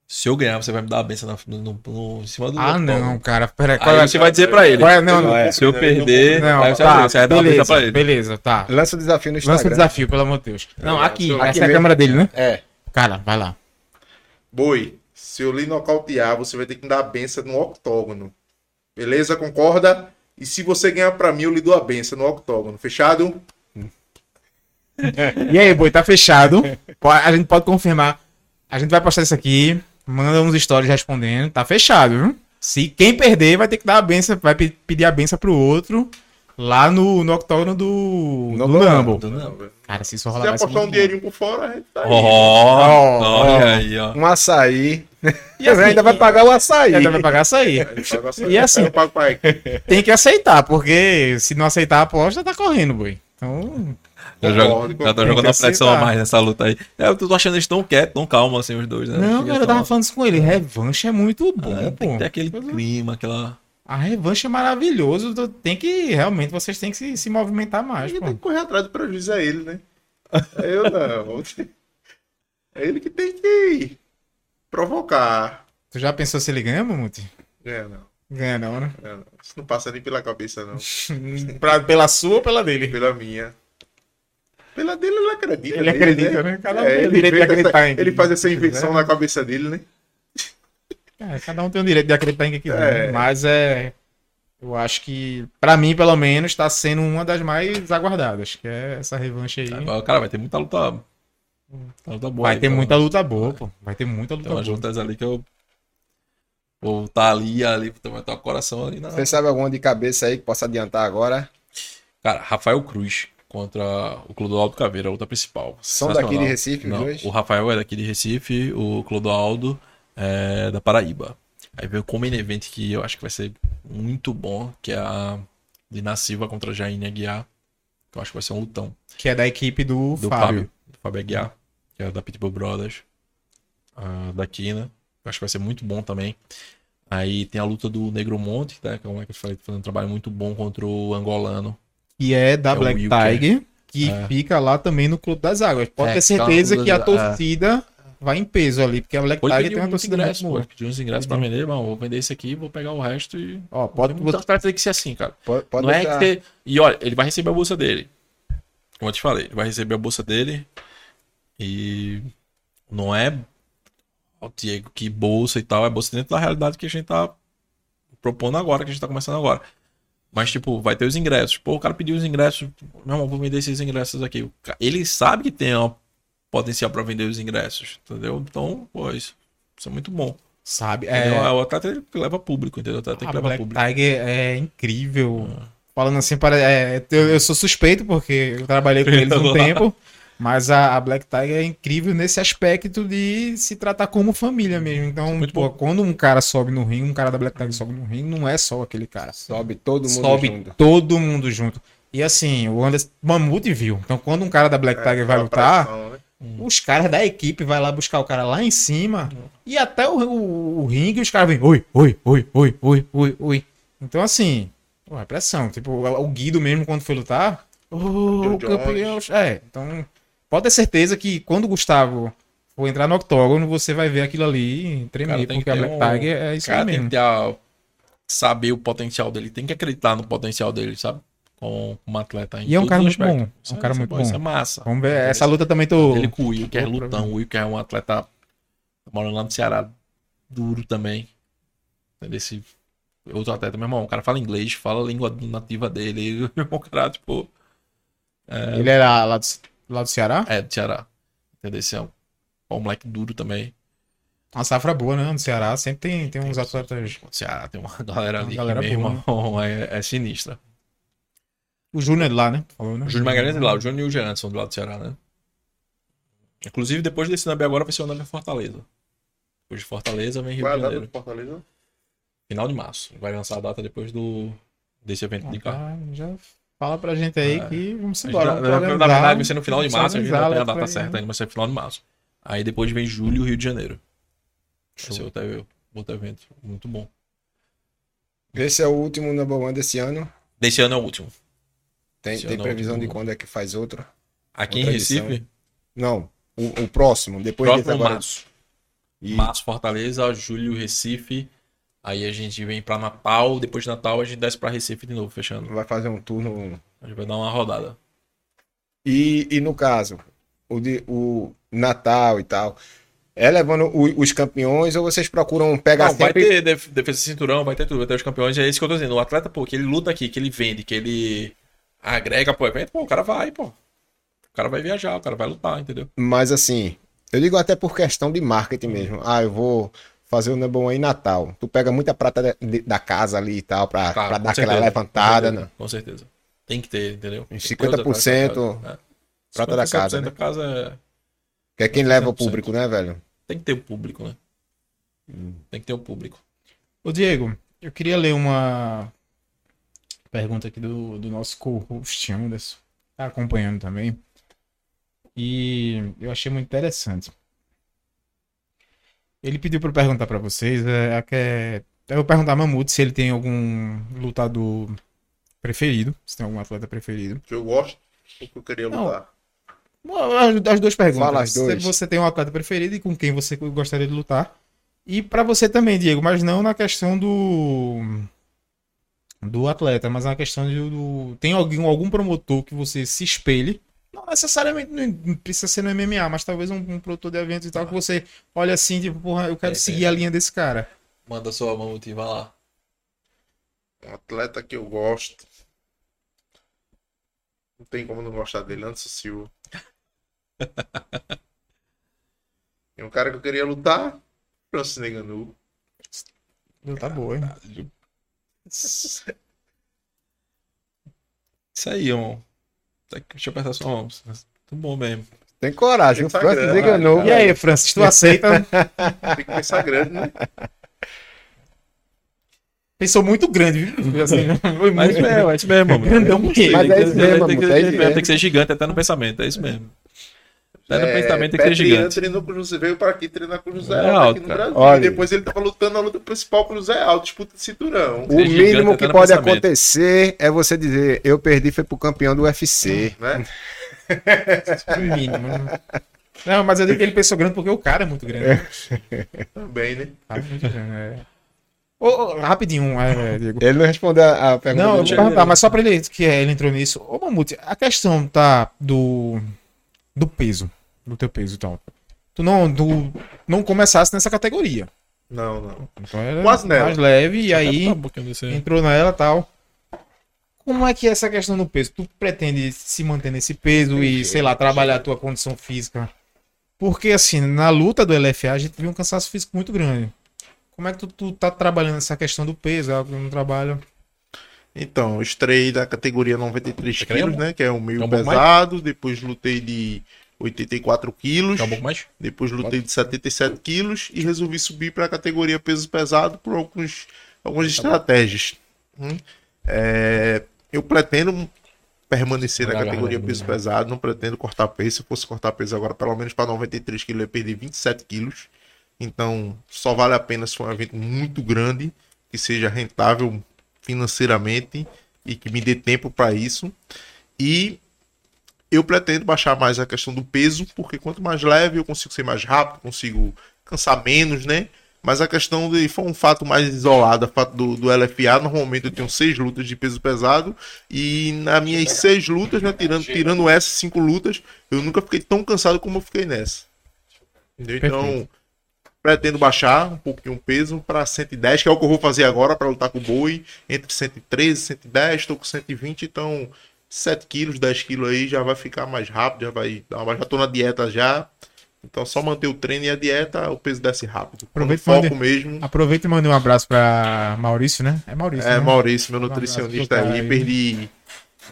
D: se eu ganhar, você vai me dar a benção na- no, no- no- em cima do
B: Ah, não, cara. Pera,
D: Aí
B: qual é?
D: você vai dizer pra ele.
B: Qual é? Não, não.
A: é.
D: Se eu perder,
B: Não,
D: aí você
B: tá,
D: vai, você vai dar a benção
B: beleza,
D: pra ele.
B: beleza, tá.
A: Lança o desafio no Instagram.
B: Lança o desafio, pelo amor de Deus. Não,
C: É,
B: aqui,
C: aqui
B: essa é a câmera dele, né?
A: É.
B: Cara, vai lá.
C: Boi, se eu lhe nocautear, você vai ter que me dar a benção no octógono. Beleza? Concorda? E se você ganhar pra mim, eu lhe dou a benção no octógono. Fechado?
B: E aí, boi, tá fechado. A gente pode confirmar. A gente vai postar isso aqui. Manda uns stories respondendo. Tá fechado, viu? Se quem perder vai ter que dar a benção, vai pe- pedir a benção pro outro lá no, no octógono do,
A: No
B: do Lambo.
D: Do Lambo.
B: Cara, se isso
C: Se
B: rolar vai ser
C: apostar um dinheirinho por fora, a gente tá aí.
D: Ó,
A: Ó,
D: olha aí, ó.
A: Um açaí.
B: E assim,
A: ainda vai pagar o açaí.
B: Ainda vai pagar isso aí.
C: A gente paga essa-
B: E assim-. Tem que aceitar, porque se não aceitar a aposta, tá correndo, boi. Então,
D: Já, joga, já tá jogando
B: Tem
D: a pressão a mais nessa luta aí. É, eu tô achando eles tão quietos, tão calmos assim, os dois, né?
B: não, cara, eu tava falando isso com ele. Revanche é muito bom,
D: É, tem
B: pô.
D: que ter aquele clima, aquela.
B: A revanche é maravilhoso. Tem que, realmente, vocês têm que se, se movimentar mais, pô.
C: tem que correr atrás do prejuízo é ele, né? É eu não. É ele que tem que provocar.
B: Tu já pensou se ele ganha, Mamute?
C: É, não.
B: Ganha não, né?
C: É, não. Isso não passa nem pela cabeça, não.
B: Pra- pela sua ou pela dele?
C: Pela minha. Pela dele, ele acredita.
B: Ele
C: nele,
B: acredita, né? Cada um
C: É,
B: tem o
C: ele,
B: direito de acreditar
C: essa-
B: em
C: ele faz essa
B: quiser.
C: invenção na cabeça dele, né?
B: É, cada um tem o direito de acreditar em quem quiser.
C: É.
B: Mas é. Eu acho que, pra mim, pelo menos, tá sendo uma das mais aguardadas. Que é essa revanche aí.
D: Agora, Cara, vai ter muita luta. Luta boa.
B: Vai
D: aí,
B: ter
D: então.
B: muita luta boa, pô. Vai ter muita luta
D: Tem umas
B: boa.
D: lutas ali que eu. Vou tá ali, ali, vai estar o coração ali na.
A: Você sabe alguma de cabeça aí que possa adiantar agora?
D: Cara, Rafael Cruz contra o Clodoaldo Caveira, a luta principal.
A: São daqui de Recife, os
D: Não,
A: dois?
D: o Rafael é daqui de Recife, o Clodoaldo é da Paraíba. Aí veio o Common Event que eu acho que vai ser muito bom, que é a Lina Silva contra a Jaine Aguiar. Que eu acho que vai ser um lutão.
B: Que é da equipe do,
D: Do
B: Fábio.
D: Fábio. Do Fábio Aguiar, que é da Pitbull Brothers. daqui, né? Eu acho que vai ser muito bom também. Aí tem a luta do Negro Monte, né? Que é um que eu falei, fazendo um trabalho muito bom contra o angolano.
B: Que é da
D: É
B: Black. Tiger. Que
D: É.
B: fica lá também no Clube das Águas. Pode
D: É,
B: ter certeza que a
D: é.
B: torcida vai em peso ali. Porque a Black
D: Pode
B: Tiger tem uma
D: uns
B: torcida muito
D: ingressos,
B: boa.
D: pode pedir uns ingressos pra vender, mas vou vender esse aqui, vou pegar o resto e.
B: Ó, pode,
D: atletas tem que ser assim, cara.
A: Pode, pode
D: não
A: deixar.
D: é que você... E olha, ele vai receber a bolsa dele. Como eu te falei, ele vai receber a bolsa dele. E não é o Diego que bolsa e tal, é bolsa dentro da realidade que a gente tá propondo agora, que a gente tá começando agora. Mas, tipo, vai ter os ingressos. Pô, o cara pediu os ingressos. Meu irmão, vou vender esses ingressos aqui. Ele sabe que tem ó, potencial pra vender os ingressos, entendeu? Então, pô, isso, isso é muito bom.
B: Sabe?
D: É...
B: É,
D: O atleta que leva público, entendeu? O atleta tem que levar
B: Black
D: público.
B: Tiger é incrível. Falando assim, para, é, eu, eu sou suspeito porque eu trabalhei com eles um tempo. Mas a, a Black Tiger é incrível nesse aspecto de se tratar como família mesmo. Então,
D: Muito
B: pô,
D: bom.
B: quando um cara sobe no ringue, um cara da Black Tiger sobe no ringue, não é só aquele cara.
A: Sobe todo mundo
B: sobe
A: junto.
B: todo mundo junto. E assim, o Anderson Mamute viu. Então, quando um cara da Black Tiger vai
C: Aquela
B: lutar,
C: pressão, né?
B: os caras da equipe vai lá buscar o cara lá em cima e até o, o, o ringue os caras vêm oi, oi, oi, oi, oi, oi, oi. Então assim, pô, é pressão. Tipo, o, o Guido mesmo quando foi lutar, ô,
C: John
B: campeão. É, então pode ter certeza que quando o Gustavo for entrar no octógono, você vai ver aquilo ali tremer, porque
D: que
B: a Black
D: um-
B: Tiger é isso
D: cara
B: aí
D: tem
B: mesmo.
D: que ter a- saber o potencial dele, tem que acreditar no potencial dele, sabe? Como, como atleta.
B: E é um cara muito
D: aspectos.
B: bom, é um
D: Isso
B: cara
D: isso
B: muito
D: bom. Isso é massa.
B: Vamos ver, essa luta também tô...
D: Ele com o Will, que é lutão. O Will, que é um atleta morando lá no Ceará, duro também. Esse outro atleta, meu irmão, o cara fala inglês, fala a língua nativa dele. O cara, tipo,
B: Ele era lá do, lá do Ceará?
D: é do Ceará. Entendeu? Esse é um, é um moleque duro também.
B: Uma safra boa, né? No Ceará sempre tem, tem uns atletas...
D: O Ceará tem uma galera
B: Uma
D: ali
B: galera
D: que, meu
B: boa, né?
D: irmão, é, é sinistra.
B: O Júnior é de lá, né? Falou, né?
D: O Júnior Magalhães é lá, o Júnior e o Jean são do lado do Ceará, né? Inclusive, depois desse Nabi agora vai ser o Nabi Fortaleza. Depois de Fortaleza vem Rio
C: Qual é a
D: de
C: data do Fortaleza?
D: Final de março. Vai lançar a data depois do desse evento de
B: Ah,
D: carro.
B: tá, já fala pra gente aí
D: É.
B: que vamos embora. vamos
D: na, verdade, vai ser no final de março, a gente não tem a data certa ainda, mas vai ser final de março. Aí depois vem julho Rio de Janeiro.
B: Show.
D: ser outro, outro evento. Muito bom.
A: Esse é o último number one desse ano.
D: Desse ano é o último.
A: Tem,
D: Esse
A: tem
D: é
A: previsão de
D: último.
A: quando é que faz outro?
D: Aqui
A: Outra
D: em Recife,
A: edição. Não, o, o próximo, depois
D: próximo
A: agora.
D: março.
A: E
D: Março, Fortaleza, julho, Recife. Aí a gente vem pra Natal, depois de Natal a gente desce pra Recife de novo, fechando.
A: vai fazer um turno.
D: A gente vai dar uma rodada.
A: E, e no caso, o, de, o Natal e tal, é levando o- os campeões ou vocês procuram pegar
D: Não, vai
A: sempre...
D: ter def- defesa de cinturão, vai ter tudo, vai ter os campeões. É isso que eu tô dizendo. O atleta, pô, que ele luta aqui, que ele vende, que ele agrega pro evento, pô, o cara vai, pô. O cara vai viajar, o cara vai lutar, entendeu?
A: Mas assim, eu digo até por questão de marketing mesmo. Ah, eu vou fazer o number one em Natal, tu pega muita prata de- da casa ali e tal, pra, pra dar aquela
D: certeza,
A: levantada,
D: com
A: né?
D: certeza, Com certeza. Tem que ter, entendeu?
A: Em
D: Tem que
A: 50%
D: ter outra casa, é.
A: prata da casa,
D: 50%
A: né?
D: da casa é...
A: Que é quem leva o
D: 100%.
A: público, né, velho?
D: Tem que ter o público, né?
A: Hum.
D: Tem que ter o público.
B: Ô, Diego, eu queria ler uma pergunta aqui do, do nosso co-host Anderson. Tá acompanhando também. E eu achei muito interessante. Ele pediu para eu perguntar para vocês. É, a que é- eu vou perguntar a Mamute se ele tem algum lutador preferido. Se tem algum atleta preferido.
C: Que eu gosto, o que eu queria
B: Não.
C: lutar.
B: As, as duas perguntas.
A: Fala as duas.
B: Se você tem um atleta preferido e com quem você gostaria de lutar. E pra você também, Diego, mas não na questão do do atleta, mas na questão de, do tem algum algum promotor que você se espelhe. Não necessariamente não precisa ser no MMA, mas talvez um, um produtor de eventos e tal que você olha assim, tipo, porra, eu quero
D: É,
B: seguir
D: é.
B: a linha desse cara.
D: Manda sua mão e vai lá.
C: Um atleta que eu gosto. Não tem como não gostar dele, Anderson Silva. E um cara que eu queria lutar, Francis Ngannou.
B: Tá boa, hein?
D: Isso aí, irmão. Deixa eu apertar sua mão. Muito bom mesmo.
A: Tem coragem, o
C: Tem
A: Francis
C: Instagram,
A: enganou.
B: E aí, Francis, tu aceita?
C: Tem que pensar grande, né?
B: Pensou muito grande, viu? Assim, foi
D: Mas
B: muito-
D: é, é isso mesmo, mano.
B: Grandão mesmo.
A: Mas é isso mesmo,
D: tem, que,
A: mano, é mesmo.
D: tem que ser gigante até no pensamento, é isso mesmo. Até no
C: É,
D: pensamento que ser
C: Petrian
D: gigante.
C: treinou com o José, veio para aqui treinar com o José
D: É
C: Aldo
D: alto,
C: aqui no
D: cara.
C: Brasil.
A: Olha.
C: E depois ele tava lutando a luta principal com o José Aldo, disputa de cinturão.
A: O
D: gigante
A: mínimo que pode
D: pensamento.
A: acontecer é você dizer, eu perdi foi pro campeão do UFC.
C: Né?
B: No mínimo. Não, mas eu digo que ele pensou grande porque o cara é muito grande.
C: Também, né?
B: O é muito grande, é. Ô, ô, rapidinho, é, Diego.
A: Ele não respondeu a pergunta
B: Não, eu vou perguntar, mas só pra ele que é, ele entrou nisso. Ô, Mamute, a questão tá do do peso, do teu peso e tal. Tu não, tu não começasse nessa categoria.
C: Não, não.
B: Então era
C: Quase nela.
B: mais leve e aí
D: Tá
B: entrou nela e tal. Como é que é essa questão do peso? Tu pretende se manter nesse peso e, sei lá, trabalhar a tua condição física? Porque, assim, na luta do LFA a gente viu um cansaço físico muito grande. Como é que tu, tu tá trabalhando essa questão do peso? É algo que eu não trabalho.
C: Então, eu estrei da categoria 93
D: Você quer
C: quilos, né? Que é o meio
D: um pouco mais?
C: pesado. Depois lutei de 84 quilos.
D: Um pouco mais?
C: Depois lutei de 77 quilos e resolvi subir para a categoria peso pesado por alguns, algumas estratégias. Hum. É, eu pretendo permanecer na categoria peso pesado, não pretendo cortar peso. Se eu fosse cortar peso agora, pelo menos para 93 quilos, eu ia perder 27 quilos. Então, só vale a pena se for um evento muito grande, que seja rentável financeiramente e que me dê tempo para isso. E eu pretendo baixar mais a questão do peso, porque quanto mais leve eu consigo ser mais rápido, consigo cansar menos, né? Mas a questão de foi um fato mais isolado, o fato do, do LFA, normalmente eu tenho seis lutas de peso pesado e nas minhas seis lutas, né, tirando, tirando essas cinco lutas, eu nunca fiquei tão cansado como eu fiquei nessa. Entendeu? Então,
B: Perfeito.
C: Pretendo baixar um pouquinho o peso para 110, que é o que eu vou fazer agora para lutar com o boi, entre 113 e 110, estou com 120, então 7 quilos, 10 quilos aí já vai ficar mais rápido, já vai dar uma, já tô na dieta já. Então só manter o treino e a dieta, o peso desce rápido.
B: Aproveita e
C: foco
B: mande-
C: mesmo.
B: Aproveita e manda um abraço pra Maurício, né? É Maurício.
C: É,
B: né?
C: Maurício, meu
B: Um
C: nutricionista aí,
B: aí.
C: perdi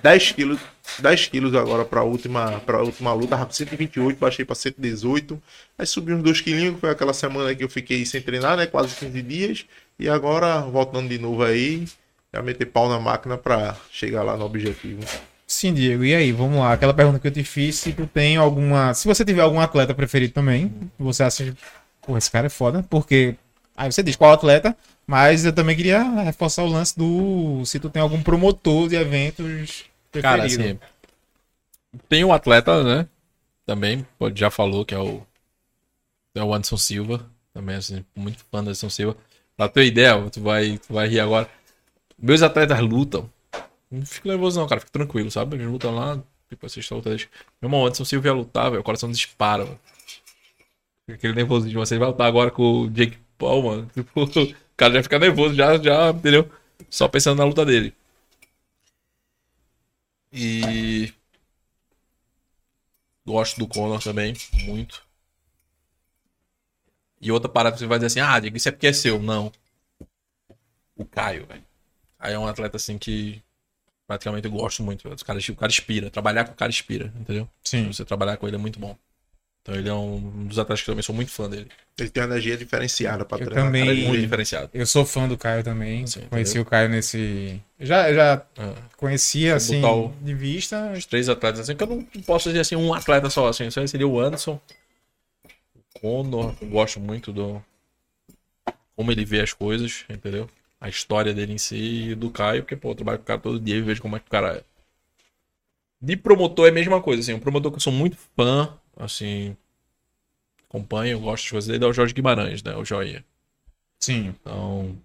C: 10 quilos, 10 quilos agora pra última, pra última luta, tava com 128, baixei pra 118, aí subi uns 2 quilinhos, foi aquela semana que eu fiquei sem treinar, né, quase 15 dias, e agora voltando de novo aí, já meter pau na máquina pra chegar lá no objetivo.
B: Sim, Diego. E aí, vamos lá. Aquela pergunta que eu te fiz, se tu tem alguma. Se você tiver algum atleta preferido também, você acha. Pô, esse cara é foda, porque. Aí você diz qual atleta, mas eu também queria reforçar o lance do. Se tu tem algum promotor de eventos
D: Cara,
B: preferido.
D: assim, tem um atleta, né? Também, já falou que é o, é o Anderson Silva. Também, assim, muito fã do Anderson Silva. Pra ter ideia, tu vai, tu vai rir agora. Meus atletas lutam. Não fico nervoso, não, cara. Fica tranquilo, sabe? Eles lutam lá, tipo, assiste a luta deles. Meu irmão, Anderson Silva ia lutar, velho. O coração dispara, mano. Aquele nervosismo. Você vai lutar agora com o Jake Paul, mano. Tipo, o cara já fica nervoso, já, já, entendeu? Só pensando na luta dele. E. Gosto do Conor também, muito. E outra parada que você vai dizer assim, ah, Diego, isso é porque é seu. Não. O Caio, velho. Aí é um atleta assim que praticamente eu gosto muito. O cara, o cara inspira. Trabalhar com o cara inspira, entendeu?
B: Sim.
D: Você trabalhar com ele é muito bom. Então ele é um dos atletas que eu também sou muito fã dele.
C: Ele tem uma energia diferenciada pra
B: Eu
C: treinar.
B: também-
C: cara,
D: é muito diferenciado.
B: Eu sou fã do Caio também.
D: Sim,
B: Conheci
D: entendeu?
B: o Caio nesse. Já, já
D: É.
B: conhecia, assim,
D: o-
B: de vista.
D: Os três atletas, assim, que eu não posso dizer assim, um atleta só, assim, só seria o Anderson, o Conor, eu gosto muito do como ele vê as coisas, entendeu? A história dele em si e do Caio, porque, pô, eu trabalho com o cara todo dia e vejo como é que o cara é. De promotor é a mesma coisa, assim, um promotor que eu sou muito fã, assim, acompanho, eu gosto coisas dele, é o Jorge Guimarães, né, o Joinha.
B: Sim.
D: Então,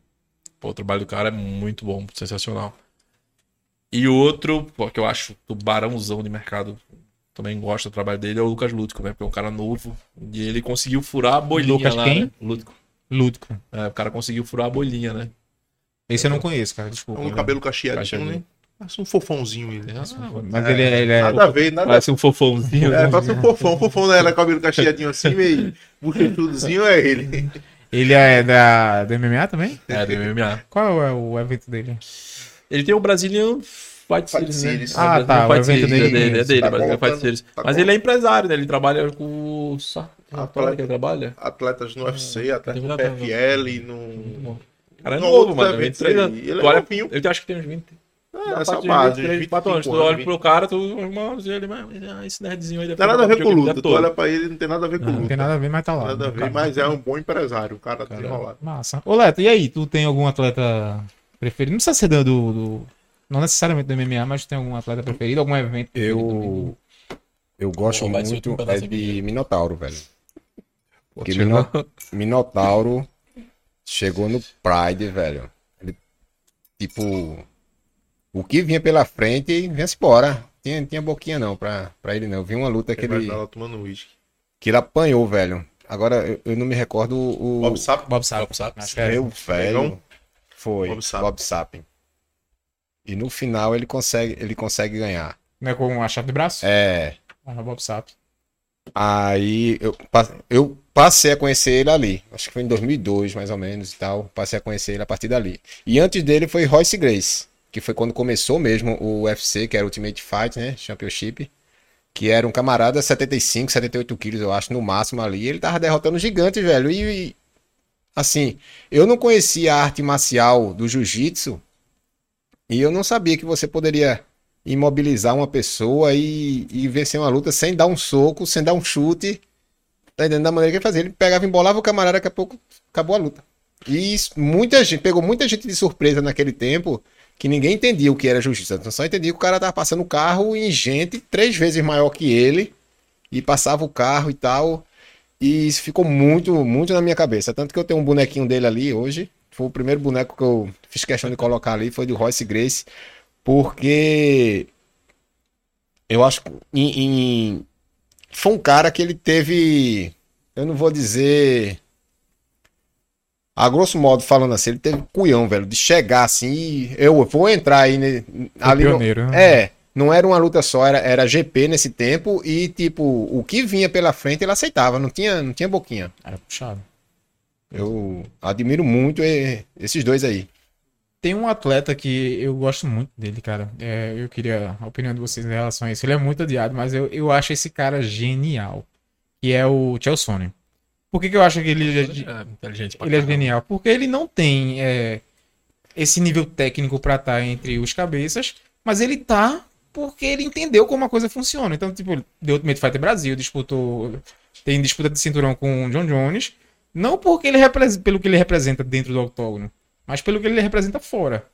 D: pô, o trabalho do cara é muito bom, sensacional. E outro, pô, que eu acho tubarãozão de mercado, também gosto do trabalho dele, é o Lucas Lúdico, né? Porque é um cara novo. E ele conseguiu furar a bolinha
B: Lucas
D: lá,
B: quem?
D: né? Lúdico.
B: Lúdico.
D: É, o cara conseguiu furar a bolinha, né?
B: Esse eu não conheço, cara. Desculpa.
C: Um cabelo cacheadinho,
D: Cacheadinho.
C: né? Parece um fofãozinho ele.
B: Mas ele é. Ele é...
C: Nada a ver, nada a ver.
D: Parece um fofãozinho.
C: É, parece um fofão. O fofão dela, cabelo cacheadinho assim, meio bochechudozinho, é ele.
B: Ele é da, do MMA também?
D: É, do MMA.
B: Qual é o evento dele?
D: Ele tem o Brazilian Fight Series, né? É,
B: Ah,
D: Brazilian
B: tá, o evento
D: Series,
B: dele
D: é dele, é dele,
C: tá
D: Brazilian Fight Series.
C: tá
D: Mas ele é empresário, né? Ele trabalha com o... Sa-
C: Ah,
D: Atleta que ele trabalha?
C: Atletas no UFC, atletas no PFL, no.
D: cara é novo, mano.
C: eventos
D: 23
C: aí.
D: anos.
C: Ele é.
D: Eu acho que tem uns 20.
C: É, essa base,
D: 23,
C: 24
D: anos. Tu olha
C: 20.
D: pro cara, tu, irmão, ele, mas ah, esse nerdzinho aí deve
C: Não tem nada a ver com
D: jogar
C: luta.
D: o
C: Tu olha pra ele, não tem nada a ver com
B: Não
C: luta.
B: tem nada a ver, mas tá lá.
C: Nada a ver,
B: Cara,
C: mas é um bom empresário, o cara
D: Cara,
C: desenrolado.
B: Massa. Ô, Leto, e aí? Tu tem algum atleta preferido? Não precisa ser do. do- não necessariamente do MMA, mas tu tem algum atleta preferido? Algum evento?
A: Eu. Eu gosto
D: ser
A: muito
D: outro
A: é de? Minotauro, velho. Porque Mino- Minotauro chegou no Pride, velho. Ele, tipo, o que vinha pela frente, vinha-se embora. Tinha, tinha boquinha não pra, pra ele não. Vi uma luta que
C: Ele lá tomando uísque.
A: que ele apanhou, velho. Agora, eu, eu não me recordo o...
C: Bob Sapp,
B: Bob Sapp.
D: Bob Sapp.
B: É.
A: Meu velho.
C: Negão?
A: Foi.
C: Bob Sapp.
A: Bob Sapp. E no final ele consegue, ele consegue ganhar.
B: Não é com a chave de braço?
A: É...
B: Ah, Bob Sapp.
A: Aí eu, eu passei a conhecer ele ali. Acho que foi em 2002, mais ou menos, e tal. Passei a conhecer ele a partir dali. E antes dele foi Royce Grace, que foi quando começou mesmo o UFC, que era Ultimate Fight, né? Championship. Que era um camarada 75, 78 quilos, eu acho, no máximo ali. Ele tava derrotando gigante, velho. E, e, assim, eu não conhecia a arte marcial do jiu-jitsu. E eu não sabia que você poderia imobilizar uma pessoa e, e vencer uma luta sem dar um soco, sem dar um chute. Tá entendendo? Da maneira que ele fazia. Ele pegava, embolava o camarada, daqui a pouco acabou a luta. E isso, muita gente, pegou muita gente de surpresa naquele tempo que ninguém entendia o que era jiu-jitsu. Então, Só entendia que o cara tava passando o carro em gente três vezes maior que ele e passava o carro e tal. E isso ficou muito, muito na minha cabeça. Tanto que eu tenho um bonequinho dele ali hoje. Foi o primeiro boneco que eu fiz questão de colocar ali, foi do Royce Grace. Porque eu acho que em, em- foi um cara que ele teve, eu não vou dizer, a grosso modo falando assim, ele teve cuião, velho, de chegar assim, e eu vou entrar aí ne- ali no-
B: pioneiro, né?
A: é, não era uma luta só, era, era GP nesse tempo e tipo, o que vinha pela frente ele aceitava, não tinha, não tinha boquinha.
B: Era puxado.
A: Eu admiro muito esses dois aí.
B: Tem um atleta que eu gosto muito dele, cara. É, eu queria a opinião de vocês em relação a isso. Ele é muito odiado, mas eu, eu acho esse cara genial. Que é o Chelsea. Por que, que eu acho que ele,
D: É, inteligente pra
B: ele é genial? Porque ele não tem é, esse nível técnico pra estar entre os cabeças, mas ele tá porque ele entendeu como a coisa funciona. Então, tipo, deu Ultimate Fighter Brasil, disputou. Tem disputa de cinturão com o John Jones. Não porque ele pelo que ele representa dentro do octógono, mas pelo que ele representa fora.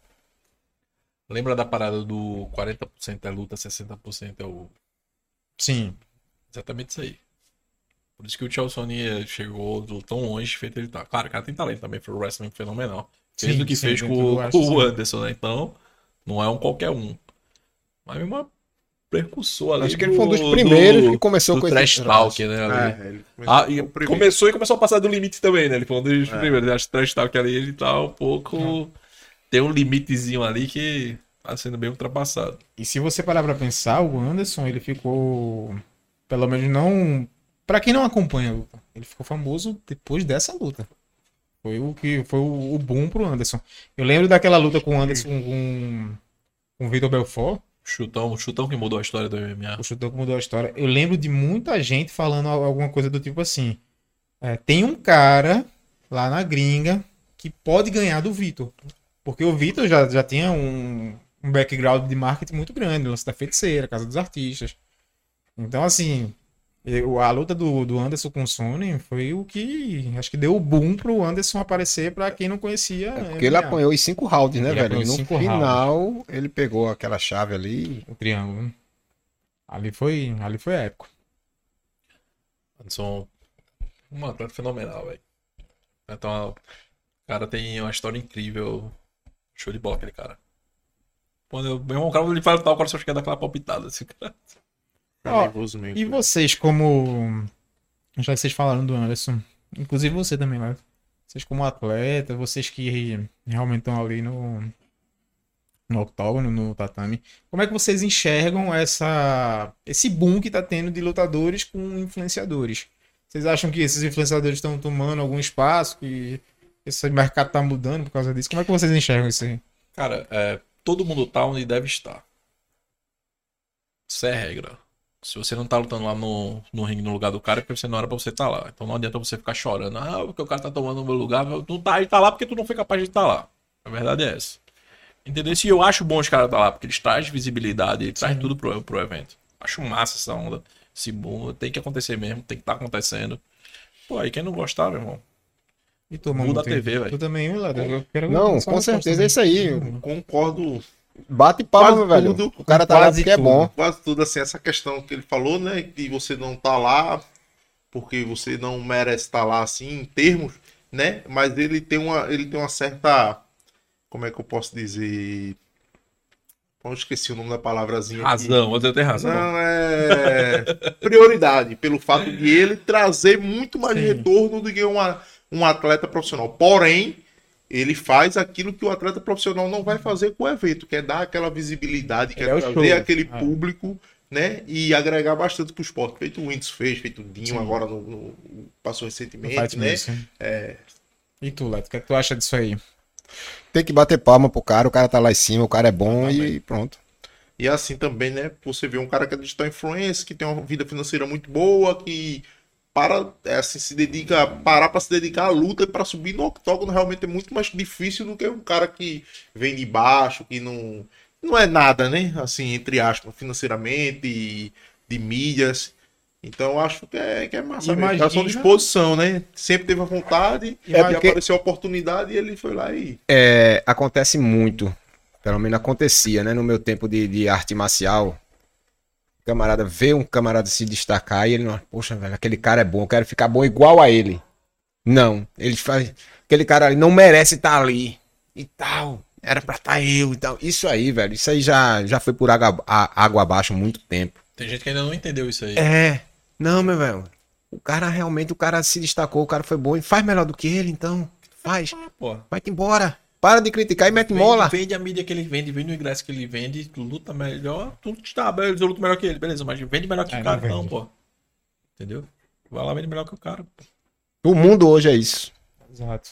D: Lembra da parada do 40% é luta, 60% é o.
B: Sim.
D: Exatamente isso aí. Por isso que o Chelsea chegou tão longe feito ele tá. Claro, o cara tem talento também, foi um wrestling fenomenal. Fez
B: Sim,
D: o que
B: sim,
D: fez com, com o. Anderson, né? Então, não é um qualquer um. Mas é uma precursor ali.
A: Acho que ele foi um dos
D: do-
A: primeiros
D: do-
A: que começou
D: do
A: com
D: trash talk, né? ali.
C: É, ele começou
D: Ah, e começou e começou a passar do limite também, né? Ele foi um dos
C: É.
D: primeiros. Acho que trash talk ali, ele tá um pouco. Tem um limitezinho ali que tá sendo bem ultrapassado.
B: E se você parar pra pensar, o Anderson, ele ficou, pelo menos não Pra quem não acompanha a luta, ele ficou famoso depois dessa luta. Foi o que foi o, o boom pro Anderson. Eu lembro daquela luta com o Anderson com, com o Vitor Belfort,
D: Chutão, chutão que mudou a história do MMA.
B: o chutão que mudou a história. Eu lembro de muita gente falando al- alguma coisa do tipo assim: é, tem um cara lá na gringa que pode ganhar do Vitor. Porque o Vitor já, já tinha um, um background de marketing muito grande, lance da feiticeira, Casa dos Artistas. Então, assim, eu- a luta do, do Anderson com o Sony foi o que acho que deu o boom pro Anderson aparecer pra quem não conhecia.
A: É porque ele apanhou em cinco rounds, né,
B: Ele
A: velho?
B: em
A: No
B: cinco
A: final, ele pegou aquela chave ali.
B: o triângulo. né? Ali foi, ali foi épico.
D: Anderson, um atleta fenomenal, velho. Então, o cara tem uma história incrível. Show de bola aquele cara. Quando eu, meu irmão, o cara ele fala tal, o cara só quer dar aquela palpitada. Esse cara.
C: Tá nervoso mesmo.
B: E vocês, como. Já que vocês falaram do Anderson, inclusive você também, né? Vocês, como atleta, vocês que realmente estão ali no. No octógono, no tatame. Como é que vocês enxergam essa, esse boom que tá tendo de lutadores com influenciadores? Vocês acham que esses influenciadores estão tomando algum espaço? Que esse mercado tá mudando por causa disso? Como é que vocês enxergam isso aí?
D: Cara, é, todo mundo tá onde deve estar. Isso é regra. Se você não tá lutando lá no, no ringue no lugar do cara, é porque você não era pra você estar lá. Então não adianta você ficar chorando. Ah, porque o cara tá tomando o meu lugar. Tu tá, ele tá lá porque tu não foi capaz de estar lá. A verdade é essa. Entendeu? Se eu acho bom os caras estar lá, porque eles trazem visibilidade, eles trazem tudo pro, pro evento. Acho massa essa onda. Esse boom. Tem que acontecer mesmo, tem que estar acontecendo. Pô, aí quem não gostar, meu irmão.
B: E tu,
D: Muda a? TV, velho.
B: Tu também, Lado? Eu quero
A: Não, com certeza é isso aí.
B: também.
C: Concordo
A: Bate palma, velho.
C: tudo,
A: o cara tá lá
B: quase
A: porque é
B: tudo.
A: bom.
C: quase tudo assim, essa questão que ele falou, né? De você não tá lá porque você não merece estar lá assim, em termos, né? Mas ele tem uma, ele tem uma certa. Como é que eu posso dizer? Eu esqueci o nome da palavrazinha.
D: Razão, você tem razão.
C: Não, é prioridade, pelo fato de ele trazer muito mais
B: Sim.
C: retorno do que uma, um atleta profissional. Porém, ele faz aquilo que o atleta profissional não vai fazer com o evento, que é dar aquela visibilidade, que
B: Ele
C: é
B: é o
C: trazer
B: show.
C: aquele
B: É.
C: público, né? E agregar bastante pro esporte. Feito o Whindersson fez, feito o Dinho
B: Sim.
C: agora no, no- passou recentemente, né? É,
B: E tu, Leto, o que, é que tu acha disso aí?
A: Tem que bater palma pro cara, o cara tá lá em cima, o cara é bom e pronto.
C: E assim também, né? Você vê um cara que é digital influencer, que tem uma vida financeira muito boa, que para, é, assim, se dedica, parar para se dedicar à luta e para subir no octógono realmente é muito mais difícil do que um cara que vem de baixo, que não, não é nada, né? Assim, entre aspas, financeiramente, e de mídias. Então eu acho que é, que é massa. mesmo.
B: Imagina-
C: sua disposição, né? Sempre teve a vontade,
B: É
C: e
A: porque-
C: apareceu a oportunidade e ele foi lá e.
A: É, acontece muito, pelo menos acontecia, né? No meu tempo de, de arte marcial, camarada vê um camarada se destacar e ele não, poxa, velho, aquele cara é bom, eu quero ficar bom igual a ele. Não, ele faz, aquele cara ali não merece estar ali e tal. Era pra estar eu e tal. Isso aí, velho, isso aí já, já foi por água, a- água abaixo há muito tempo.
D: Tem gente que ainda não entendeu isso aí.
A: É, não, meu velho. O cara realmente, o cara se destacou, o cara foi bom e faz melhor do que ele, então. Faz,
D: Ah, pô.
A: vai-te embora. Para de criticar e mete
D: Vende,
A: mola.
D: vende a mídia que ele vende, vende o ingresso que ele vende, tu luta melhor, tu tá, beleza, eu luto melhor que ele, beleza, mas vende melhor que
B: É,
D: o cara,
B: não
D: não, pô. Entendeu? Vai lá, vende melhor que o cara. pô.
A: O mundo hoje é isso.
B: Exato.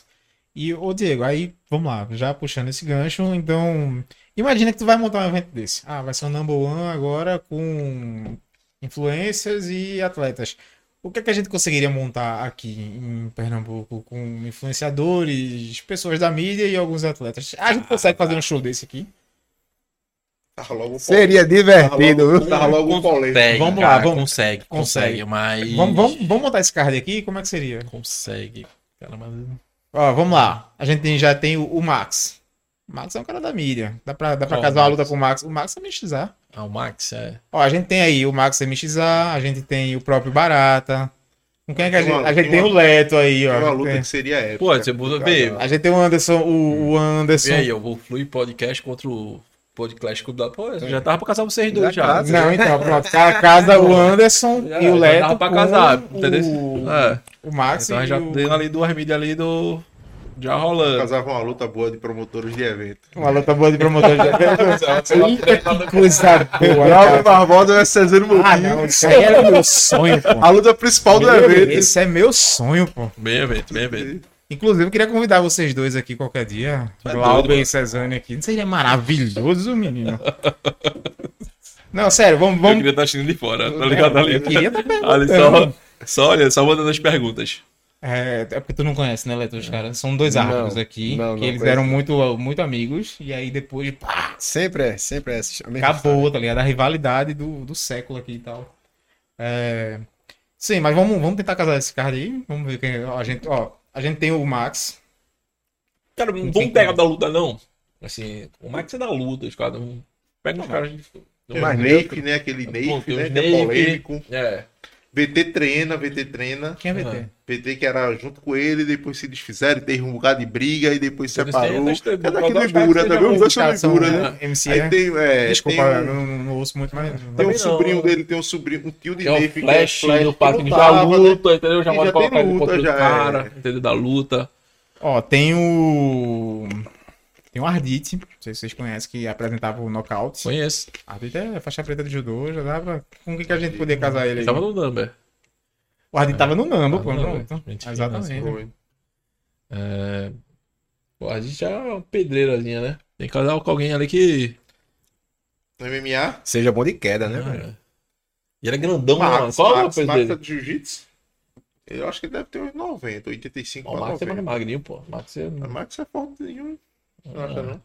B: E, ô Diego, aí, vamos lá, já puxando esse gancho, então, imagina que tu vai montar um evento desse. Ah, vai ser um number one agora com influencers e atletas. O que é que a gente conseguiria montar aqui em Pernambuco com influenciadores, pessoas da mídia e alguns atletas? A gente consegue fazer um show desse aqui?
A: Seria divertido. viu?
C: tava logo o polêmico.
D: Consegue,
B: Vamos
D: cara,
B: lá, vamos-
D: Consegue,
B: consegue.
D: consegue, mas...
B: Vamos, vamos, vamos montar esse card aqui? Como é que seria?
D: Consegue. Cara, mas...
B: Ó, vamos lá. A gente já tem o, o Max. O Max é um cara da mídia. Dá pra, dá pra casar uma
D: Max?
B: luta com o Max. O Max é MXA.
D: Ah, o Max, é...
B: Ó, a gente tem aí o Max MXA, a gente tem o próprio Barata. Com quem é que a
C: Tem
B: gente.
C: uma-
B: A gente
C: tem
B: tem
C: uma-
B: o Leto aí, ó.
C: Uma
B: A gente
C: luta
B: tem-
C: que seria épica.
D: Pô, você muda- vê.
B: A gente tem o Anderson, o, o Anderson.
D: E aí, o Flui Podcast contra o Podcast Clube da... Pô, já tava pra casar vocês dois
A: Já
D: já.
A: casa.
B: Não, então, pronto. Ca- Casa o Anderson
D: Já,
B: e o
D: já
B: Leto.
D: dava pra
B: com
D: casar,
B: o,
D: entendeu? É.
B: o Max
D: Então
B: e
D: já
B: o...
D: deu ali duas mídias ali do... Já rola.
C: Casava uma luta boa de promotores de evento.
B: Uma luta boa de promotor de Eita, que coisa boa.
C: Bravo Barbosa é César
B: Ah, não, isso aí era meu sonho, pô.
C: A luta principal do evento.
B: Esse é meu sonho, pô.
D: Bem evento, bem evento.
B: Inclusive, eu queria convidar vocês dois aqui qualquer dia.
D: Tá
B: Glauber
D: doido,
B: e Cezanne aqui. Não seria maravilhoso, menino? Não, sério, vamos.
D: Eu
B: vamos...
D: queria estar assistindo de fora, tá ligado ali?
B: Eu queria estar
D: Ali só, só olha, só mandando as perguntas.
B: É, é porque tu não conhece, né, Leto? Os caras são dois
A: Não,
B: árbitros aqui,
A: não,
B: que
A: não
B: eles
A: conheço.
B: eram muito, muito amigos, e aí depois, pá,
A: Sempre é, sempre é.
B: acabou, tá ligado? A rivalidade do, do século aqui e tal. É... Sim, mas vamos, vamos tentar casar esse card aí. Vamos ver quem. Ó, a, gente, ó, a gente tem o Max.
D: Cara, não vamos pegar da luta, não. Assim, o Max é da luta, os caras. Pega os caras.
A: Neutro.
C: Neif, né? Aquele Neif,
D: tem
C: né? é polêmico.
D: É.
C: VT treina, VT treina.
B: Quem é VT?
C: VT que era junto com ele, depois se desfizeram, teve um bocado de briga e depois
D: Eles
C: separou.
D: têm até
C: É daquele
D: que
C: também são
B: Os caras são,
C: Ligura, né?
B: MC,
C: Aí
B: né?
C: tem, é,
B: Desculpa,
C: tem
B: eu
C: um,
B: não, não ouço muito, mas.
C: tem um
D: Também não.
C: sobrinho dele, tem um sobrinho, um tio de
D: Que é Flash
C: que é
D: do
C: o
D: Parque já
C: né?
D: luta, entendeu? Já
C: E
D: pode colocar ele
C: luta,
D: contra o
C: já,
D: cara,
C: é.
D: entendeu? Da luta.
B: Ó, tem o. Tem o Ardite, não sei se vocês conhecem, que apresentava o Knockout.
D: Conheço.
B: Ardite é faixa preta de judô, já dava. Com o que, que a gente podia casar ele
D: Ele
B: aí?
D: tava no number.
B: O Ardite tava no Nambo,
D: Tava
B: pô,
D: no
B: pronto.
D: Gente
B: Exatamente.
C: Foi.
D: É... Pô, a gente é uma pedreirazinha, né? Tem que casar com alguém ali que.
C: No MMA,
A: Seja bom de queda, né, velho?
D: Ah, E era grandão, mano.
C: Max,
D: Qual é o
C: Max,
D: peso
C: Max é
D: dele?
C: de Jiu-Jitsu. Eu acho que ele deve ter uns 90, 85
D: Ó, O Max é mais
C: 90.
D: magrinho, pô. O Max é.
C: Mas Max é fortezinho, não acha não?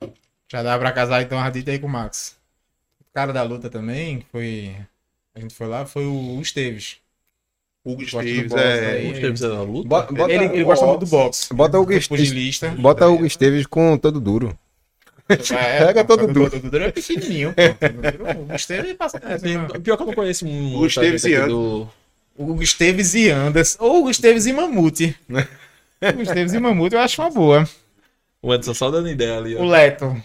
B: Já dá pra casar então o Ardite aí com o Max. O cara da luta também, que foi. A gente foi lá, foi o Esteves.
C: Hugo Esteves é...
B: aí.
D: O Esteves é da luta?
A: Bota, bota,
B: Ele, ele gosta muito do boxe.
A: bota o Hugo
B: Foi
A: Esteves, bota o Hugo Esteves com todo duro.
B: É,
A: Pega todo duro.
B: Dudu- O Dudu é pequenininho, pô. O Esteves passa
D: É,
B: né?
D: Pior que eu não conheço muito.
C: O Esteves e Anderson.
D: do.
B: O Hugo Esteves e Anderson. Ou o Hugo Esteves e Mamute. O Hugo Esteves e Mamute eu acho uma boa.
D: O Anderson só dando ideia ali,
B: O
D: ó.
B: Leto.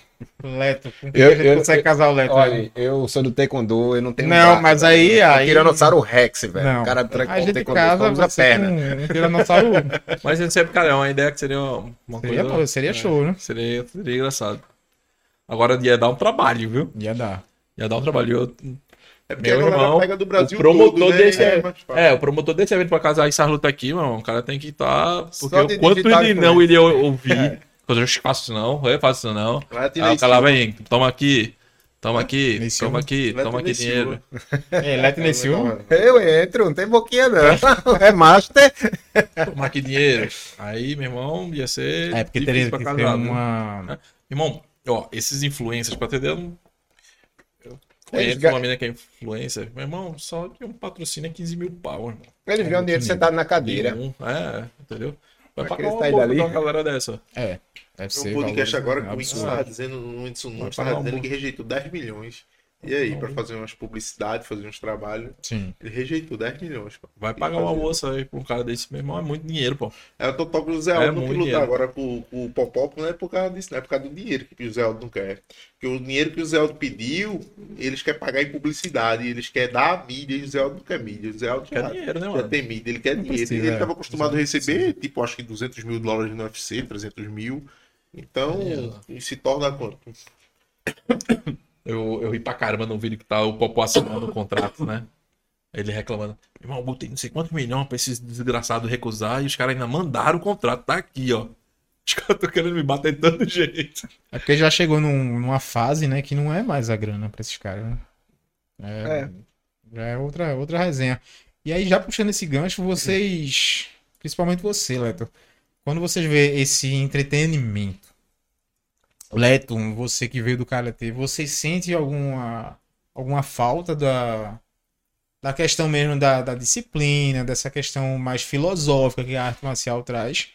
B: O Leto. Com quem
A: Eu-
B: a gente
A: eu-
B: consegue
A: eu-
B: casar o Leto?
A: Olha, eu sou do Taekwondo, eu não tenho
B: Não, mas aí-
A: É um
B: aí-
A: Tiranossauro Rex, velho.
B: Não.
A: O cara
B: a
A: tranca
B: gente
A: Taekwondo
B: casa
A: usa
B: você
A: perna.
B: com tiranossauro.
D: Mas a gente sempre, cara, é uma ideia que seria uma
B: Seria,
D: coisa.
B: pô, seria show, né?
D: Seria, seria engraçado. Agora ia dar um trabalho, viu?
B: Ia dar.
D: Ia dar um trabalho. Eu-
C: É porque
D: Meu
C: a
D: irmão,
C: pega do Brasil
D: o promotor
C: todo, né?
D: desse
C: É
D: é, é, o promotor desse evento pra casar essas lutas aqui, mano, o cara tem que estar. porque
A: Só de
D: o quanto ele não iria ouvir. Quando eu faço isso não, eu faço isso não.
C: Latina
D: Aí o cara
C: Silva.
D: vem, toma aqui, toma aqui,
B: Nesse
D: toma aqui, toma aqui dinheiro.
B: É, Leto nesse um.
A: Eu entro, não tem boquinha não. É master.
D: Toma aqui dinheiro. Aí, meu irmão, ia ser.
B: É, porque teria que
D: pra
B: ter
D: casar, viu?
B: uma.
D: Irmão, ó, esses influencers, pra entender, eu não. Eu
A: Eles
D: conheço
A: ga-
D: uma menina que é influencer. Meu irmão, só de um patrocínio é 15 mil pau, irmão.
A: Eles ganham dinheiro sentado na cadeira.
D: Um, é, entendeu? Vai
A: Vai
D: pagar uma
A: dali?
D: pra uma galera dessa.
B: É, deve ser.
C: No podcast agora que o Whindersson tava dizendo, o Whindersson Nunes
D: uma
C: dizendo que rejeitou 10 milhões. E aí, pra fazer umas publicidades, fazer uns trabalhos,
B: Sim.
C: ele rejeitou 10 milhões. Pô.
D: Vai pagar
C: que
D: uma moça aí pra um cara desse, meu irmão, é muito dinheiro, pô.
C: É o Totó que o Zé
D: É
C: Aldo não
D: muito
C: quer lutar
D: dinheiro.
C: agora com, com o Popop, não é por causa disso, não é por causa do dinheiro que o Zé Aldo não quer. Porque o dinheiro que o Zé Aldo pediu, eles querem pagar em publicidade, eles querem dar a mídia e o Zé Aldo não quer mídia. O Zé Aldo
D: Quer
C: já,
D: dinheiro, né,
C: já
D: mano?
C: tem mídia, ele quer
B: Não
C: dinheiro.
B: precisa,
C: ele
B: é.
C: estava acostumado a receber, tipo, acho que 200 mil dólares no UFC, 300 mil. Então,
D: É.
C: se torna quanto?
D: Eu, eu ri pra caramba no vídeo que tá o Popó assinando o contrato, né? Ele reclamando. Irmão, eu botei não sei quantos milhões pra esses desgraçados recusar e os caras ainda mandaram o contrato. Tá aqui, ó. Os caras estão querendo me bater de todo jeito.
B: É porque já chegou num- numa fase, né, que não é mais a grana pra esses caras, né? É, Já é outra, outra resenha. E aí, já puxando esse gancho, vocês, principalmente você, Leto, quando vocês vê esse entretenimento, Leto, você que veio do Karatê, você sente alguma, alguma falta da, da questão mesmo da, da disciplina, dessa questão mais filosófica que a arte marcial traz?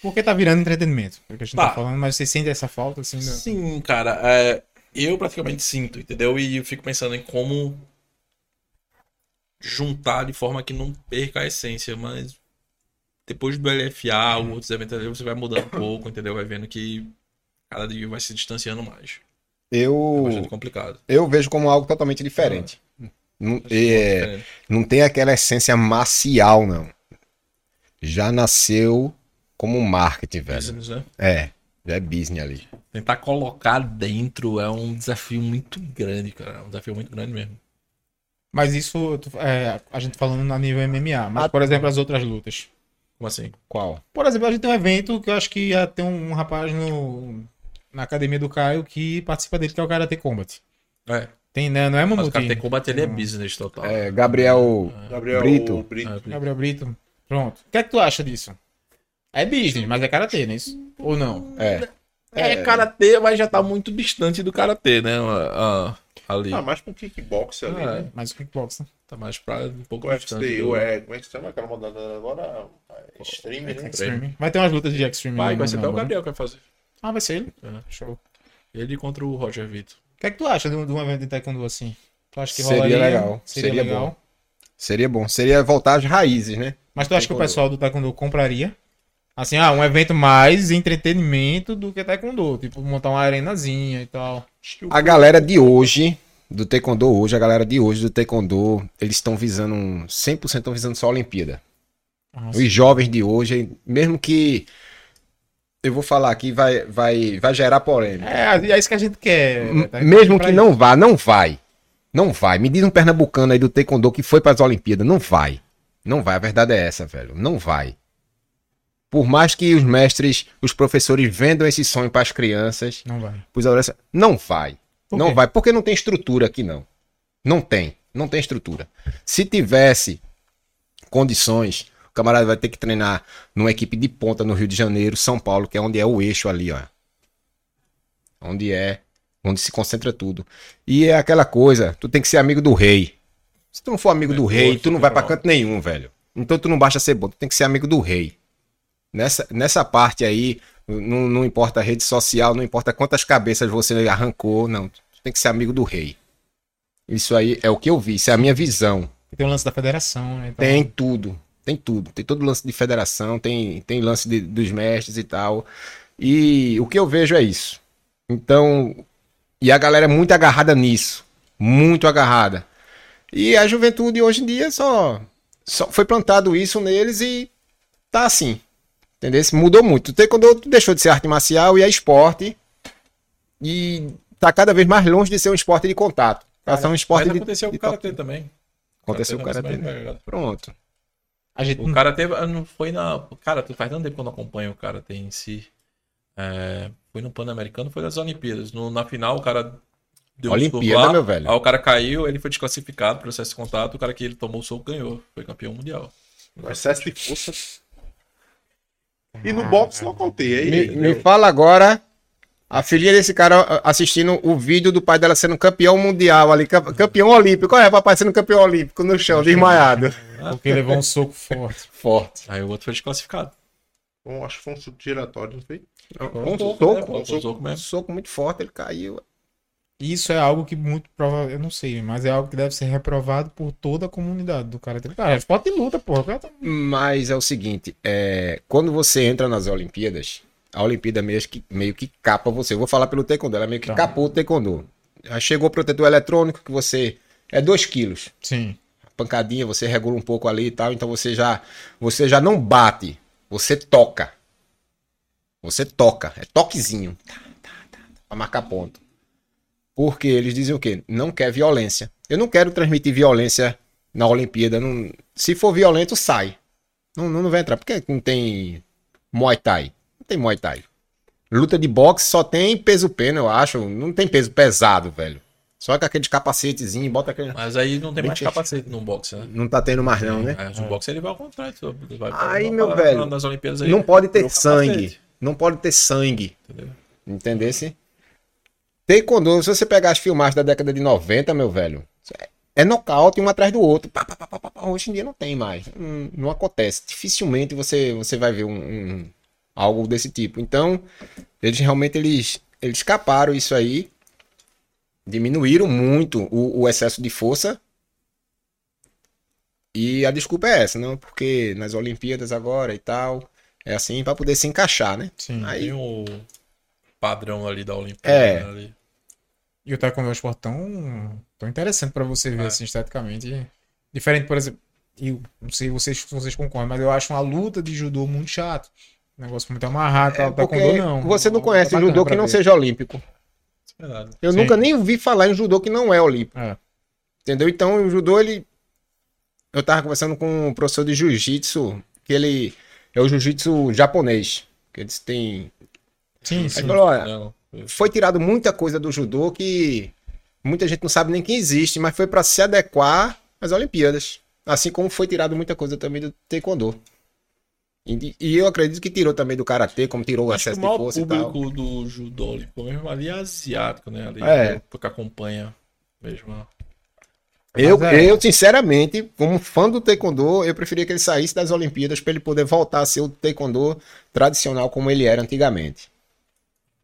B: Porque tá virando entretenimento, é o que a gente tá,
D: Tá.
B: falando, mas você sente essa falta, assim, da...
D: Sim, cara. é, eu praticamente sinto, entendeu? E eu fico pensando em como juntar de forma que não perca a essência, mas depois do LFA, ou outros eventos você vai mudando um pouco, entendeu? Vai vendo que cada dia vai se distanciando mais. É
A: Eu,
D: bastante complicado.
A: eu vejo como algo totalmente diferente. Não, é, não tem aquela essência marcial, não. Já nasceu como um marketing, velho.
D: Business, né?
A: É, já é business ali.
D: Tentar colocar dentro é um desafio muito grande, cara. É um desafio muito grande mesmo.
B: Mas isso é, a gente falando na nível MMA. Mas,
A: Ah,
B: por exemplo, as outras lutas.
D: Como assim?
A: Qual?
B: Por exemplo, a gente tem um evento que eu acho que ia ter um, um rapaz no, na academia do Caio que participa dele, que é o Karate Combat.
D: É.
B: Tem, né? Não é
D: Mas o
B: Mamute?
D: cara tem combate, ele é business total.
A: É, Gabriel
C: Gabriel
A: Brito.
C: Brito.
D: É,
B: Gabriel Brito. Pronto. O que é que tu acha disso? É business, mas é Karate, não é isso? Ou não?
A: É.
D: É, karatê, mas já tá muito distante do karatê, né? Ah, ah, ali.
C: Ah, mais um kickbox ali,
D: Ah,
C: né?
B: Mais o kickbox, né?
D: Tá mais pra um pouco
C: O
D: distante. Do-
C: o é, como é que se chama aquela modalidade agora? É Stream, né?
B: Extreme. Vai ter umas lutas de Extreme.
D: Vai, vai ser
B: no
D: até o
B: né?
D: Gabriel que vai fazer.
B: Ah, vai ser ele?
D: É.
B: Show.
D: Ele contra o Roger Vitor.
B: O que é que tu acha de um, de um evento de taekwondo assim? Tu acha que
A: Seria
B: rolaria?
A: legal,
B: Seria,
A: seria
B: legal.
A: bom. Seria bom. Seria voltar às raízes, né?
B: Mas tu acha que o pessoal do taekwondo compraria? Assim, ah, um evento mais entretenimento do que taekwondo. Tipo, montar uma arenazinha e tal.
A: A galera de hoje, do Taekwondo hoje, a galera de hoje do Taekwondo, eles estão visando um 100% estão visando só a Olimpíada.
B: Ah,
A: Os jovens de hoje, mesmo que eu vou falar aqui, vai, vai, vai gerar polêmica.
B: É, é isso que a gente quer.
A: M-
B: tá?
A: Mesmo que não vá, não vai. Não vai. Me diz um pernambucano aí do Taekwondo que foi para as Olimpíadas. Não vai. Não vai. A verdade é essa, velho. Não vai. Por mais que os mestres, os professores vendam esse sonho para as crianças,
B: Não vai.
A: pros adolescentes, não vai. Não vai. Porque não tem estrutura aqui, não. Não tem. Não tem estrutura. Se tivesse condições, o camarada vai ter que treinar numa equipe de ponta no Rio de Janeiro, São Paulo, que é onde é o eixo ali, ó. Onde é, onde se concentra tudo. E é aquela coisa, tu tem que ser amigo do rei. Se tu não for amigo do rei, tu não vai pra canto nenhum, velho. Então tu não basta ser bom, tu tem que ser amigo do rei. Nessa, nessa parte aí, não, não importa a rede social, não importa quantas cabeças você arrancou, não. Tu tem que ser amigo do rei. Isso aí é o que eu vi, isso é a minha visão.
B: Tem o lance da federação, né? Então,
A: Tem tudo, tem tudo. Tem todo lance de federação, tem, tem lance de- dos mestres e tal. E o que eu vejo é isso. Então, e a galera é muito agarrada nisso. Muito agarrada. E a juventude hoje em dia só, só foi plantado isso neles e tá assim. Entendeu? Mudou muito. Tem quando deixou de ser arte marcial e é esporte. E tá cada vez mais longe de ser um esporte de contato. Tá sendo um esporte
D: Mas
A: de,
D: aconteceu com
A: de
D: o karatê também.
A: Aconteceu com o
D: Karatê jogar.
A: Pronto.
B: A gente
D: O karatê não foi na. Cara, tu faz tanto tempo que eu não acompanho o karatê em si. É, foi no Pan-Americano, foi das Olimpíadas. No- na final, o cara deu
A: Olimpíada,
D: lá,
A: meu velho.
D: Aí o cara caiu, ele foi desclassificado, processo de contato. O cara que ele tomou o soco ganhou. Foi campeão mundial.
C: Um excesso de força. E no boxe não contei. Aí,
A: Me, me fala agora a filhinha desse cara assistindo o vídeo do pai dela sendo campeão mundial ali, cam- campeão olímpico. Olha, papai sendo campeão olímpico no chão, desmaiado.
B: porque levou um soco forte.
A: Forte.
D: Aí o outro foi desclassificado.
C: Bom, acho que foi um chute giratório, não foi?
A: Um
D: soco,
A: soco,
D: né? Um soco
A: um soco muito forte, ele caiu.
B: Isso é algo que muito provável, eu não sei, mas é algo que deve ser reprovado por toda a comunidade do cara. Cara, é esporte de luta, porra. Tá-
A: Mas é o seguinte, é, quando você entra nas Olimpíadas, a Olimpíada meio que, meio que capa você. Eu vou falar pelo taekwondo, ela meio que
B: Tá.
A: capou o taekwondo. Aí chegou o protetor eletrônico que você é 2 quilos.
B: Sim.
A: pancadinha, você regula um pouco ali e tal, então você já você já não bate, você toca. Você toca, é toquezinho. Tá, tá, tá, Pra marcar ponto. Porque eles dizem o quê? Não quer violência. Eu não quero transmitir violência na Olimpíada. não- se for violento, sai. Não, não, não vai entrar. Por que não tem Muay Thai? Não tem Muay Thai. Luta de boxe só tem peso pena, eu acho. Não tem peso pesado, velho. Só com aquele capacetezinho, bota aquele.
D: Mas aí não tem
A: Bem
D: mais
A: que-
D: capacete no boxe, né?
A: Não tá tendo mais, não, né?
D: É, o boxe ele vai ao contrário. Vai,
A: Aí, meu velho,
D: Nas Olimpíadas aí,
A: Não pode ter
D: virou capacete,
A: sangue. Não pode ter sangue.
D: Entendeu?
A: Entendesse? Taekwondo, se você pegar as filmagens da década de 90, meu velho, é nocaute um atrás do outro. Pá, pá, pá, pá, pá, pá. Hoje em dia não tem mais. Não, não acontece. Dificilmente você, você vai ver um, um- algo desse tipo. Então, eles realmente eles, eles escaparam isso aí. Diminuíram muito o, o excesso de força. E a desculpa é essa, não? Porque nas Olimpíadas agora e tal, é assim para poder se encaixar, né?
B: Sim.
A: Aí-
D: Tem o padrão ali da Olimpíada.
A: É.
D: né, ali.
B: E o taekwondo é um esporte tão, tão interessante pra você ver,
D: É.
B: assim, esteticamente. Diferente, por exemplo, eu não sei vocês, se vocês concordam, mas eu acho uma luta de judô muito chato. Negócio muito amarrado,
A: É
B: tal,
A: porque
B: taekwondo não.
A: você não
B: É
A: conhece
B: bacana
A: judô que não
B: ver.
A: seja olímpico.
D: É.
A: Eu
B: Sim.
A: nunca nem ouvi falar em judô que não é olímpico.
B: É.
A: Entendeu? Então o judô, ele. Eu tava conversando com um professor de jiu-jitsu, que ele é o jiu-jitsu japonês. Que eles têm.
B: Sim, sim.
A: ele falou: olha, foi tirado muita coisa do judô que muita gente não sabe nem que existe, mas foi para se adequar às Olimpíadas. Assim como foi tirado muita coisa também do taekwondo. E, e eu acredito que tirou também do karatê, como tirou o
D: Acho que
A: excesso
D: o
A: de força e tal.
D: público do judô mesmo ali é asiático, né? Ali,
A: É.
D: Porque acompanha mesmo.
A: Eu,
B: é.
A: eu, sinceramente, como fã do taekwondo, eu preferia que ele saísse das Olimpíadas para ele poder voltar a ser o taekwondo tradicional como ele era antigamente.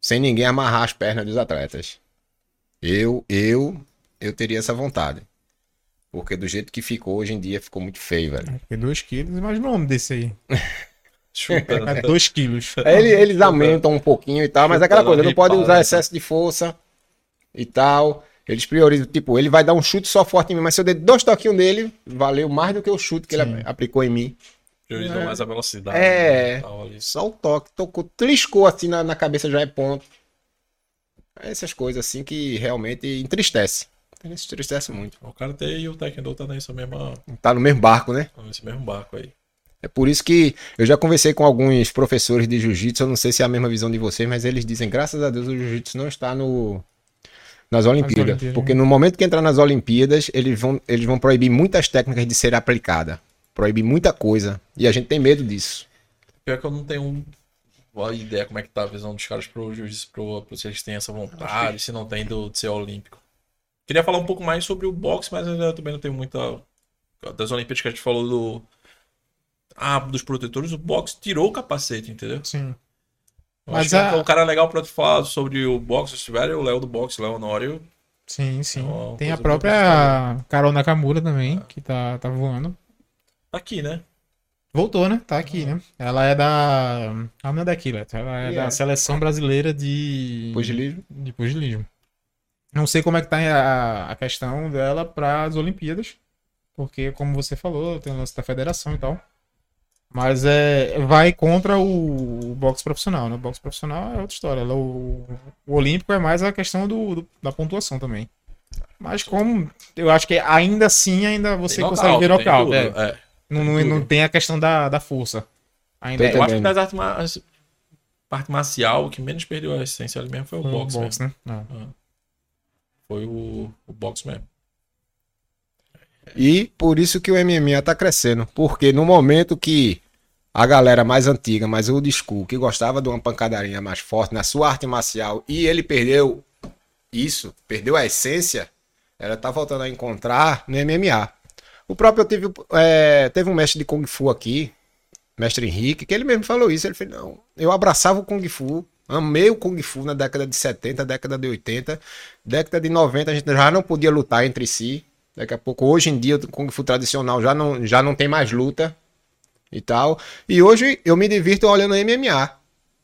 A: Sem ninguém amarrar as pernas dos atletas. Eu, eu, eu teria essa vontade. Porque do jeito que ficou hoje em dia, ficou muito feio, velho.
B: Porque 2 quilos, imagina o nome desse aí.
D: Chupa,
B: É
D: né?
B: 2 quilos.
A: Aí ele- eles aumentam um pouquinho e tal, mas é aquela coisa, não pode usar
D: né?
A: excesso de força e tal. Eles priorizam, tipo, ele vai dar um chute só forte em mim, mas se eu der dois toquinhos nele, valeu mais do que o chute que
B: Sim.
A: ele aplicou em mim.
D: Priorizam mais a velocidade.
A: É.
D: né, ali.
A: Só o toque, tocou, triscou assim na, na cabeça já é ponto. Essas coisas assim que realmente entristece. Entristece muito.
D: O Karate e o Taekwondo tá nessa mesma,
A: Tá no mesmo barco, né?
D: nesse mesmo barco aí.
A: É por isso que eu já conversei com alguns professores de jiu-jitsu, eu não sei se é a mesma visão de vocês, mas eles dizem, graças a Deus, o jiu-jitsu não está no nas Olimpíadas.
B: Olimpíadas,
A: porque
B: né?
A: no momento que entrar nas Olimpíadas, eles vão, eles vão proibir muitas técnicas de ser aplicada. Proibir muita coisa. E a gente tem medo disso.
D: Pior que eu não tenho uma ideia como é que tá a visão dos caras pro jiu-jitsu, pro, pro, se eles têm essa vontade, se não tem do, de ser olímpico. Queria falar um pouco mais sobre o boxe, mas ainda também não tenho muita. Das Olimpíadas que a gente falou do. Ah, dos protetores, o boxe tirou o capacete, entendeu?
B: Sim.
D: Eu
B: Mas
D: acho que é
B: a-
D: um cara legal pra te falar sobre o boxe, se tiver, é o Léo do boxe, Léo Honório.
B: Sim, sim.
D: É
B: Tem a própria Carol Nakamura também, que tá, tá voando.
D: Tá aqui, né?
B: Voltou, né? Tá aqui, né? Ela é da. Ela não é daqui, Leto. Ela é
A: E
B: da
A: é?
B: seleção brasileira de.
A: Pugilismo.
B: De pugilismo. Não sei como é que tá a, a questão dela para as Olimpíadas. Porque, como você falou, tem o lance da federação e tal. Mas é, vai contra o, o boxe profissional, né? O boxe profissional é outra história. O, o olímpico é mais a questão do, do- da pontuação também. Mas como eu acho que ainda assim ainda você
D: Tem
B: consegue ver
D: nocaute, tem
B: nocaute.
D: tudo,
B: é.
D: é.
B: Não, não, não tem a questão da, da força. Ainda é
D: Eu acho que das artes ma- parte marcial, o que menos perdeu a essência ali mesmo foi o
B: o
D: boxe.
B: boxe,
D: mesmo.
B: né? Não.
D: Foi o, o boxe mesmo.
A: E por isso que o MMA tá crescendo. Porque no momento que a galera mais antiga, mais old school, que gostava de uma pancadaria mais forte na sua arte marcial e ele perdeu isso, perdeu a essência, ela tá voltando a encontrar no MMA. O próprio eu tive, é, teve um mestre de Kung Fu aqui, mestre Henrique, que ele mesmo falou isso. Ele falou: não, eu abraçava o Kung Fu, amei o Kung Fu na década de 70, década de 80, década de 90, a gente já não podia lutar entre si. Daqui a pouco, hoje em dia, o Kung Fu tradicional já não, já não tem mais luta e tal. E hoje eu me divirto olhando MMA,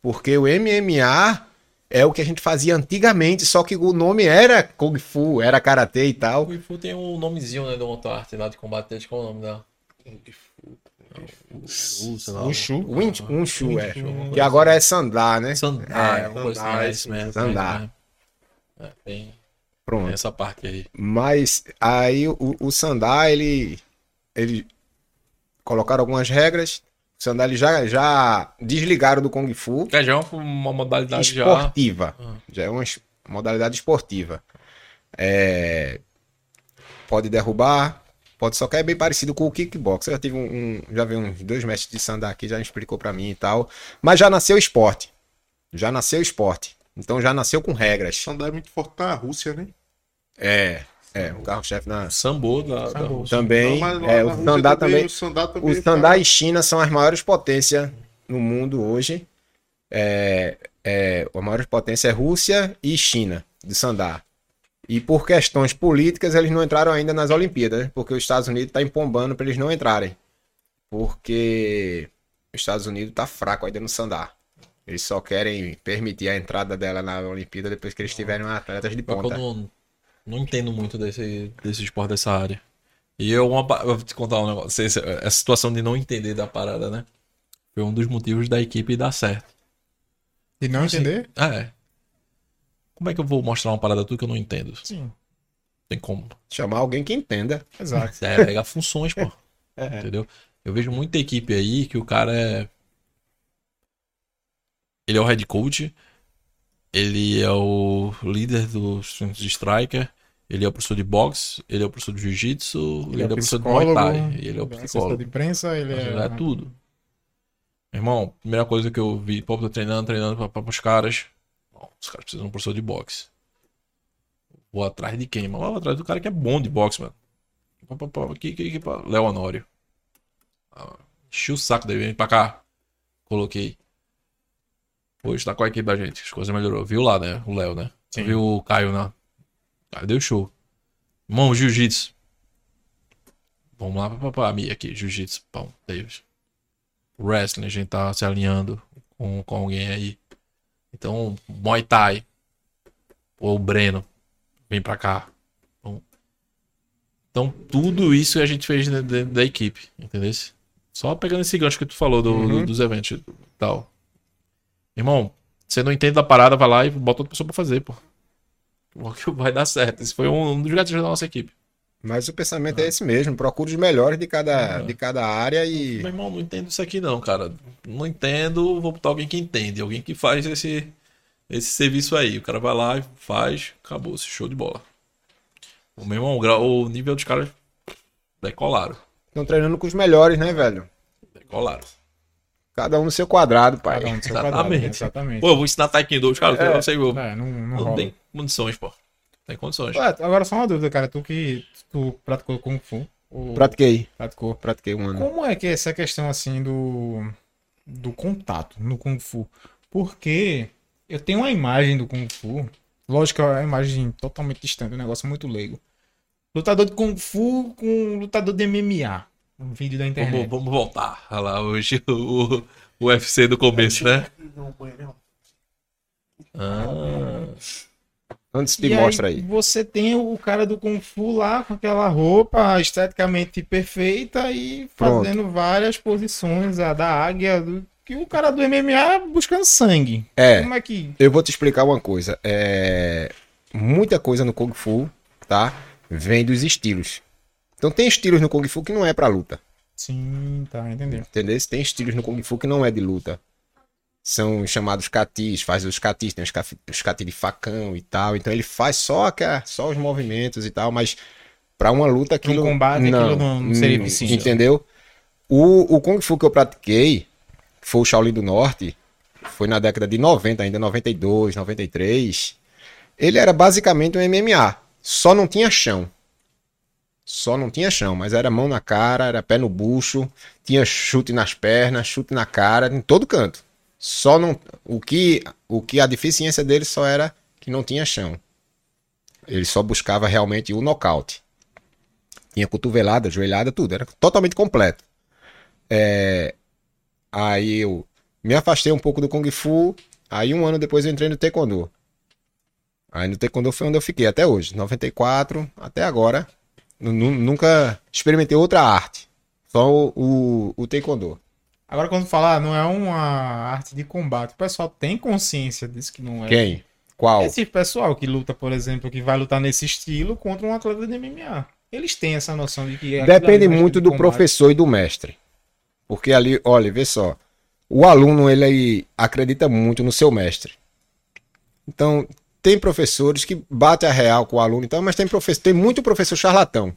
A: porque o MMA é o que a gente fazia antigamente, só que o nome era Kung Fu, era Karatê e
D: O
A: tal.
D: Kung Fu tem um nomezinho, né, de outra arte lá de combate, qual é o nome dela?
B: O Shu.
A: Win- Um Shu, é.
D: Shu.
A: Que agora é Sandá, né?
D: Sandar,
A: É,
D: é, uma coisa
A: Sandar,
D: é isso mesmo.
A: Sandar.
D: é isso mesmo. É, tem, tem
A: Pronto.
D: essa parte aí.
A: Mas aí o, o Sandá, ele, ele colocaram algumas regras. O Sandá, eles já, já desligaram do Kung Fu.
D: Que já é uma, modalidade já.
A: esportiva.
D: Ah.
A: Já é uma modalidade esportiva. É, Pode derrubar, pode socar, é bem parecido com o kickbox. Eu já tive um, um- já vi uns dois mestres de sandá aqui, já explicou pra mim e tal. Mas já nasceu esporte. Já nasceu esporte. Então já nasceu com regras.
C: Sandá é muito forte na Rússia, né?
A: É, é, o carro-chefe na...
D: Sambo da, da. Rússia.
A: Também,
C: Não,
A: é,
C: na
A: o sandá também,
C: O Sandá também.
A: O Sandá e China são as maiores potências no mundo hoje. É, é, a maior potência é Rússia e China, de Sandá. E por questões políticas, eles não entraram ainda nas Olimpíadas, né? porque os Estados Unidos está empombando para eles não entrarem. Porque os Estados Unidos está fraco ainda no Sandá. Eles só querem permitir a entrada dela na Olimpíada depois que eles tiverem atletas de
D: que eu
A: ponta.
D: não, não entendo muito desse, desse esporte, dessa área. E eu, uma, eu vou te contar um negócio. Essa, essa situação de não entender da parada, né? Foi um dos motivos da equipe dar certo.
B: E não
D: Assim,
B: entender?
D: É. Como é que eu vou mostrar uma parada tua que eu não entendo?
B: Sim.
D: Tem como.
A: Chamar alguém que entenda.
B: Exato.
D: É, pegar funções, pô.
A: É.
D: Entendeu? Eu vejo muita equipe aí que o cara é. Ele é o head coach, ele é o líder dos de striker, ele é o professor de boxe, ele é o professor de jiu-jitsu, ele, é o professor de muay thai, ele é o psicólogo.
B: de imprensa, ele
D: Ele
B: é...
D: é tudo. Irmão, primeira coisa que eu vi, pô, tô treinando, treinando pra, pra, pros caras. Ó, os caras precisam de um professor de boxe. Vou atrás de quem, mano? Vou atrás do cara que é bom de boxe, mano. Pá, pá, pá, Aqui, aqui, aqui. Léo Honório. Ah, Enchi o saco dele, vem pra cá. Coloquei. Hoje tá com a equipe da gente. As coisas melhorou. Viu lá, né? O Léo, né?
B: Sim.
D: Viu o Caio, né? Caio deu show. Irmão, jiu-jitsu. Vamos lá, pá, Mia aqui, jiu-jitsu. Pão, Davis. Wrestling, a gente tá se alinhando com, com alguém aí. Então, Muay Thai. Ou o Breno. Vem pra cá. Então, tudo isso a gente fez dentro, da equipe, entendeu? Só pegando esse gancho que tu falou do- do-
A: Uhum.
D: dos eventos e tal. Irmão, você não entende da parada, vai lá e bota outra pessoa pra fazer, pô. Vai dar certo. Esse foi um, um dos gatilhos da nossa equipe.
A: Mas o pensamento é esse mesmo. Procure os melhores de cada,
D: Ah.
A: de cada área e.
D: Meu irmão, não entendo isso aqui não, cara. Não entendo, vou botar alguém que entende. Alguém que faz esse, esse serviço aí. O cara vai lá e faz, acabou, esse show de bola. O meu irmão, o nível dos caras decolaram.
A: Estão treinando com os melhores, né, velho?
D: Decolaram.
A: Cada um no seu quadrado, pai.
B: Cada um do seu quadrado,
D: Exatamente.
B: Exatamente.
D: Pô, eu vou ensinar Taekwondo, os caras, eu não sei, eu-
B: É, não, não
D: não
B: rola.
D: tem condições, pô. Tem condições.
B: Ué, agora só uma dúvida, cara. Tu que tu praticou Kung Fu. ou
A: Pratiquei.
B: praticou.
A: Pratiquei um ano.
B: Como é que é essa questão assim do, do contato no Kung Fu? Porque eu tenho uma imagem do Kung Fu. Lógico que é uma imagem totalmente distante, um negócio muito leigo. Lutador de Kung Fu com lutador de MMA. Um vídeo da internet.
D: Vamos, vamos voltar. Olha lá, hoje o, o UFC do começo, né? Ah,
A: Antes te
B: E
A: mostra aí.
B: Você tem o cara do Kung Fu lá com aquela roupa esteticamente perfeita e
A: Pronto.
B: fazendo várias posições a da águia. Do... Que o cara do MMA buscando sangue.
A: É.
B: Como é que.
A: Eu vou te explicar uma coisa. É... Muita coisa no Kung Fu, tá? Vem dos estilos. Então tem estilos no Kung Fu que não é pra luta.
B: Sim, tá, entendeu?
A: Entendeu? Tem estilos no Kung Fu que não é de luta. São chamados katis, faz os katis, tem os, katis de facão e tal. Então ele faz só, aquela, só os movimentos e tal, mas pra uma luta
B: Pra um
A: aquilo.
B: combate, aquilo não- não seria eficiente.
A: Entendeu? O, o Kung Fu que eu pratiquei, que foi o Shaolin do Norte, foi na década de 90, ainda 92, 93. Ele era basicamente um MMA, só não tinha chão. Só não tinha chão, mas era mão na cara, era pé no bucho, tinha chute nas pernas, chute na cara, em todo canto. Só não. O que, o que a deficiência dele só era que não tinha chão. Ele só buscava realmente o nocaute. Tinha cotovelada, joelhada, tudo. Era totalmente completo. É, Aí eu me afastei um pouco do Kung Fu. Aí um ano depois eu entrei no Taekwondo. Aí no Taekwondo foi onde eu fiquei até hoje. 94 até agora. Nu- nu- Nunca experimentei outra arte. Só o, o, o Taekwondo.
B: Agora, quando falar, não é uma arte de combate. O pessoal tem consciência disso que não é.
A: Quem? Qual?
B: Esse pessoal que luta, por exemplo, que vai lutar nesse estilo contra um atleta de MMA. Eles têm essa noção de que. aquilo
A: Depende
B: é
A: muito do
B: combate.
A: professor e do mestre. Porque ali, olha, vê só. O aluno, ele aí acredita muito no seu mestre. Então, tem professores que batem a real com o aluno, então, mas tem, professor, tem muito professor charlatão.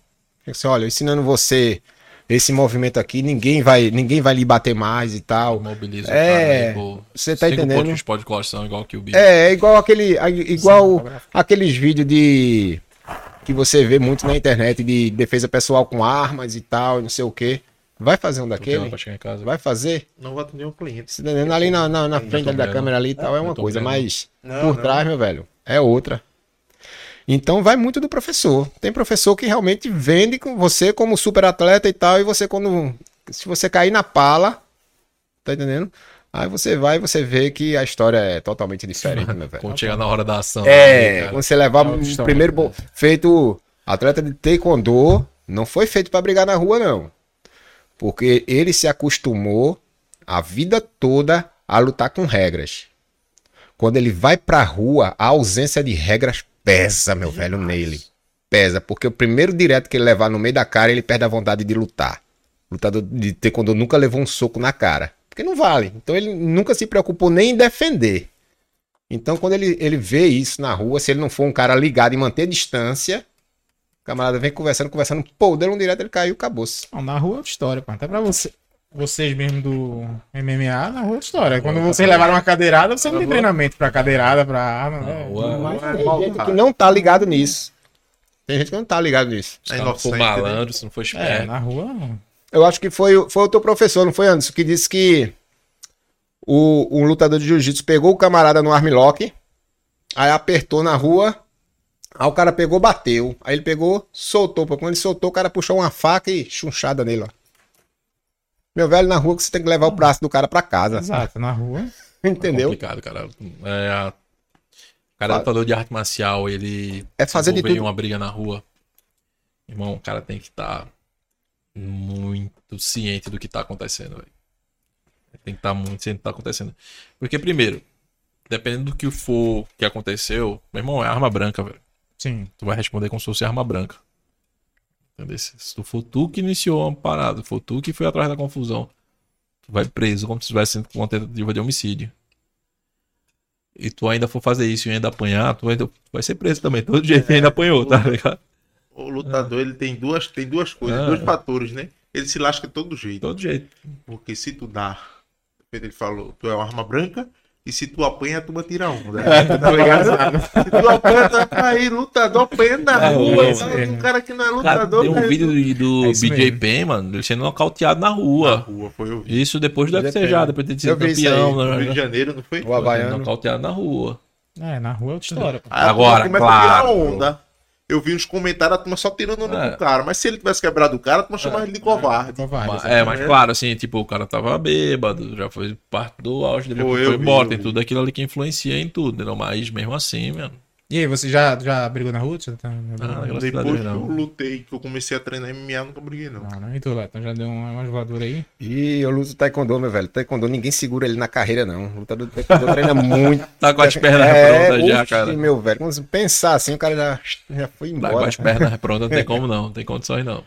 A: Assim, olha, ensinando você esse movimento aqui, ninguém vai, ninguém vai lhe bater mais e tal.
D: mobiliza
A: É,
D: o cara. Tipo,
A: você tá
D: cinco
A: entendendo?
D: pontos de podcast são igual que o.
A: É, é igual aquele. Igual
B: Sim,
A: aqueles vídeos de. que você vê muito na internet de defesa pessoal com armas e tal, não sei o quê. Vai fazer um daquele?
D: nada pra chegar em casa.
A: Vai fazer?
C: Não vai atender um cliente.
A: Se entendendo? Ali na, na, na frente da câmera ali e tal é uma coisa,
D: vendo.
A: mas
C: Não,
A: por
C: não.
A: trás, meu velho, é outra. Então vai muito do professor. Tem professor que realmente vende com você como super atleta e tal, e você quando. Se você cair na pala, tá entendendo? Aí você vai e você vê que a história é totalmente diferente, meu velho.
D: Quando chegar na hora da ação.
A: É,
D: né,
A: quando você levar
B: É
A: o primeiro
B: né?
A: bo- feito atleta de taekwondo, não foi feito pra brigar na rua não. Porque ele se acostumou a vida toda a lutar com regras. Quando ele vai pra rua, a ausência de regras pesa, meu velho, nele. Pesa, porque o primeiro direto que ele levar no meio da cara, ele perde a vontade de lutar. Lutador de taekwondo nunca levou um soco na cara. Porque não vale. Então ele nunca se preocupou nem em defender. Então quando ele, ele vê isso na rua, se ele não for um cara ligado em manter distância, camarada vem conversando, conversando, pô, deu um direto, ele caiu, acabou-se.
B: Na rua é outra história, pô. Até pra você, vocês mesmo do MMA, na rua é outra história. Quando vocês levaram uma cadeirada, você não tem treinamento pra cadeirada, pra arma, né?
D: Ué,
A: Mas tem gente que não tá ligado nisso. Tem gente que não tá ligado nisso.
C: É
D: se não for malandro, se não for
B: É,
D: esperto.
B: na rua.
A: Eu acho que foi, o- foi o teu professor, não foi, Anderson, que disse que o, um lutador de jiu-jitsu pegou o camarada no armlock, aí apertou na rua, aí o cara pegou, bateu. Aí ele pegou, soltou. Quando ele soltou, o cara puxou uma faca e chunchada nele, ó. Meu velho, na rua que você tem que levar o braço do cara pra casa.
B: Exato, na rua.
A: Entendeu?
D: complicado, cara. É, a... O cara
A: Fa-
D: lutador de arte marcial, ele
A: É fazer de tudo.
D: uma briga na rua. Irmão, o cara tem que estar muito ciente do que tá acontecendo, velho. Tem que estar muito ciente do que tá acontecendo. Porque, primeiro, dependendo do que for que aconteceu, meu irmão, é arma branca, velho.
B: Sim.
D: Tu vai responder como se fosse arma branca. Entendeu? Se tu for tu que iniciou uma parada, for tu que foi atrás da confusão, tu vai preso como se estivesse sendo com uma tentativa de homicídio. E tu ainda for fazer isso e ainda apanhar, tu, ainda, tu vai ser preso também. Todo jeito ainda apanhou, tá ligado?
C: O lutador, ele tem duas, tem duas coisas,
D: Ah.
C: dois fatores, né? Ele se lasca de todo jeito.
D: Todo jeito.
C: Porque se tu dá, ele falou, tu é uma arma branca, e se tu apanha, tu tira onda.
B: Tá ligado?
C: Se tu apanha, tu vai cair, lutador apanha na
D: É,
C: rua.
D: é,
B: é.
C: Um cara que não é
D: Cara,
C: lutador.
D: tem um
C: né?
D: vídeo do, do
B: É
D: BJ. Penn, mano, ele sendo nocauteado na
C: Na
D: rua.
C: rua, foi eu vi.
D: Isso depois do UFC
A: Penn.
D: já, depois de ter sido campeão.
C: No
D: né?
C: Rio de Janeiro, não foi?
A: O Havaiano.
D: Nocauteado na rua.
B: É, na rua é outra história. pô.
C: Aí a
D: Agora,
C: turma começa a tirar
D: claro.
C: onda. Eu vi uns comentários, a turma só tirando
D: É.
C: do cara. Mas se ele tivesse quebrado o cara, a turma chamava ele de covarde.
B: Covarde,
D: Mas- é, mas claro, assim, tipo, o cara tava bêbado, já foi parte do auge dele,
C: Foi,
D: embora,
C: eu
D: tem tudo aquilo ali que influencia em tudo, entendeu? Mas mesmo assim, mano.
B: E aí, você já, já brigou na rua? Tá...
D: Ah, graças a
C: Depois que eu
D: não.
C: lutei, que eu comecei a treinar MMA, nunca briguei, não.
B: Não, não. E tu, Leto? Então já deu uma, uma voadora aí?
A: E eu luto taekwondo, meu velho. Taekwondo, ninguém segura ele na carreira, não. O lutador de taekwondo treina muito.
D: Tá com as pernas
A: É,
D: prontas já,
A: oxe,
D: cara.
A: meu velho. Quando você pensar assim, o cara já, já foi
D: Tá com
A: embora.
D: as pernas prontas, não tem como não, não tem condições não.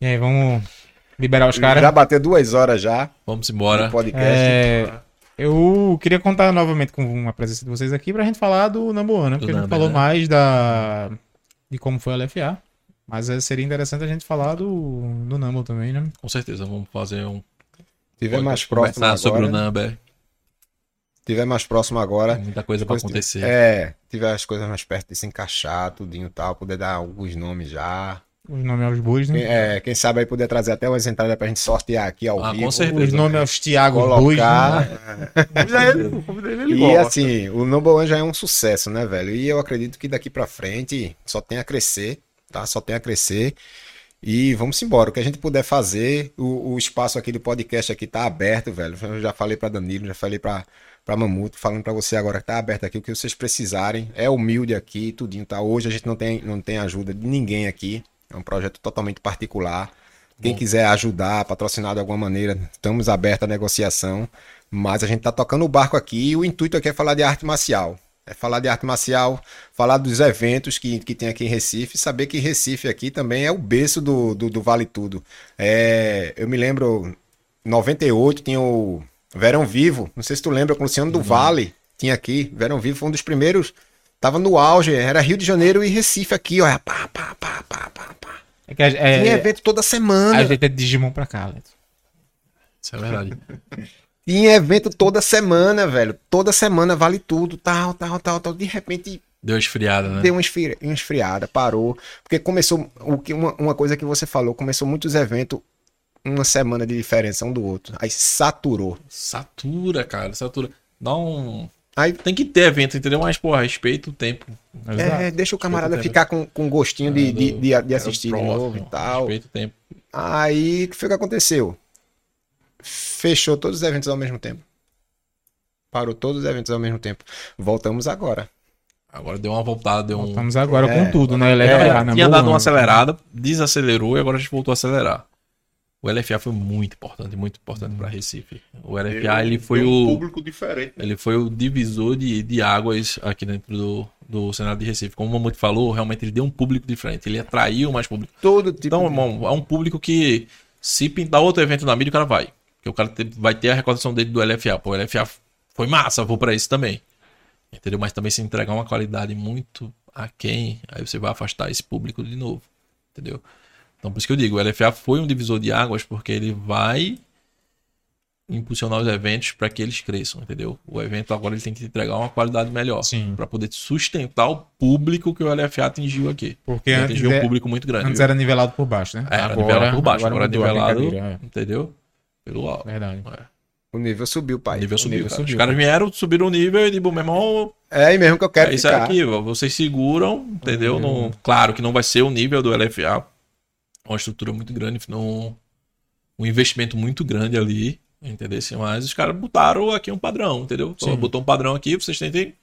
B: E aí, vamos liberar os caras?
A: Já bateu duas horas já
D: Vamos
A: no
D: embora.
A: podcast.
B: É, eu queria contar novamente com a presença de vocês aqui pra gente falar do Number One, né? Porque a gente falou
D: né?
B: mais da de como foi a LFA. Mas é, seria interessante a gente falar do, do Number também, né?
D: Com certeza, vamos fazer um.
A: Tiver
D: pode
A: mais próximo
D: conversar sobre o
A: agora.
D: number.
A: Tiver mais próximo agora.
D: Tem muita coisa pra
A: Depois-
D: acontecer.
A: É, tiver as coisas mais perto de se encaixar, tudinho e tal, poder dar alguns nomes já.
B: Os nomes aos bois, né?
A: Quem, é, quem sabe aí poder trazer até umas entradas pra gente sortear aqui ao
D: Ah, com
A: vivo.
D: certeza.
B: Os nomes aos Thiago Bois, né?
C: Ele, ele,
A: E
C: gosta.
A: assim, o Number One já é um sucesso, né, velho? E eu acredito que daqui pra frente só tem a crescer, tá? Só tem a crescer. E vamos embora. O que a gente puder fazer, o, o espaço aqui do podcast aqui tá aberto, velho. Eu já falei pra Danilo, já falei pra, pra Mamuto, falando pra você agora que tá aberto aqui, o que vocês precisarem. É humilde aqui, tudinho, tá? Hoje a gente não tem, não tem ajuda de ninguém aqui. É um projeto totalmente particular. Quem quiser ajudar, patrocinar de alguma maneira, estamos abertos à negociação. Mas a gente tá tocando o barco aqui e o intuito aqui é falar de arte marcial. É falar de arte marcial, falar dos eventos que, que tem aqui em Recife, saber que Recife aqui também é o berço do, do, do Vale Tudo. É, eu me lembro, em 98 tinha o Verão Vivo, não sei se tu lembra, com o Luciano do Vale, tinha aqui. Verão Vivo foi um dos primeiros, tava no auge, era Rio de Janeiro e Recife aqui, ó. Pá, pá, pá, pá, pá, pá.
B: É que a, é,
A: Tinha evento toda semana.
B: a gente é de Digimon pra cá, Leto.
D: Isso é verdade.
A: Tinha evento toda semana, velho. Toda semana vale tudo, tal, tal, tal, tal. De repente
D: Deu esfriada, né?
A: deu uma, esfri- uma esfriada, parou. Porque começou. O que, uma, uma coisa que você falou, começou muitos eventos, uma semana de diferença um do outro. Aí saturou.
D: Satura, cara, satura. Dá um.
A: Aí
D: Tem que ter evento, entendeu? Mas, pô, respeita o tempo.
A: é, deixa o camarada
D: o
A: ficar com, com gostinho de, de, de, de
D: É
A: assistir de
D: próximo,
A: novo e tal.
D: Respeita o tempo.
A: Aí o que foi que aconteceu? Fechou todos os eventos ao mesmo tempo. Parou todos os eventos ao mesmo tempo. Voltamos agora.
D: Agora deu uma voltada, deu um.
B: Voltamos agora
A: É.
B: com tudo, né?
D: É,
B: LFA, né?
D: tinha dado uma acelerada, desacelerou e agora a gente voltou a acelerar. O LFA foi muito importante, muito importante para Recife. O LFA ele foi
C: Tem um
D: o
C: público diferente.
D: ele foi o divisor de, de águas aqui dentro do, do Senado de Recife. Como o Mamute falou, realmente ele deu um público diferente. Ele atraiu mais público.
A: Todo tipo.
D: Então, irmão, é um público que se pintar outro evento na mídia, o cara vai. Porque o cara te- vai ter a recordação dele do LFA. Pô, o LFA foi massa, vou pra esse também. Entendeu? Mas também se entregar uma qualidade muito aquém, aí você vai afastar esse público de novo. Entendeu? Então, por isso que eu digo, o LFA foi um divisor de águas, porque ele vai impulsionar os eventos para que eles cresçam, entendeu? O evento agora ele tem que entregar uma qualidade melhor
B: Sim.
D: para poder sustentar o público que o LFA atingiu aqui.
B: Porque
D: Ele
B: antes,
D: atingiu um
B: é-
D: público muito grande.
B: antes
D: viu?
B: era nivelado por baixo, né?
D: Era nivelado por baixo, agora, é
B: mudou a
D: nivelado,
B: brincadeira,
D: entendeu? Pelo alto.
B: é Verdade.
A: O nível subiu, pai.
D: O nível subiu,
B: nível
D: cara.
B: subiu,
D: Os caras
B: cara.
D: vieram, subiram o nível e, tipo, meu irmão,
A: É aí mesmo que eu quero
D: é isso
A: ficar.
D: aqui, vocês seguram, entendeu? Não, claro que não vai ser o nível do LFA. Uma estrutura muito grande, não, um investimento muito grande ali, entendeu? Mas os caras botaram aqui um padrão, entendeu?
B: Sim.
D: botou um padrão aqui, vocês tentem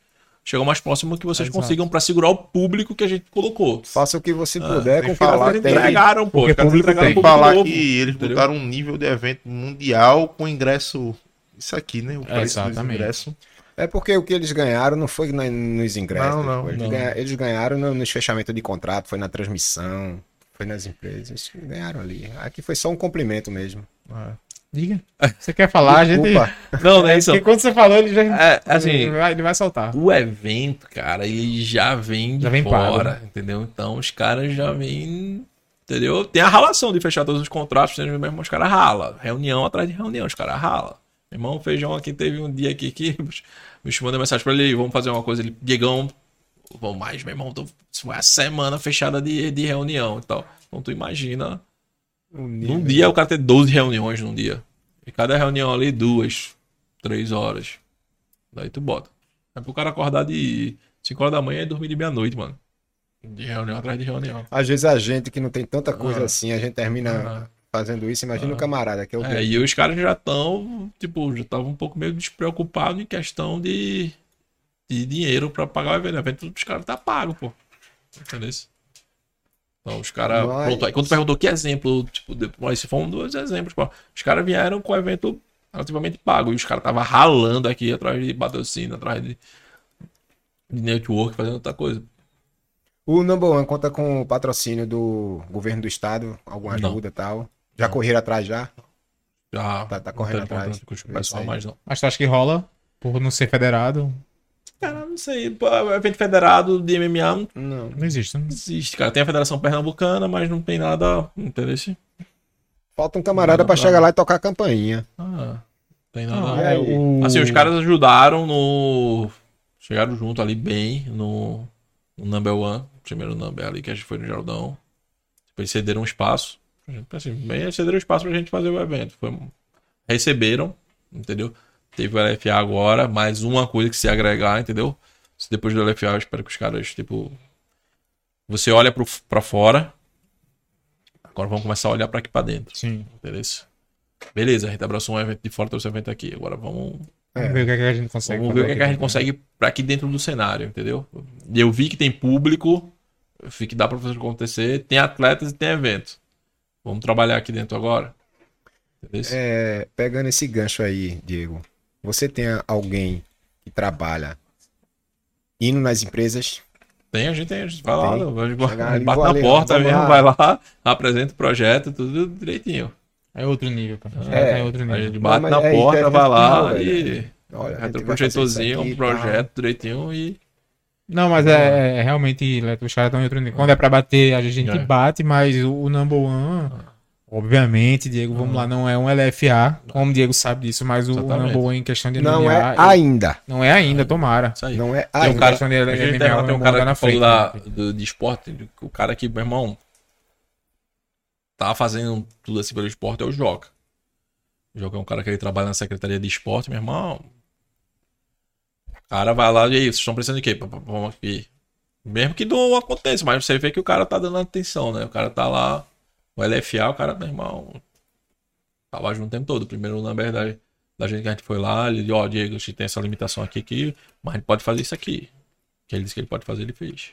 D: chegar o mais próximo que vocês
B: Exato.
D: consigam pra segurar o público que a gente colocou.
A: Faça o que você
D: Ah,
A: puder com o que
D: falar
A: você
D: que
A: tem.
D: entregaram, pô.
B: Porque público
D: entregaram
B: tem.
D: Público
C: falar
D: novo.
C: que eles
D: entendeu?
C: botaram um nível de evento mundial com ingresso. Isso aqui, né? O preço
B: Exatamente.
C: ingressos.
A: É porque o que eles ganharam não foi nos ingressos.
C: Não, não,
A: eles,
D: não.
A: ganha- eles ganharam no- nos fechamentos de contrato, foi na transmissão, foi nas empresas. Ganharam ali. Aqui foi só um cumprimento mesmo.
B: Diga. Você quer falar, a gente.
D: Não, não é
B: É,
D: isso.
B: porque quando você falou, ele já.
D: É, assim,
B: ele, vai, ele vai soltar.
D: o evento, cara, ele já vem de
B: Já vem pago,
D: fora,
B: né?
D: entendeu? Então os caras já vêm, entendeu? Tem a ralação de fechar todos os contratos, entendeu? Mesmo os caras ralam. Reunião atrás de reunião, os caras ralam. Meu irmão, o Feijão aqui teve um dia aqui que me mandou mensagem pra ele, vamos fazer uma coisa. Ele, Diegão, vamos mais, meu irmão, tô, foi a semana fechada de, de reunião e tal. Então tu imagina,
A: O
D: num dia o cara ter 12 reuniões num dia. E cada reunião ali, duas, três horas. Daí tu bota. É pro cara acordar de 5 horas da manhã e dormir de meia-noite, mano. De reunião atrás de reunião.
A: Às vezes a gente que não tem tanta coisa
D: Ah.
A: assim, a gente termina
D: Ah.
A: fazendo isso. Imagina
D: Ah.
A: o camarada que é o
D: É, e os caras já estão, tipo, já estavam um pouco meio despreocupados em questão de, de dinheiro pra pagar o evento. O evento dos caras tá pago, pô. Entendeu? Então, os caras.
A: Mas-
D: Pronto, aí quando perguntou que exemplo, tipo, depois, se foram dois exemplos, pô. Os caras vieram com o evento relativamente pago. E os caras estavam ralando aqui atrás de patrocínio, atrás de, de network, fazendo outra coisa.
A: O Number One conta com o patrocínio do governo do estado, alguma ajuda e tal. Já
D: Não.
A: correram atrás já?
D: Já.
A: Tá- tá correndo atrás.
D: com pessoal
A: aí.
D: mais não.
B: Mas tu acha que rola por não ser federado?
D: Cara, não sei. Pô, evento federado de MMA não
A: Não.
B: Existe. Não
D: existe, cara. Tem a Federação Pernambucana, mas não tem nada. Entendeu?
A: Falta um camarada
D: não.
A: chegar lá e tocar a campainha.
D: Ah, tem
B: Ah,
D: nada.
A: é,
B: o...
D: Assim, os caras ajudaram no. Chegaram junto ali bem no, no number one, primeiro number ali, que a gente foi no Jardão. Tipo, eles cederam um espaço. Assim, bem, cederam espaço pra gente fazer o evento. Foi... Receberam, entendeu? Teve o LFA agora, mais uma coisa que se agregar, entendeu? Se Depois do LFA, eu espero que os caras, tipo. Você olha pro, pra fora. Agora vamos começar a olhar pra aqui pra dentro.
B: Sim.
D: Beleza? Beleza, a gente abraçou um evento de fora, trouxe um evento aqui. Agora vamos
B: Vamos ver o que, é que a gente consegue.
D: Vamos ver o que, é que a
B: aqui
D: gente
B: dentro.
D: consegue pra aqui dentro do cenário, entendeu? E eu vi que tem público, eu vi que dá pra fazer acontecer, tem atletas e tem evento. Vamos trabalhar aqui dentro agora. Entendeu?
A: É, pegando esse gancho aí, Diego, você tem alguém que trabalha indo nas empresas?
D: Tem, a gente tem, a gente vai lá,
A: Tem.
D: vai- vai-
A: Chegar ali,
D: bate na
A: ali,
D: porta mesmo,
A: lá.
D: vai lá, apresenta o projeto, tudo direitinho.
B: É outro nível, cara.
A: É,
B: É, outro
D: A
B: nível.
D: gente bate
A: mas
D: na
A: é
D: porta,
A: é
D: vai lá e
A: Olha, a
D: retroprojetozinho,
A: aqui
D: um projeto direitinho e
B: Não, mas é, é realmente, Leto, os caras estão em outro nível. Quando é pra bater, a gente
D: É.
B: bate, mas o, o number one, obviamente, Diego, vamos lá, não é um LFA, como o Diego sabe disso, mas o, em questão de
A: Não
B: MMA,
A: é ainda.
B: não é ainda, tomara.
D: isso aí.
A: Não é
D: Tem um
A: ainda.
D: cara,
B: de MMA
D: tem,
B: é
D: tem um
B: um
D: cara
B: andar na frente,
D: da,
B: né?
D: do, de esporte, o cara que, meu irmão, tá fazendo tudo assim pelo esporte é o Joca. O Joca é um cara que ele trabalha na Secretaria de Esporte, meu irmão. O cara vai lá e aí, vocês estão precisando de quê? Vamos aqui. Mesmo que não aconteça, mas você vê que o cara tá dando atenção, né? O cara tá lá, o LFA, o cara, meu irmão, tava junto o tempo todo. Primeiro, na verdade, da gente que a gente foi lá, ele disse, ó, Diego, a gente tem essa limitação aqui, aqui, mas a gente pode fazer isso aqui. Que ele disse que ele pode fazer, ele fez.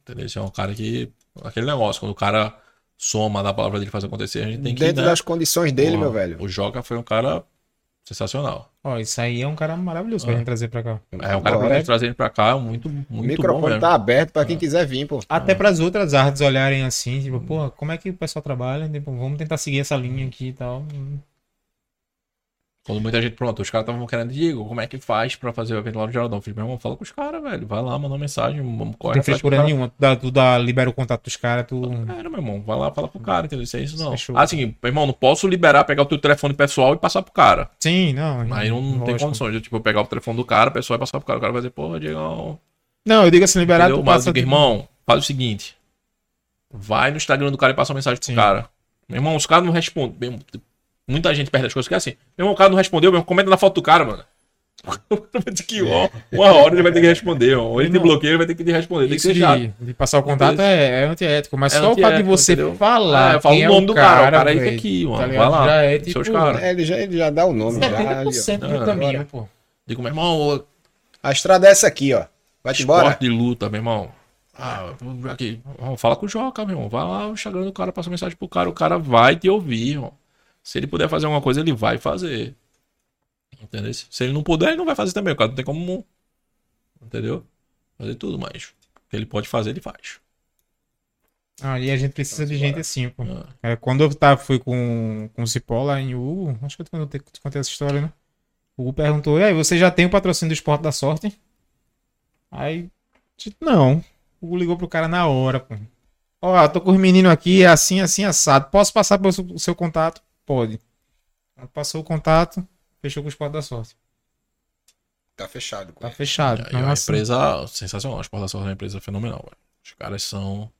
D: Entendeu? Esse é um cara que. Aquele negócio, quando o cara soma da palavra dele fazer acontecer, a gente tem que.
A: Dentro
D: né?
A: das condições dele,
D: Porra,
A: meu velho.
D: O Joca foi um cara sensacional.
B: Ó, isso aí é um cara maravilhoso pra
D: Ah.
B: gente trazer pra cá.
D: É, o cara pra gente trazer ele pra cá é muito,
A: O
D: muito bom
A: microfone
D: mesmo.
A: tá aberto pra quem quiser vir, pô.
B: Até pras outras artes olharem assim, tipo, pô, como é que o pessoal trabalha? Tipo, vamos tentar seguir essa linha aqui e tal.
D: Quando muita gente, pronto, os caras estavam querendo, Diego, como é que faz pra fazer o evento lá no Geraldão? Eu falei, meu irmão, fala com os caras, velho. Vai lá, manda uma mensagem, vamos correr.
B: Não tem frescura
D: cara.
B: nenhuma. Tu, dá, tu dá, libera o contato dos caras, tu.
D: Era, meu irmão, vai lá, fala com o cara, entendeu? Isso é isso, não.
B: Fechou.
D: Assim, meu irmão, não posso liberar, pegar o teu telefone pessoal e passar pro cara.
B: Sim, não.
D: Aí não, não tem condições de, tipo, eu pegar o telefone do cara, o pessoal e passar pro cara. O cara vai dizer, porra, Diego,
B: Não, eu digo assim, liberar,
D: entendeu?
B: tu
D: Mas,
B: passa.
D: eu irmão, faz o seguinte. Vai no Instagram do cara e passa uma mensagem pro
B: Sim.
D: cara. Meu irmão, os caras não respondem. Muita gente perde as coisas que é assim. Meu irmão, o cara não respondeu, meu irmão, comenta na foto do cara, mano. Vai que, ó, uma hora ele vai ter que responder, ó. Ou ele te
B: Irmão,
D: bloqueia, ele vai ter que te responder. Tem que
B: Isso
D: ser
B: de, de passar o contato é, é antiético, mas
D: É
B: só o fato de você
D: entendeu?
B: falar.
D: É, fala o nome
B: é
D: do cara, o cara aí
B: velho,
D: fica aqui, mano.
B: tá
D: vai lá.
B: Já é tipo.
D: caras.
A: É, ele, já, ele já dá o nome. Já, ali, ó.
B: 70% do
D: Ah,
B: caminho,
A: agora.
B: pô.
D: Digo, meu irmão,
A: A estrada é essa aqui, ó. Vai-te embora.
D: esporte de luta, meu irmão. Ah, aqui, vamos falar com o Joca, meu irmão. Vai lá, o Instagram do cara, passa mensagem pro cara, o cara vai te ouvir, irmão. Se ele puder fazer alguma coisa, ele vai fazer. Entendeu? Se ele não puder, ele não vai fazer também. O cara não tem como. Entendeu? Fazer tudo, mas. O que ele pode fazer, ele faz.
B: Ah, e a gente precisa de gente assim, pô.
D: Ah,
B: É, quando eu tava, fui com, com o Cipó lá em Hugo, acho que eu te te contei essa história, né? O Hugo perguntou, e aí, você já tem o patrocínio do Esporte da Sorte? Aí, não. O Hugo ligou pro cara na hora, pô. Ó, eu tô com os meninos aqui, é assim, assim, assado. Posso passar pelo seu, seu contato? Pode. Passou o contato, fechou com o Esporte da Sorte.
A: Tá fechado.
B: Tá fechado.
D: é
B: Não,
D: uma
B: assim,
D: empresa sensacional. A Sport da Sorte é uma empresa fenomenal, velho. Os caras são.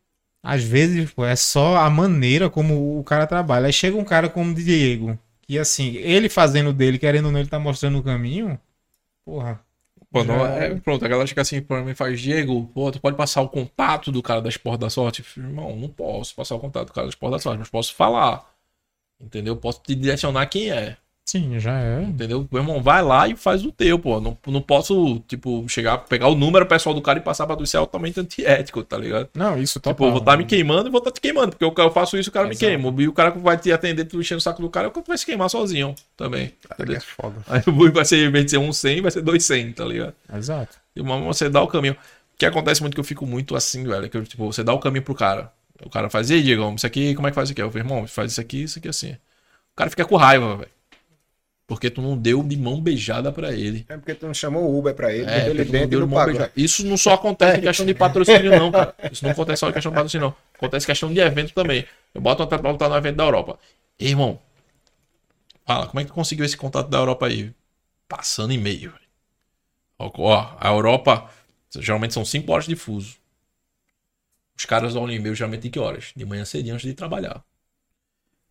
B: Às vezes, pô, é só a maneira como o cara trabalha. Aí chega um cara como o Diego, que assim, ele fazendo o dele, querendo ou não, ele tá mostrando o caminho. Porra.
D: Pô, não, é, pronto, a galera chega assim pra mim faz, Diego, pô, tu pode passar o contato do cara da Sport da Sorte? Irmão, não posso passar o contato do cara da Sport da Sorte, mas posso falar. Entendeu? Posso te direcionar quem é.
B: Sim, já é.
D: Entendeu? Meu irmão, vai lá e faz o teu, pô. Não, não posso, tipo, chegar, pegar o número pessoal do cara e passar pra tu. Isso é altamente antiético, tá ligado?
B: Não, isso
D: Tipo,
B: total.
D: eu vou estar me queimando e vou estar te queimando. Porque eu, faço isso, o cara me queima. E o cara que vai te atender, tu enchendo o saco do cara, tu vai se queimar sozinho também. Entendeu?
A: É foda.
D: Aí o vai ser, em vez de ser um 100, vai ser dois 100, tá ligado?
B: Exato.
D: E uma, você dá o caminho. O que acontece muito que eu fico muito assim, velho. Que eu, tipo, você dá o caminho pro cara. O cara faz, e aí, Diego, isso aqui, como é que faz isso aqui? Eu falei, irmão, faz isso aqui, isso aqui assim. O cara fica com raiva, velho. Porque tu não deu de mão beijada pra ele.
A: É porque tu não chamou o Uber pra ele,
D: É,
A: ele
D: não
A: dentro e
D: deu
A: não
D: de mão
A: pagou.
D: beijada. Isso não só acontece em questão de patrocínio, não, cara. Isso não acontece só em questão de patrocínio, não. Acontece em questão de evento também. Eu boto um atleta pra lutar no evento da Europa. Ei, irmão, fala, como é que tu conseguiu esse contato da Europa aí? Passando e-mail. velho. Ó, Ó, a Europa, geralmente são 5 horas de fuso. Os caras olham e-mail geralmente de que horas? De manhã cedinho antes de trabalhar.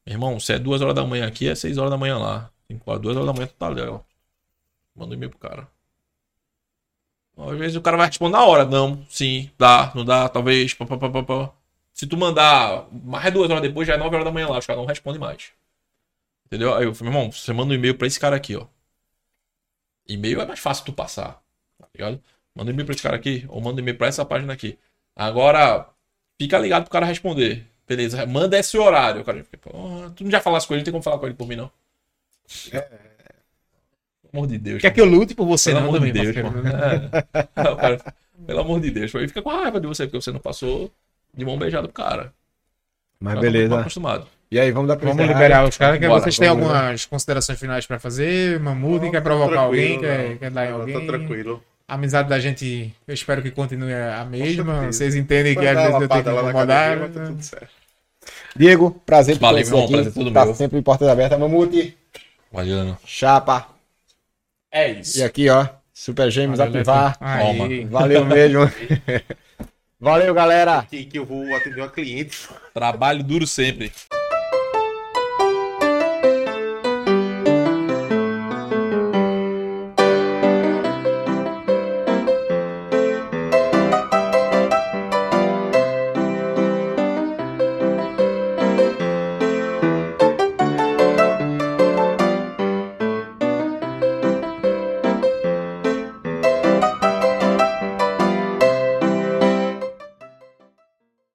D: Meu irmão, se é 2 horas da manhã aqui, é 6 horas da manhã lá. 5 horas, 2 horas da manhã tu tá ali, ó. Manda um e-mail pro cara. Às vezes o cara vai responder na hora. Não, sim, dá, não dá, talvez. Pá, pá, pá, pá. Se tu mandar mais duas horas depois, já é 9 horas da manhã lá, os caras não respondem mais. Entendeu? Aí eu falei, meu irmão, você manda um e-mail pra esse cara aqui, ó. E-mail é mais fácil tu passar, tá ligado? Manda um e-mail pra esse cara aqui, ou manda um e-mail pra essa página aqui. Agora, fica ligado pro cara responder. Beleza, manda esse horário. O cara fica, "Porra, tu não já falasse com ele, não tem como falar com ele por mim, não. Pelo amor de Deus.
B: Quer que eu lute por você,
D: Pelo
B: não,
D: amor de
B: também,
D: Deus,
B: parceiro?
D: mano. É. O cara, pelo amor de Deus. Ele fica com raiva de você, porque você não passou de mão beijada pro cara.
A: Mas
D: tá
A: beleza.
D: acostumado.
A: E aí, vamos dar pra
B: Vamos liberar os caras. que
D: Bora,
B: vocês têm algumas considerações finais pra fazer? Mamute,
C: Não,
B: quer
C: tá
B: provocar alguém?
C: tranquilo,
B: Quer,
C: não.
B: quer dar em
C: Não,
B: alguém?
C: Tá tranquilo.
B: A amizade da gente, eu espero que continue a mesma. Vocês entendem que às vezes eu tenho que
C: lapada lá na
B: incomodar.
C: tá tudo certo.
A: Diego, prazer
D: Valeu, irmão,
A: aqui.
D: prazer todo
A: tá
D: meu.
A: sempre portas abertas. Mamute,
D: Imagina.
A: chapa.
B: É isso.
A: E aqui, ó, Super Gêmeos ativar.
B: Aí.
A: Valeu mesmo. Valeu, galera.
C: Que, que eu vou atender uma cliente.
D: Trabalho duro sempre.